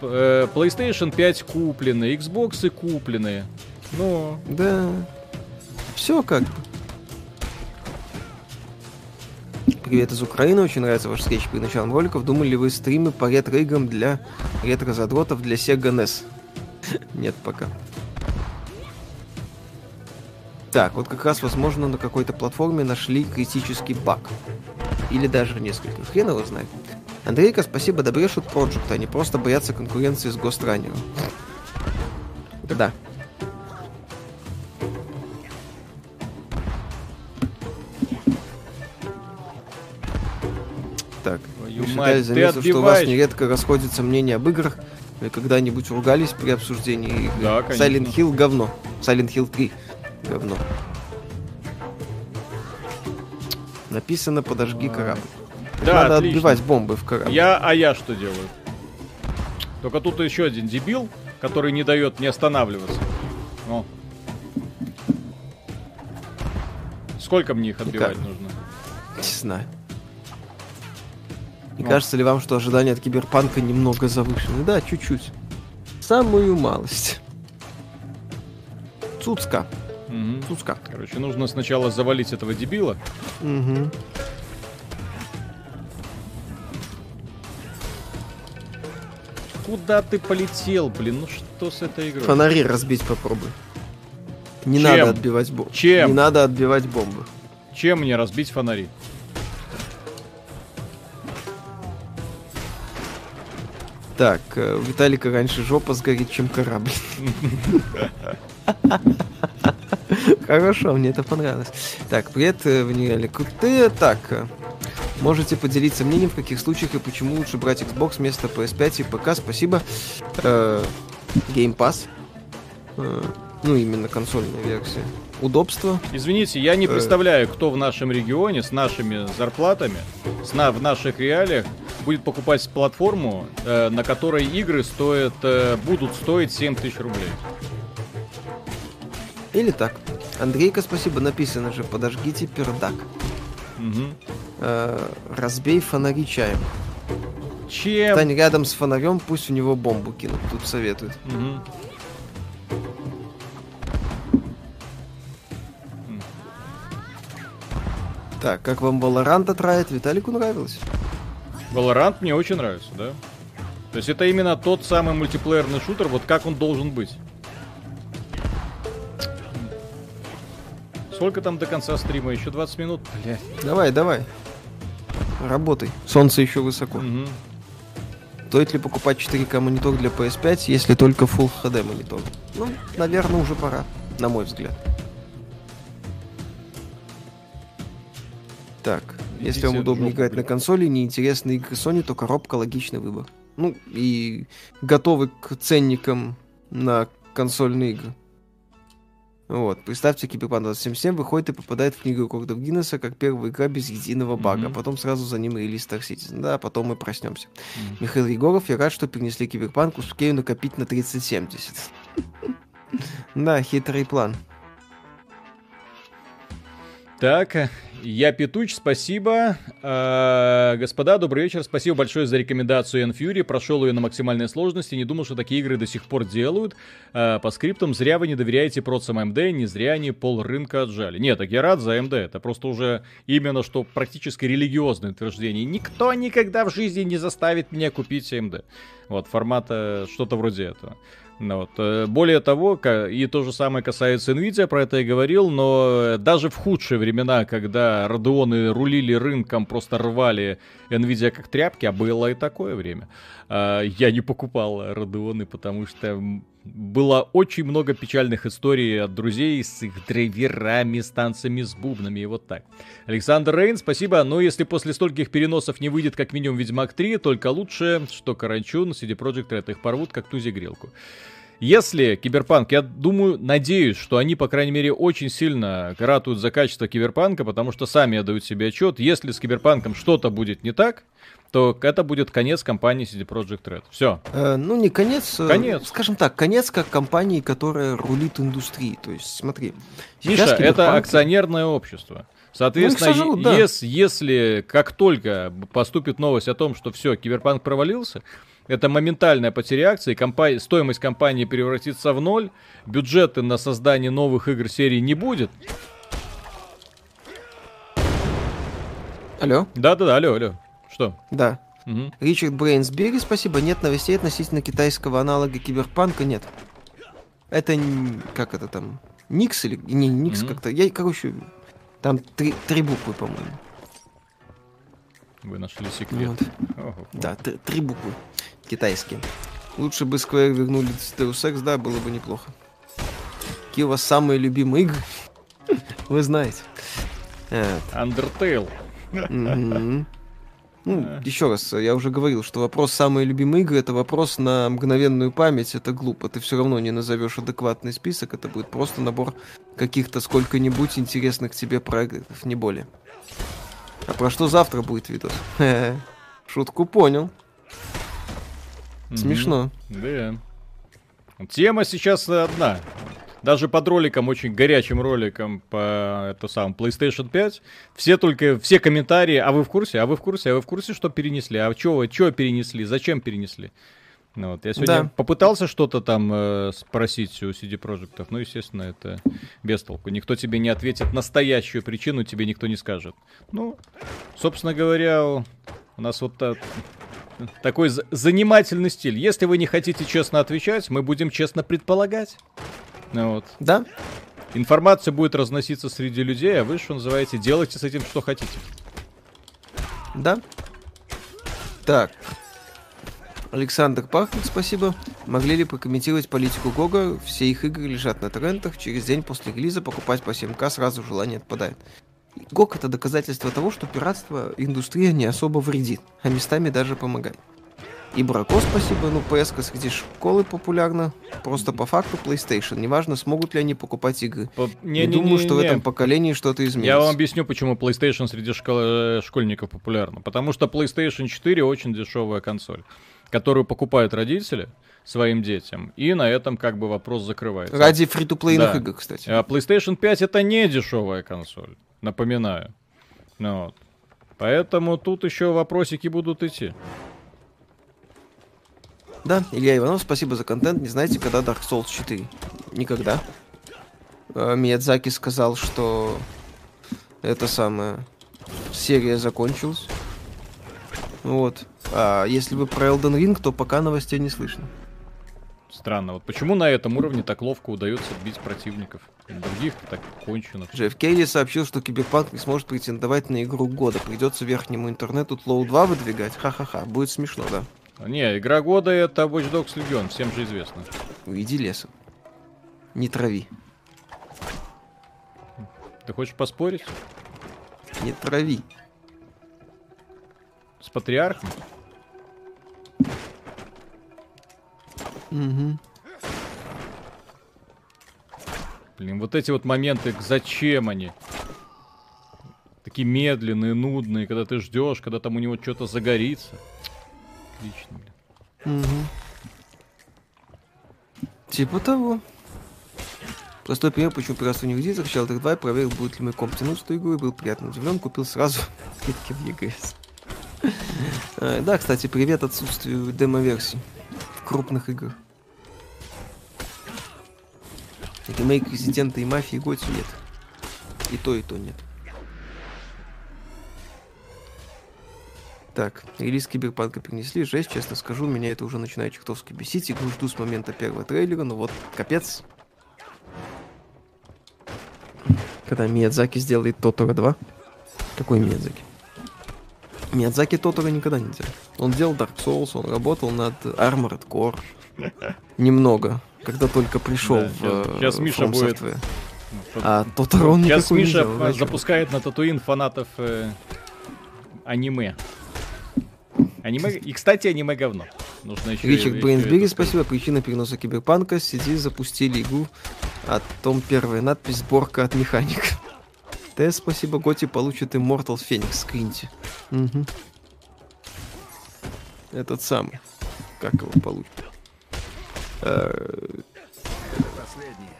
Э, PlayStation 5 куплены, Xbox куплены. Ну, Да. Все как бы. Привет из Украины, очень нравится ваш скетч перед началом роликов. Думали ли вы стримы по ретро-играм для ретро-задротов для Sega NES? Нет пока. Так, вот как раз, возможно, на какой-то платформе нашли критический баг. Или даже несколько. Хрен его знает. Андрейка, спасибо, добрешут Project, они просто боятся конкуренции с Ghost Runner. Да. Твою Миша мать, заметил, что у вас нередко расходятся мнения об играх. Вы когда-нибудь ругались при обсуждении игры? Да, конечно. Silent Hill говно. Silent Hill 3 говно. Написано «Подожги корабль». Да, Надо отлично. отбивать бомбы в корабль. Я, а я что делаю? Только тут еще один дебил, который не дает мне останавливаться. О. Сколько мне их отбивать Никак. нужно? Не знаю. Не Ну. кажется ли вам, что ожидания от киберпанка немного завышены? Да, чуть-чуть. Самую малость. Цуцка. Мгм. Цуцка. Короче, нужно сначала завалить этого дебила. Угу. Куда ты полетел, блин? Ну что с этой игрой? Фонари разбить попробуй. Не Чем? надо отбивать бомбы. Чем? Не надо отбивать бомбы. Чем мне разбить фонари? Так, э, у Виталика раньше жопа сгорит, чем корабль. Хорошо, мне это понравилось. Так, привет, э, вы нереально крутые. Так, э, можете поделиться мнением, в каких случаях и почему лучше брать Xbox вместо PS5 и ПК. Спасибо. Game Pass. Ну, именно консольная версия. Удобство. Извините, я не представляю, кто в нашем регионе с нашими зарплатами, с на, в наших реалиях будет покупать платформу, э, на которой игры стоят, э, будут стоить 7 тысяч рублей. Или так. Андрейка, спасибо, написано же, подожгите пердак. Мгм. Э, разбей фонари чаем. Чем? Стань рядом с фонарем, пусть в него бомбу кинут. Тут советуют. Мгм. Так, как вам Valorant отравит? Виталику нравилось? Valorant мне очень нравится, да? То есть это именно тот самый мультиплеерный шутер, вот как он должен быть. Сколько там до конца стрима? Еще 20 минут? Блядь. Давай, давай. Работай. Солнце еще высоко. Мгм. Стоит ли покупать 4К монитор для PS5, если только Full HD монитор? Ну, наверное, уже пора, на мой взгляд. Так, если вам удобно играть на консоли, неинтересные игры Sony, то коробка логичный выбор. Ну, и готовы к ценникам на консольные игры. Вот, представьте, Киберпанк 2077 выходит и попадает в книгу рекордов Гиннесса как первая игра без единого бага, Мгм. потом сразу за ним релиз Star Citizen. Да, потом мы проснемся. Мгм. Михаил Егоров, я рад, что перенесли Киберпанк, успею накопить на 3070. Да, хитрый план. Так, я Петуч, спасибо. А, господа, добрый вечер. Спасибо большое за рекомендацию Ion Fury. Прошел ее на максимальной сложности. Не думал, что такие игры до сих пор делают. А, по скриптам зря вы не доверяете процам AMD, не зря они пол рынка отжали. Нет, так я рад за AMD. Это просто уже именно что практически религиозное утверждение. Никто никогда в жизни не заставит меня купить AMD. Вот, формата что-то вроде этого. Ну вот. э, Более того, и то же самое касается Nvidia, про это я говорил, но э, даже в худшие времена, когда Radeon рулили рынком, просто рвали Nvidia как тряпки, а было и такое время, а, я не покупал Radeon, потому что было очень много печальных историй от друзей с их драйверами, с танцами с бубнами и вот так. Александр Рейн, спасибо. Но если после стольких переносов не выйдет как минимум Ведьмак 3, только лучше, то карачун, CD Projekt Red их порвут, как тузи грелку. Если Киберпанк, я думаю, надеюсь, что они, по крайней мере, очень сильно ратуют за качество Киберпанка, потому что сами отдают себе отчет, если с Киберпанком что-то будет не так, то это будет конец компании CD Projekt Red. Все. Э, ну, не конец. э, Конец. Скажем так, конец как компании, которая рулит индустрией. То есть, смотри. Миша, сейчас это Киберпанк- акционерное общество. Соответственно, Ну, сожрут, да. ес- если как только поступит новость о том, что все, Киберпанк провалился, это моментальная потеря акций, компа- стоимость компании превратится в ноль, бюджеты на создание новых игр серии не будет. Алло? Да-да-да, алло, алло. Что? Да. Мгм. Ричард Брейнсбери, спасибо. Нет новостей относительно китайского аналога Киберпанка, нет. Это как это там? Никс или не Никс Мгм. как-то? Я, короче, там три, три буквы, по-моему. Вы нашли секрет. Вот. Ого. Да, т- три буквы китайские. Лучше бы Square вернули Deus Ex, да, было бы неплохо. Какие у вас самые любимые игры? Вы знаете. Э, Undertale. Мгм. Ну, Да. еще раз, я уже говорил, что вопрос самые любимые игры это вопрос на мгновенную память, это глупо. Ты все равно не назовешь адекватный список, это будет просто набор каких-то сколько-нибудь интересных тебе проектов, не более. А про что завтра будет видос? Шутку понял. Смешно. Да. Тема сейчас одна. Даже под роликом, очень горячим роликом по это сам PlayStation 5, все только, все комментарии, а вы в курсе, а вы в курсе, а вы в курсе, что перенесли, а вы, чё перенесли, зачем перенесли? Ну, вот. Я сегодня Да. попытался что-то там э, спросить у CD Projekt, но, естественно, это без толку. Никто тебе не ответит настоящую причину, тебе никто не скажет. Ну, собственно говоря, у нас вот так, такой за- занимательный стиль. Если вы не хотите честно отвечать, мы будем честно предполагать. Ну вот. Да? Информация будет разноситься среди людей, а вы, что называете, делайте с этим, что хотите. Да? Так. Александр Пахнут, спасибо. Могли ли прокомментировать политику Гога? Все их игры лежат на торрентах. Через день после релиза покупать по 7К сразу желание отпадает. Гог это доказательство того, что пиратство индустрия не особо вредит, а местами даже помогает. И Брако спасибо, ну ps среди школы популярна. Просто по факту PlayStation. Неважно, смогут ли они покупать игры. По- Не, думаю, что в не-не-не. этом поколении что-то изменится. Я вам объясню, почему PlayStation среди школ- э, школьников популярна. Потому что PlayStation 4 очень дешевая консоль, которую покупают родители своим детям, и на этом как бы вопрос закрывается. Ради фри-то-плейных Да. игр, кстати. А PlayStation 5 это не дешевая консоль, напоминаю. Ну вот. Поэтому тут еще вопросики будут идти. Да, Илья Иванов, спасибо за контент. Не знаете, когда Dark Souls 4? Никогда. Э, Миядзаки сказал, что это самая серия закончилась. Вот. А если вы про Elden Ring, то пока новостей не слышно. Странно, вот почему на этом уровне так ловко удается бить противников? Других так кончено. Джефф Кейли сообщил, что Киберпанк не сможет претендовать на игру года. Придется верхнему интернету Тлоу 2 выдвигать. Ха-ха-ха. Будет смешно, да. Не, игра года это Watch Dogs Legion, всем же известно. Уйди лесом. Не трави. Ты хочешь поспорить Не трави. с патриархом? Угу. Блин, вот эти вот моменты, зачем они? Такие медленные, нудные, когда ты ждешь, когда там у него что-то загорится. Отлично, блин. Угу. Типа того. Простой пример, почему пиратство не вредит. Сначала так 2 проверил, будет ли мой комп тянуть эту игру, и был приятно удивлен, купил сразу клетки в EGS. А, Да, кстати, привет отсутствию демо-версий в крупных играх. Ремейк Резидента и Мафии Готи нет. И то, и то нет. Так, релиз Киберпанка перенесли. Жесть, честно скажу, меня это уже начинает чертовски бесить. Игру жду с момента первого трейлера, но вот капец. Когда Миядзаки сделает Тотора 2. Какой Миядзаки? Миядзаки Тотора никогда не делал. Он делал Dark Souls, он работал над Armored Core. Немного. когда только пришел Да, в щас- э, щас Миша будет- Software. Ну, А Тоторо Сейчас Миша делал, запускает на Татуин фанатов э, аниме. Аниме... И, кстати, аниме говно. Нужно еще... Ричард Брейнсбери, спасибо. Причина переноса Киберпанка. Сиди, запустили игру. А том первая надпись «Сборка от механика». Т, спасибо. Готи получит Immortal Phoenix. Скриньте. Мгм. Этот самый. Как его получит? Э, Последнее.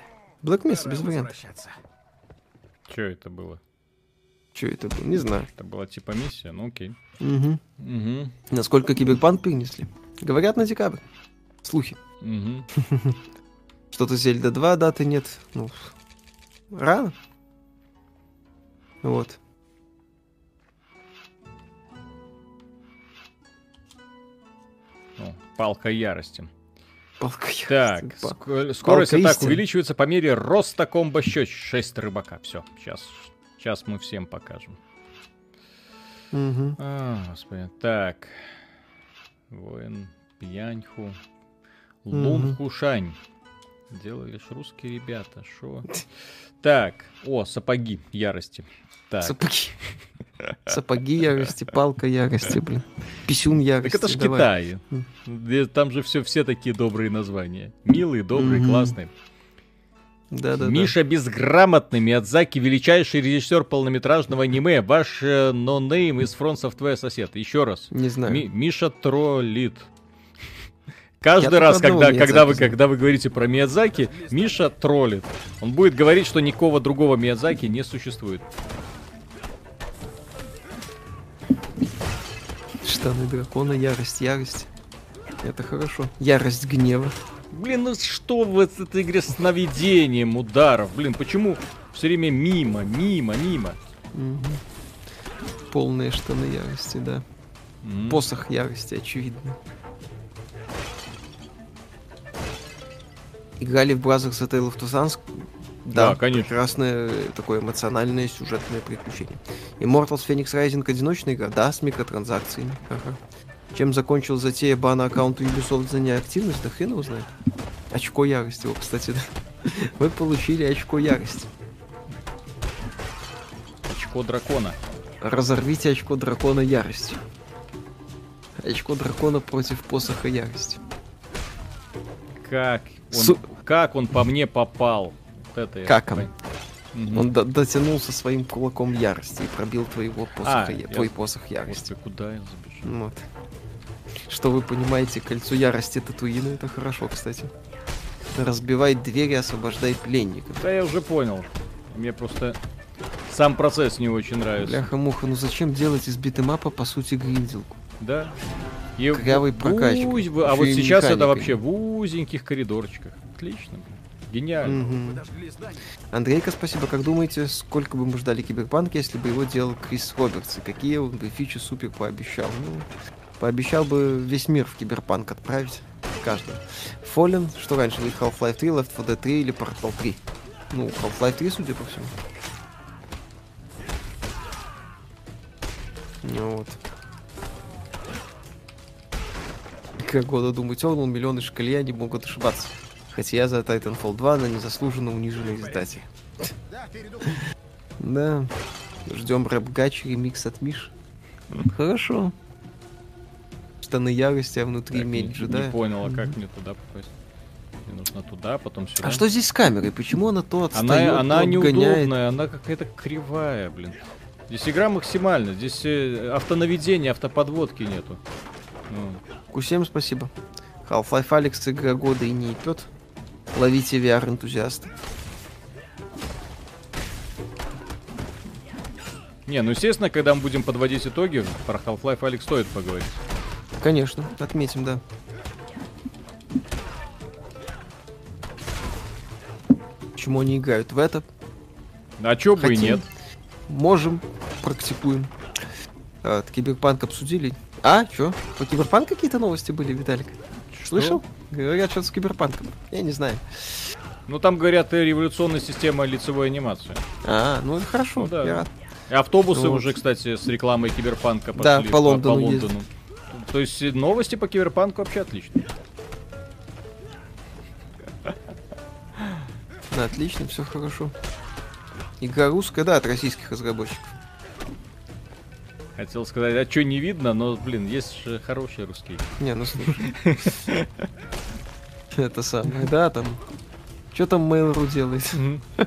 Black Mesa, Пора без вариантов. Чё это было? Что это было? Не знаю. Это была типа миссия? Ну окей. Мгм. Угу. Насколько Киберпанк перенесли? Говорят на декабрь. Слухи. Угу. Что-то Зельда 2 даты нет. Ну, рано. Вот. Ну, палка ярости. Палка ярости. Так, Па- ск- скорость Палка атак увеличивается по мере роста комбо счет 6 рыбака. Все, сейчас, сейчас мы всем покажем. Мгм. А, господи. Так. Воин Пьяньху. Лун Хушань. Делали ж русские ребята. Шо? Так. О, сапоги ярости. Так. Сапоги. Сапоги ярости, палка ярости, блин. Писюн ярости. Так это ж давай. Китай. Где- Там же все, все такие добрые названия. Милые, добрые, Мгм. классные. Да-да-да. Миша Безграмотный, Миядзаки, величайший режиссер полнометражного аниме. Ваш э, нонейм из Front Software сосед. Еще раз. Не знаю. Ми- Миша троллит. Каждый раз, когда, когда, вы, когда вы говорите про Миядзаки, Миша троллит. Он будет говорить, что никакого другого Миядзаки не существует. Штаны дракона, ярость, ярость. Это хорошо. Ярость гнева. Блин, ну что в этой игре с наведением ударов? Блин, почему все время мимо, мимо, мимо? Мгм. Полные штаны ярости, да. М. Посох ярости, очевидно. Играли в Brothers A Tale of Two Sons? Да, конечно. Прекрасное такое эмоциональное сюжетное приключение. Immortals Phoenix Rising одиночная игра? Да, с микротранзакциями. Ага. Чем закончил затея бана аккаунту Ubisoft за неактивность? Да хрен его знает. Очко ярости, вот, кстати, да. Вы получили очко ярости. Очко дракона. Разорвите очко дракона ярости. Очко дракона против посоха ярости. Как он, Су- как он по мне попал? Вот это я Как не он? Мгм. Он до- дотянулся своим кулаком ярости и пробил твоего посоха, А, я- я- твой посох ярости. Господи, куда я забежал? Вот. Что вы понимаете, кольцо ярости Татуина, это хорошо, кстати. Разбивай двери, освобождай пленников. Да я уже понял. Мне просто сам процесс не очень нравится. Бляха-муха, ну зачем делать из битэмапа, по сути, гриндилку? Да. И Корявой в- прокачкой. уз- А вот сейчас это механикой. вообще в узеньких коридорчиках. Отлично. блин. Гениально. Мгм. Андрейка, спасибо. Как думаете, сколько бы мы ждали Киберпанка, если бы его делал Крис Робертс? И какие он бы фичи супер пообещал? Ну, пообещал бы весь мир в Киберпанк отправить. Каждый. Fallen, что раньше Half-Life 3, Left 4 Dead 3 или Portal 3? Ну, Half-Life 3, судя по всему. Ну вот. Как года думаю, Тернул, миллионы шкалья не могут ошибаться. Хотя я за Titanfall 2 на незаслуженно униженной издате. Да. Ждем рэп гач ремикс от Миш. Хорошо. Штаны ярости, а внутри Так, не, джедая. не понял, а как мне туда попасть? Мне нужно туда, потом сюда. А что здесь с камерой? Почему она то отстает, Она, она то неудобная, она какая-то кривая, блин. Здесь игра максимальна, здесь э, автонаведения, автоподводки нету. Ну, Q7, спасибо. Half-Life Алекс, игра года и не епет. Ловите VR-энтузиасты. Не, ну естественно, когда мы будем подводить итоги, про Half-Life Alyx стоит поговорить. Конечно, отметим, да. Почему они играют в это? А чё бы и нет. Можем, практикуем. А, Киберпанк обсудили. А, чё? По Киберпанк какие-то новости были, Виталик? Слышал? Говорят, что с Киберпанком. Я не знаю. Ну там говорят, революционная система лицевой анимации. А, ну это хорошо. Ну да. я рад. Автобусы Вот. уже, кстати, с рекламой Киберпанка пошли Да, по Лондону ездят. То есть э, новости по Киберпанку вообще отличные. Ну, отлично, все хорошо. Игра русская, да, от российских разработчиков. Хотел сказать, а что не видно, но, блин, есть же хорошие русские. Не, ну слушай. Это самое, да, там. Что там Mail.ru делает?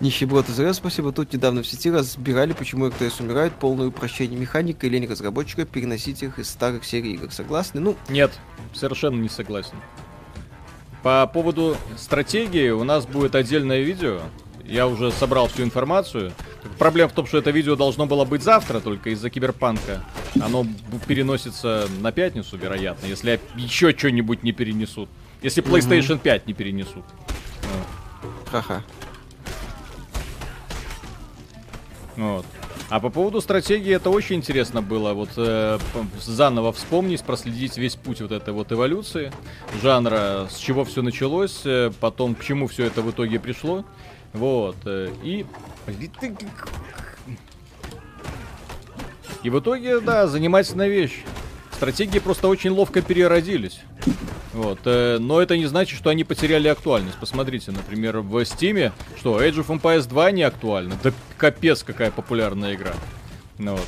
Нищеброд из спасибо. Тут недавно в сети разбирали, почему РТС умирает, полное упрощение механика и лень разработчика переносить их из старых серий игр. Согласны? Ну, Нет, совершенно не согласен. По поводу стратегии у нас будет отдельное видео. Я уже собрал всю информацию. Проблема в том, что это видео должно было быть завтра, только из-за киберпанка. Оно переносится на пятницу, вероятно, если еще что-нибудь не перенесут. Если PlayStation 5 не перенесут. ха-ха. Вот. А по поводу стратегии это очень интересно было. Вот э, заново вспомнить, проследить весь путь вот этой вот эволюции жанра, с чего все началось, э, потом к чему все это в итоге пришло. Вот. э, и... И в итоге, да, занимательная вещь. Стратегии просто очень ловко переродились. Вот, э, но это не значит, что они потеряли актуальность. Посмотрите, например, в Steam, что Age of Empires 2 не актуальна. Да капец, какая популярная игра. Ну вот.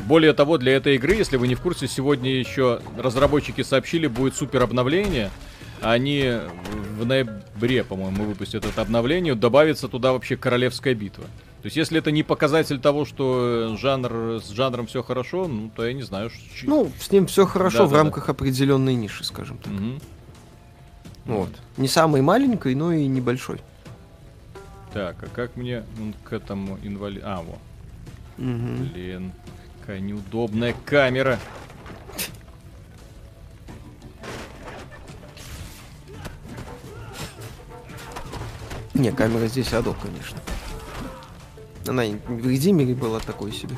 Более того, для этой игры, если вы не в курсе, сегодня еще разработчики сообщили, будет супер обновление. Они в ноябре, по-моему, выпустят это обновление. Добавится туда вообще королевская битва. То есть, если это не показатель того, что жанр с жанром все хорошо, ну то я не знаю. ш- Ну, с ним все хорошо Да, в да, рамках определенной ниши, скажем так. Мгм. Вот. Не самой маленькой, но и небольшой. Так, а как мне к этому инвалид... А, во. Мгм. Блин, какая неудобная камера. Не, камера здесь адок, конечно. Она в Редимере была такой себе.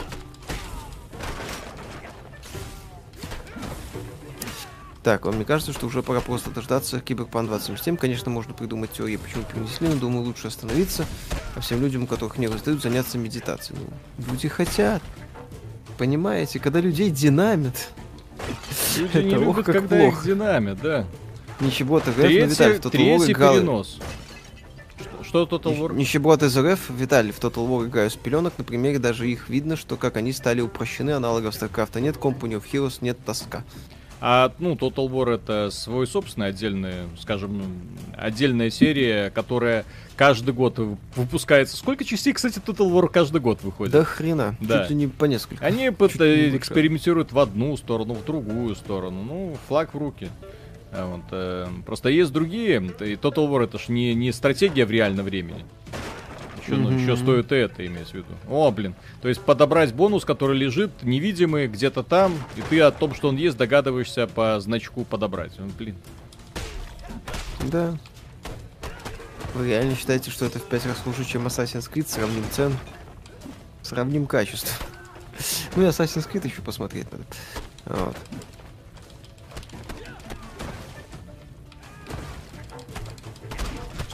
Так, а мне кажется, что уже пора просто дождаться Киберпан 2077. Конечно, можно придумать теории, почему перенесли, но думаю, лучше остановиться, а всем людям, у которых не раздают, заняться медитацией. Ну, люди хотят. Понимаете, когда людей динамит, Люди не Это ох, любят, как когда плохо. их динамит, да. Нищеброд РФ, Третий, Виталий, War третий перенос. Что, что Total War? Нищеброд из РФ, Виталий, в Total War играю с пеленок, на примере даже их видно, что как они стали упрощены, аналогов StarCraft нет, Company of Heroes нет, тоска. А, ну, Total War это свой собственный отдельный, скажем, отдельная серия, которая каждый год выпускается. Сколько частей, кстати, Total War каждый год выходит? Да хрена, Да. чуть ли не по несколько. Они Чуть не экспериментируют в одну сторону, в другую сторону. Ну, флаг в руки. А вот, э, просто есть другие. И Total War это ж не, не стратегия в реальном времени. Еще, ну, Мгм. еще стоит это иметь в виду. О, блин. То есть подобрать бонус, который лежит невидимый где-то там, и ты о том, что он есть, догадываешься по значку подобрать. Ну, блин. Да. Вы реально считаете, что это в пять раз лучше, чем Assassin's Creed? Сравним цен, сравним качество. Ну и Assassin's Creed еще посмотреть надо. Вот.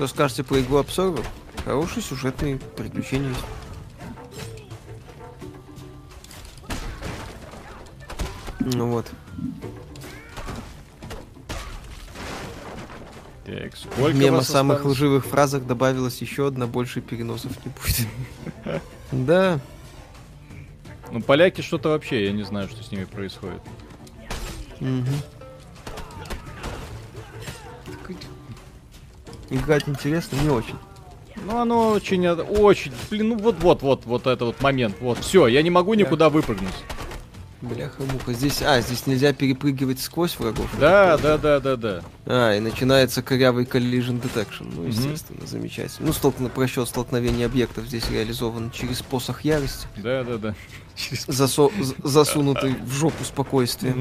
Что скажете по игру Observer? Хороший сюжетный приключения есть. Ну вот. Так, сколько вас самых осталось? лживых фразах добавилась еще одна, больше переносов не будет. Да, Ну, поляки что-то вообще, я не знаю, что с ними происходит. Мгм. Играть интересно, не очень. Ну, оно очень, очень, блин, ну вот-вот-вот, вот это вот момент, вот, все, я не могу никуда выпрыгнуть. Бляха-муха. Здесь, а, здесь нельзя перепрыгивать сквозь врагов. Да, да, да, да, да. А, и начинается корявый collision detection. Ну, естественно, замечательно. Ну, столкно... просчет столкновения объектов здесь реализован через посох ярости, Да, да, да. Засо... засунутый в жопу спокойствия.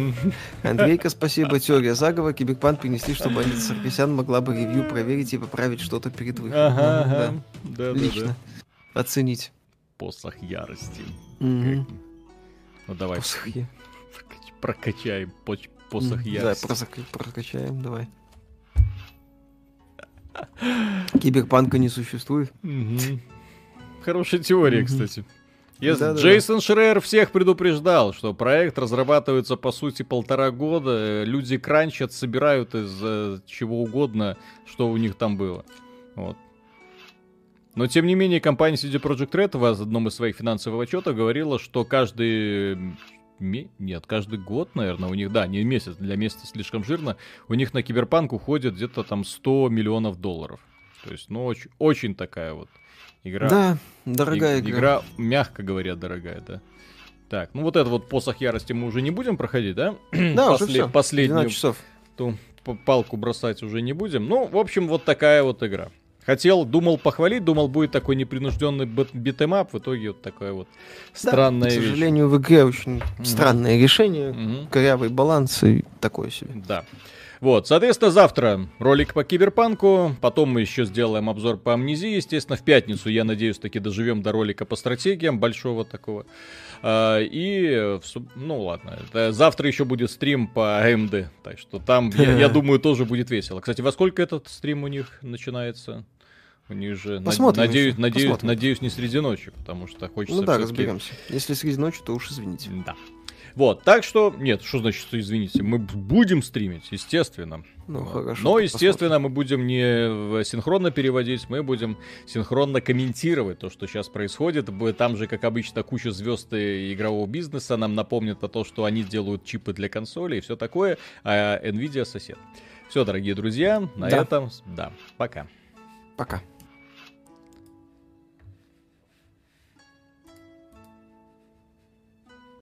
Андрейка, спасибо. Теория заговора. Киберпан принесли, чтобы Анита Саркисян могла бы ревью проверить и поправить что-то перед выходом. Ага, ага. Да, да. да, Лично. да. Оценить. Посох ярости. Мгм. Ну давай, Посох я- прокач- прокачаем поч- посох ярости. Да, прозак- прокачаем, давай. Киберпанка не существует. Мгм. Хорошая теория, Мгм. кстати. Если Да-да-да. Джейсон Шрейер всех предупреждал, что проект разрабатывается по сути полтора года, люди кранчат, собирают из э, чего угодно, что у них там было. Вот. Но тем не менее, компания CD Projekt Red в одном из своих финансовых отчетов говорила, что каждый нет, каждый год, наверное, у них, да, не месяц, для месяца слишком жирно, у них на киберпанк уходит где-то там 100 миллионов долларов. То есть, ну, очень, очень такая вот игра. Да, дорогая И- игра. Игра, мягко говоря, дорогая, да. Так, ну вот это вот посох ярости мы уже не будем проходить, да? Да, уже После- все. Последнюю 12 часов. ту палку бросать уже не будем. Ну, в общем, вот такая вот игра. Хотел, думал похвалить, думал, будет такой непринужденный beat- beat 'em up, в итоге вот такая вот Да, странная К вещь. сожалению, в игре очень странное решение. Мгм. Корявый баланс и такое себе. Да. Вот, соответственно, завтра ролик по киберпанку, потом мы еще сделаем обзор по амнезии, естественно, в пятницу, я надеюсь, таки доживем до ролика по стратегиям, большого такого. А, и, ну ладно, завтра еще будет стрим по AMD, так что там, я, я думаю, тоже будет весело. Кстати, во сколько этот стрим у них начинается? У них же, Посмотрим надеюсь, еще, надеюсь, посмотрим. надеюсь, не среди ночи, потому что хочется Ну да, разберемся. Если среди ночи, то уж извините. Да. Вот, так что, нет, что значит, что извините, мы будем стримить, естественно. Ну, Вот. хорошо, Но, посмотрим. естественно, мы будем не синхронно переводить, мы будем синхронно комментировать то, что сейчас происходит. Там же, как обычно, куча звезд игрового бизнеса нам напомнят про то, что они делают чипы для консолей и все такое, а Nvidia сосед. Все, дорогие друзья, на Да. этом, да, пока. Пока.